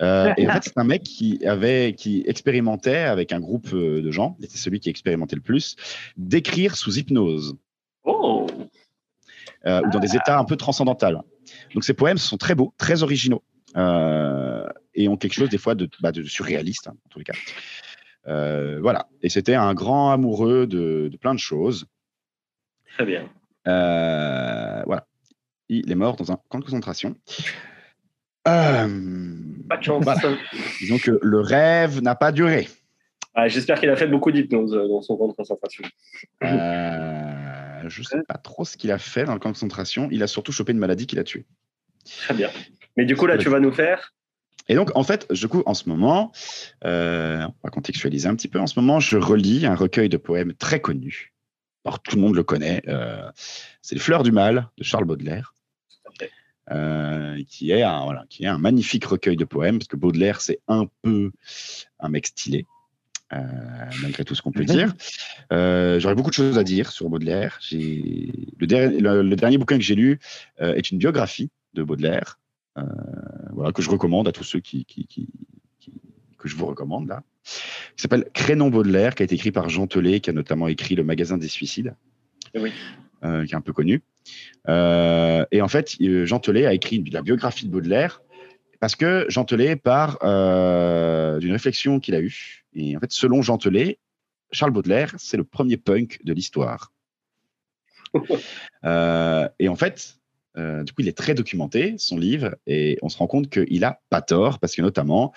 Euh, et en fait, c'est un mec qui avait, qui expérimentait avec un groupe de gens, c'était celui qui expérimentait le plus, d'écrire sous hypnose. Oh ou dans des états un peu transcendantaux. Donc ces poèmes sont très beaux, très originaux euh, et ont quelque chose des fois de, bah, de surréaliste hein, en tous les cas. Euh, voilà. Et c'était un grand amoureux de, plein de choses. Très bien. voilà. Il est mort dans un camp de concentration. Pas de chance. Disons que le rêve n'a pas duré. Ah, j'espère qu'il a fait beaucoup d'hypnose dans son camp de concentration. Euh, je ne sais pas trop ce qu'il a fait dans le camp de concentration. Il a surtout chopé une maladie qui l'a tué. Très bien. Mais du coup, là, tu vas nous faire et donc, en fait, du coup, en ce moment, euh, on va contextualiser un petit peu. En ce moment, je relis un recueil de poèmes très connu. Alors, tout le monde le connaît. Euh, c'est Les Fleurs du Mal de Charles Baudelaire, qui, est un, qui est un magnifique recueil de poèmes, parce que Baudelaire, c'est un peu un mec stylé. Malgré tout ce qu'on peut dire. J'aurais beaucoup de choses à dire sur Baudelaire. Le, le, dernier bouquin que j'ai lu est une biographie de Baudelaire, voilà, que je recommande à tous ceux qui, qui, que je vous recommande là, qui s'appelle Crénon Baudelaire, qui a été écrit par Jean Telet, qui a notamment écrit Le Magasin des Suicides, oui. euh, qui est un peu connu. Euh, et en fait, euh, Jean Telet a écrit la biographie de Baudelaire parce que Jean Telet part euh, d'une réflexion qu'il a eue. Et en fait, selon Jean Telet, Charles Baudelaire, c'est le premier punk de l'histoire. (laughs) et en fait, euh, du coup, il est très documenté, son livre, et on se rend compte qu'il n'a pas tort, parce que notamment,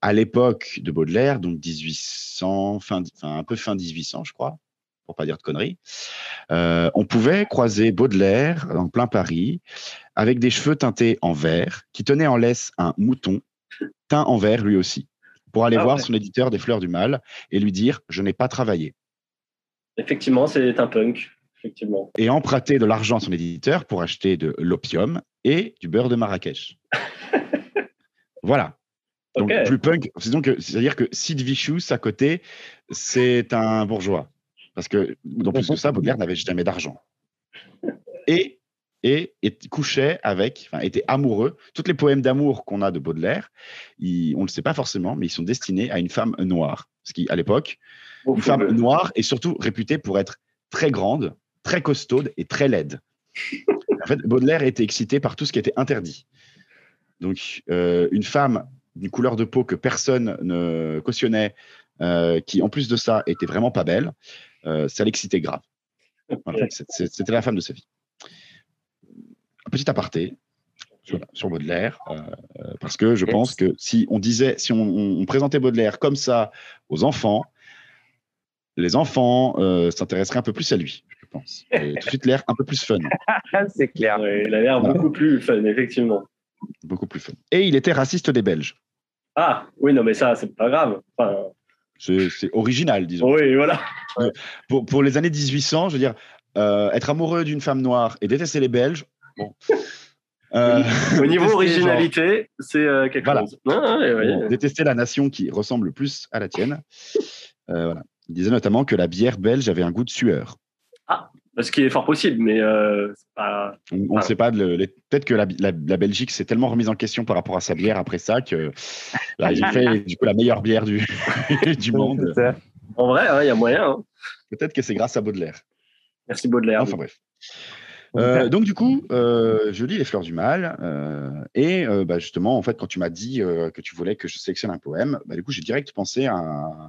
à l'époque de Baudelaire, donc 1800, fin, un peu fin 1800, je crois, pour pas dire de conneries, euh, on pouvait croiser Baudelaire en plein Paris, avec des cheveux teintés en vert, qui tenait en laisse un mouton, teint en vert lui aussi, pour aller ah voir son éditeur des Fleurs du Mal et lui dire « je n'ai pas travaillé ». Effectivement, c'est un punk. Et emprunter de l'argent à son éditeur pour acheter de l'opium et du beurre de Marrakech. (laughs) voilà. Donc, plus punk, c'est-à-dire que Sid Vicious, à côté, c'est un bourgeois. Parce que, en plus de ça, Baudelaire n'avait jamais d'argent. Et, et, couchait avec, enfin, était amoureux. Tous les poèmes d'amour qu'on a de Baudelaire, on ne le sait pas forcément, mais ils sont destinés à une femme noire. Ce qui, à l'époque, une femme noire est surtout réputée pour être très grande, très costaude et très laide. (laughs) En fait, Baudelaire était excité par tout ce qui était interdit. Donc, euh, une femme d'une couleur de peau que personne ne cautionnait, euh, qui en plus de ça était vraiment pas belle, euh, ça l'excitait grave. C'était la femme de sa vie. Un petit aparté sur, Baudelaire, parce que je pense que si on disait, si on présentait Baudelaire comme ça aux enfants, les enfants s'intéresseraient un peu plus à lui je pense. tout de suite l'air un peu plus fun. (laughs) c'est clair. il a l'air beaucoup plus fun, effectivement. Beaucoup plus fun. Et il était raciste des Belges. Ah, oui, non, mais ça, c'est pas grave. c'est original, disons. Oui, voilà. Pour, pour, les années 1800, je veux dire, euh, être amoureux d'une femme noire et détester les Belges, bon. Euh, Au niveau originalité, c'est euh, quelque chose. Ah, détester la nation qui ressemble plus à la tienne. voilà. Il disait notamment que la bière belge avait un goût de sueur. Ah, ce qui est fort possible, mais euh, pas. On ne sait pas. Peut-être que la, Belgique s'est tellement remise en question par rapport à sa bière après ça que là, ils ont fait du coup la meilleure bière du, (laughs) du monde. En vrai, il y a moyen. Hein. Peut-être que c'est grâce à Baudelaire. Merci Baudelaire. Enfin bref. Euh, donc du coup, euh, je lis Les Fleurs du Mal et bah, justement, en fait, quand tu m'as dit que tu voulais que je sélectionne un poème, bah, du coup, j'ai direct pensé à,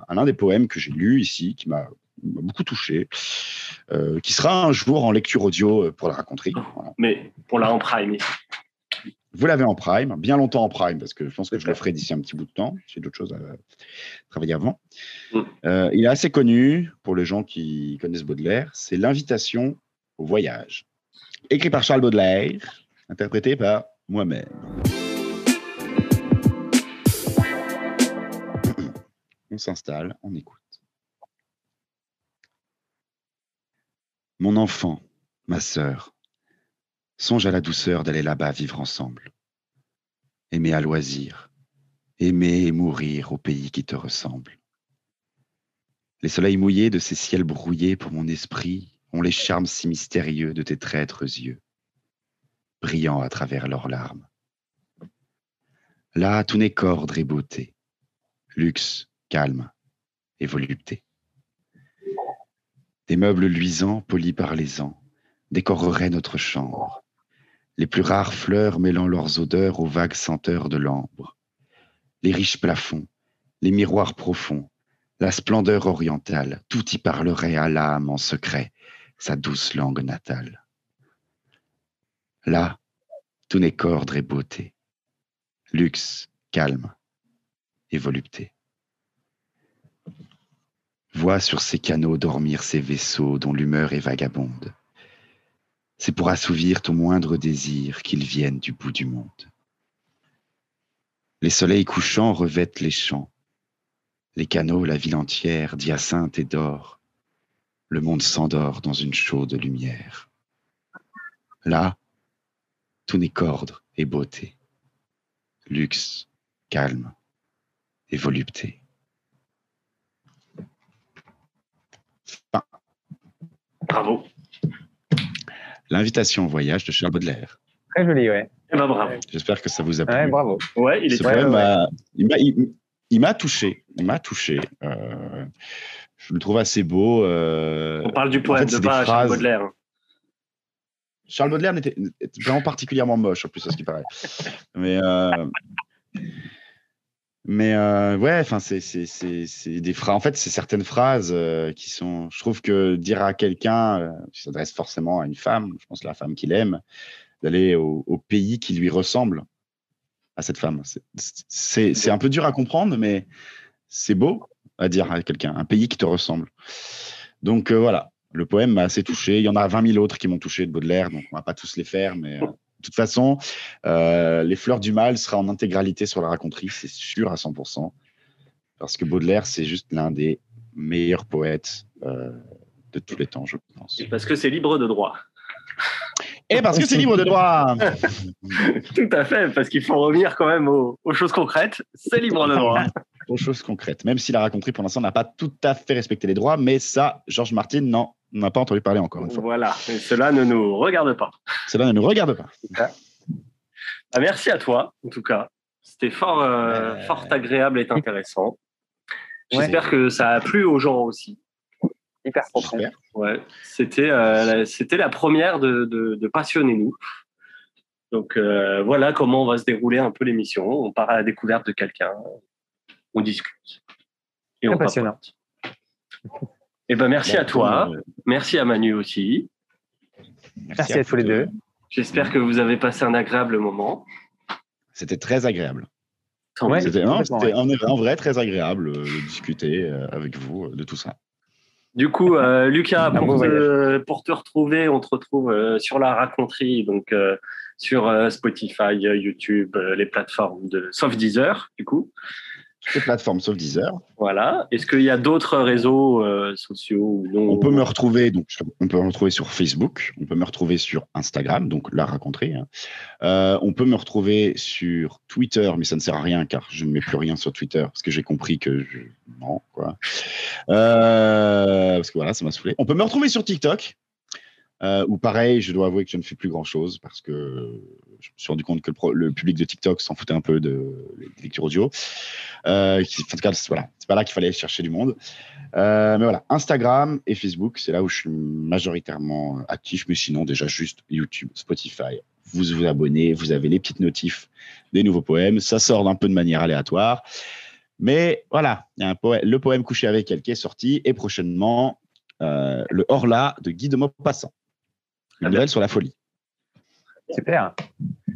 à l'un des poèmes que j'ai lu ici, qui m'a beaucoup touché, euh, qui sera un jour en lecture audio euh, pour la raconterie. Mais pour la en prime Vous l'avez en prime, bien longtemps en prime, parce que je pense que je le ferai d'ici un petit bout de temps. J'ai d'autres choses à travailler avant. Mm. Euh, il est assez connu pour les gens qui connaissent Baudelaire. C'est l'invitation au voyage. Écrit par Charles Baudelaire, interprété par moi-même. (clears throat) On s'installe, on écoute. Mon enfant, ma sœur, songe à la douceur d'aller là-bas vivre ensemble. Aimer à loisir, aimer et mourir au pays qui te ressemble. Les soleils mouillés de ces ciels brouillés pour mon esprit ont les charmes si mystérieux de tes traîtres yeux, brillant à travers leurs larmes. Là, tout n'est qu'ordre et beauté, luxe, calme et volupté. Des meubles luisants, polis par les ans, décoreraient notre chambre. Les plus rares fleurs mêlant leurs odeurs aux vagues senteurs de l'ambre. Les riches plafonds, les miroirs profonds, la splendeur orientale, tout y parlerait à l'âme en secret, sa douce langue natale. Là, tout n'est qu'ordre et beauté, luxe, calme et volupté. Vois sur ces canaux dormir ces vaisseaux dont l'humeur est vagabonde. C'est pour assouvir ton moindre désir qu'ils viennent du bout du monde. Les soleils couchants revêtent les champs, les canaux, la ville entière, d'hyacinthe et d'or le monde s'endort dans une chaude lumière. Là, tout n'est qu'ordre et beauté, luxe, calme et volupté. Fin. Bravo. L'invitation au voyage de Charles Baudelaire. Très joli, ouais. Eh ben, bravo. J'espère que ça vous a plu. Ouais, bravo. Ouais, il est Ce poème, il m'a touché. Il m'a touché. Euh, je le trouve assez beau. euh, On parle du en poème, fait, de pas Charles Baudelaire. Charles Baudelaire n'était était vraiment particulièrement moche, en plus, à ce qui paraît. Mais, euh, mais euh, ouais, enfin, c'est des phrases. En fait, c'est certaines phrases qui sont. Je trouve que dire à quelqu'un, qui s'adresse forcément à une femme, je pense la femme qu'il aime, d'aller au, au pays qui lui ressemble à cette femme. C'est un peu dur à comprendre, mais c'est beau à dire à quelqu'un, un pays qui te ressemble. Donc euh, voilà, le poème m'a assez touché. Il y en a 20 000 autres qui m'ont touché de Baudelaire, donc on va pas tous les faire, mais euh, de toute façon, euh, Les Fleurs du Mal sera en intégralité sur la raconterie, c'est sûr à 100%, parce que Baudelaire, c'est juste l'un des meilleurs poètes de tous les temps, je pense. Et Parce que c'est libre de droit. Et parce que c'est libre de droit (laughs) Tout à fait, parce qu'il faut revenir quand même aux, aux choses concrètes. C'est libre de droit. (laughs) aux choses concrètes, même si la raconterie, pour l'instant, n'a pas tout à fait respecté les droits, mais ça, Georges Martin, non, on n'a pas entendu parler encore une fois. voilà, et cela ne nous regarde pas. Cela ne nous regarde pas. Ah, merci à toi, en tout cas. C'était fort, euh, Euh, fort agréable et intéressant. Ouais. J'espère que ça a plu aux gens aussi. Hyper. Ouais, c'était euh, la, c'était la première de, de, de Passionnez-nous. Donc euh, voilà comment va se dérouler un peu l'émission. On part à la découverte de quelqu'un, on discute. Et on passionnant. Eh ben merci à toi, Euh, merci à Manu aussi. Merci à tous les deux. J'espère que vous avez passé un agréable moment. C'était très agréable. Ouais. C'était c'était en, en vrai très agréable euh, de discuter euh, avec vous de tout ça. Du coup, euh, Lucas, pour te, voyage. pour te retrouver, on te retrouve euh, sur la raconterie, donc euh, sur euh, Spotify, YouTube, euh, les plateformes de sauf Deezer, du coup. Les plateformes sauf Deezer. Voilà. Est-ce qu'il y a d'autres réseaux euh, sociaux ou non? On peut me retrouver donc sur- on peut me retrouver sur Facebook, on peut me retrouver sur Instagram, donc la raconterie. hein. Euh, on peut me retrouver sur Twitter, mais ça ne sert à rien car je ne mets plus rien sur Twitter parce que j'ai compris que je non quoi. Euh, parce que voilà, ça m'a saoulé. On peut me retrouver sur TikTok. Où pareil, je dois avouer que je ne fais plus grand chose parce que je me suis rendu compte que le, pro- le public de TikTok s'en foutait un peu de lectures audio. Euh, en tout cas, c'est- voilà, c'est pas là qu'il fallait chercher du monde. Euh, mais voilà, Instagram et Facebook, c'est là où je suis majoritairement actif, mais sinon déjà juste YouTube, Spotify. Vous vous abonnez, vous avez les petites notifs des nouveaux poèmes, ça sort d'un peu de manière aléatoire. Mais voilà, il y a un poème, le poème Couché avec elle qui est sorti et prochainement euh, le Horla de Guy de Maupassant. Une bien. nouvelle sur la folie. Super.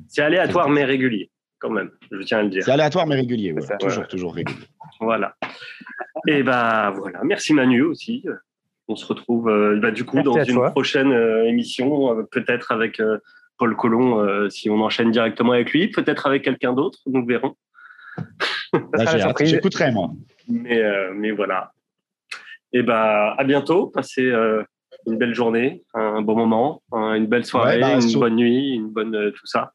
C'est aléatoire mais régulier, quand même, je tiens à le dire. C'est aléatoire mais régulier, ouais. C'est ça. toujours, Ouais. toujours régulier. Voilà. Et bah voilà, merci Manu aussi. On se retrouve euh, bah, du coup Merci dans une toi. prochaine euh, émission, euh, peut-être avec euh, Paul Colomb, euh, si on enchaîne directement avec lui, peut-être avec quelqu'un d'autre, nous verrons. J'écouterai, moi. Mais, euh, mais voilà. Et bah à bientôt, passez euh, une belle journée, un beau moment, un- une belle soirée, Ouais, bah, une sur- bonne nuit, une bonne euh, tout ça.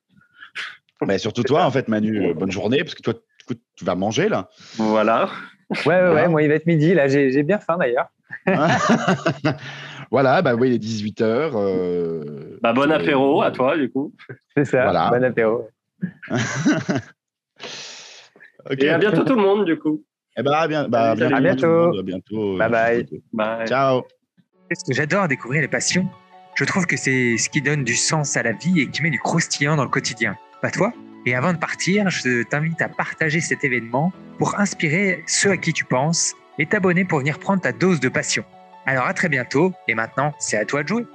(laughs) Mais surtout toi, en fait, Manu, euh, bonne journée, parce que toi, du coup, tu vas manger, là. Voilà. Ouais, ouais, ouais. Voilà. Moi, il va être midi. Là, j'ai j'ai bien faim d'ailleurs. (laughs) voilà, bah oui, il est 18h. Euh, Bah, bon euh, apéro à toi du coup. C'est ça. Voilà. Bon apéro. (laughs) Et à bientôt tout le monde du coup. Eh ben, à bien- bah, à bientôt. À bientôt. bientôt. euh, Bye bye. Bye. Ciao. Qu'est-ce que j'adore découvrir les passions Je trouve que c'est ce qui donne du sens à la vie et qui met du croustillant dans le quotidien. Pas toi Et avant de partir, je t'invite à partager cet événement pour inspirer ceux à qui tu penses et t'abonner pour venir prendre ta dose de passion. Alors à très bientôt et maintenant, c'est à toi de jouer.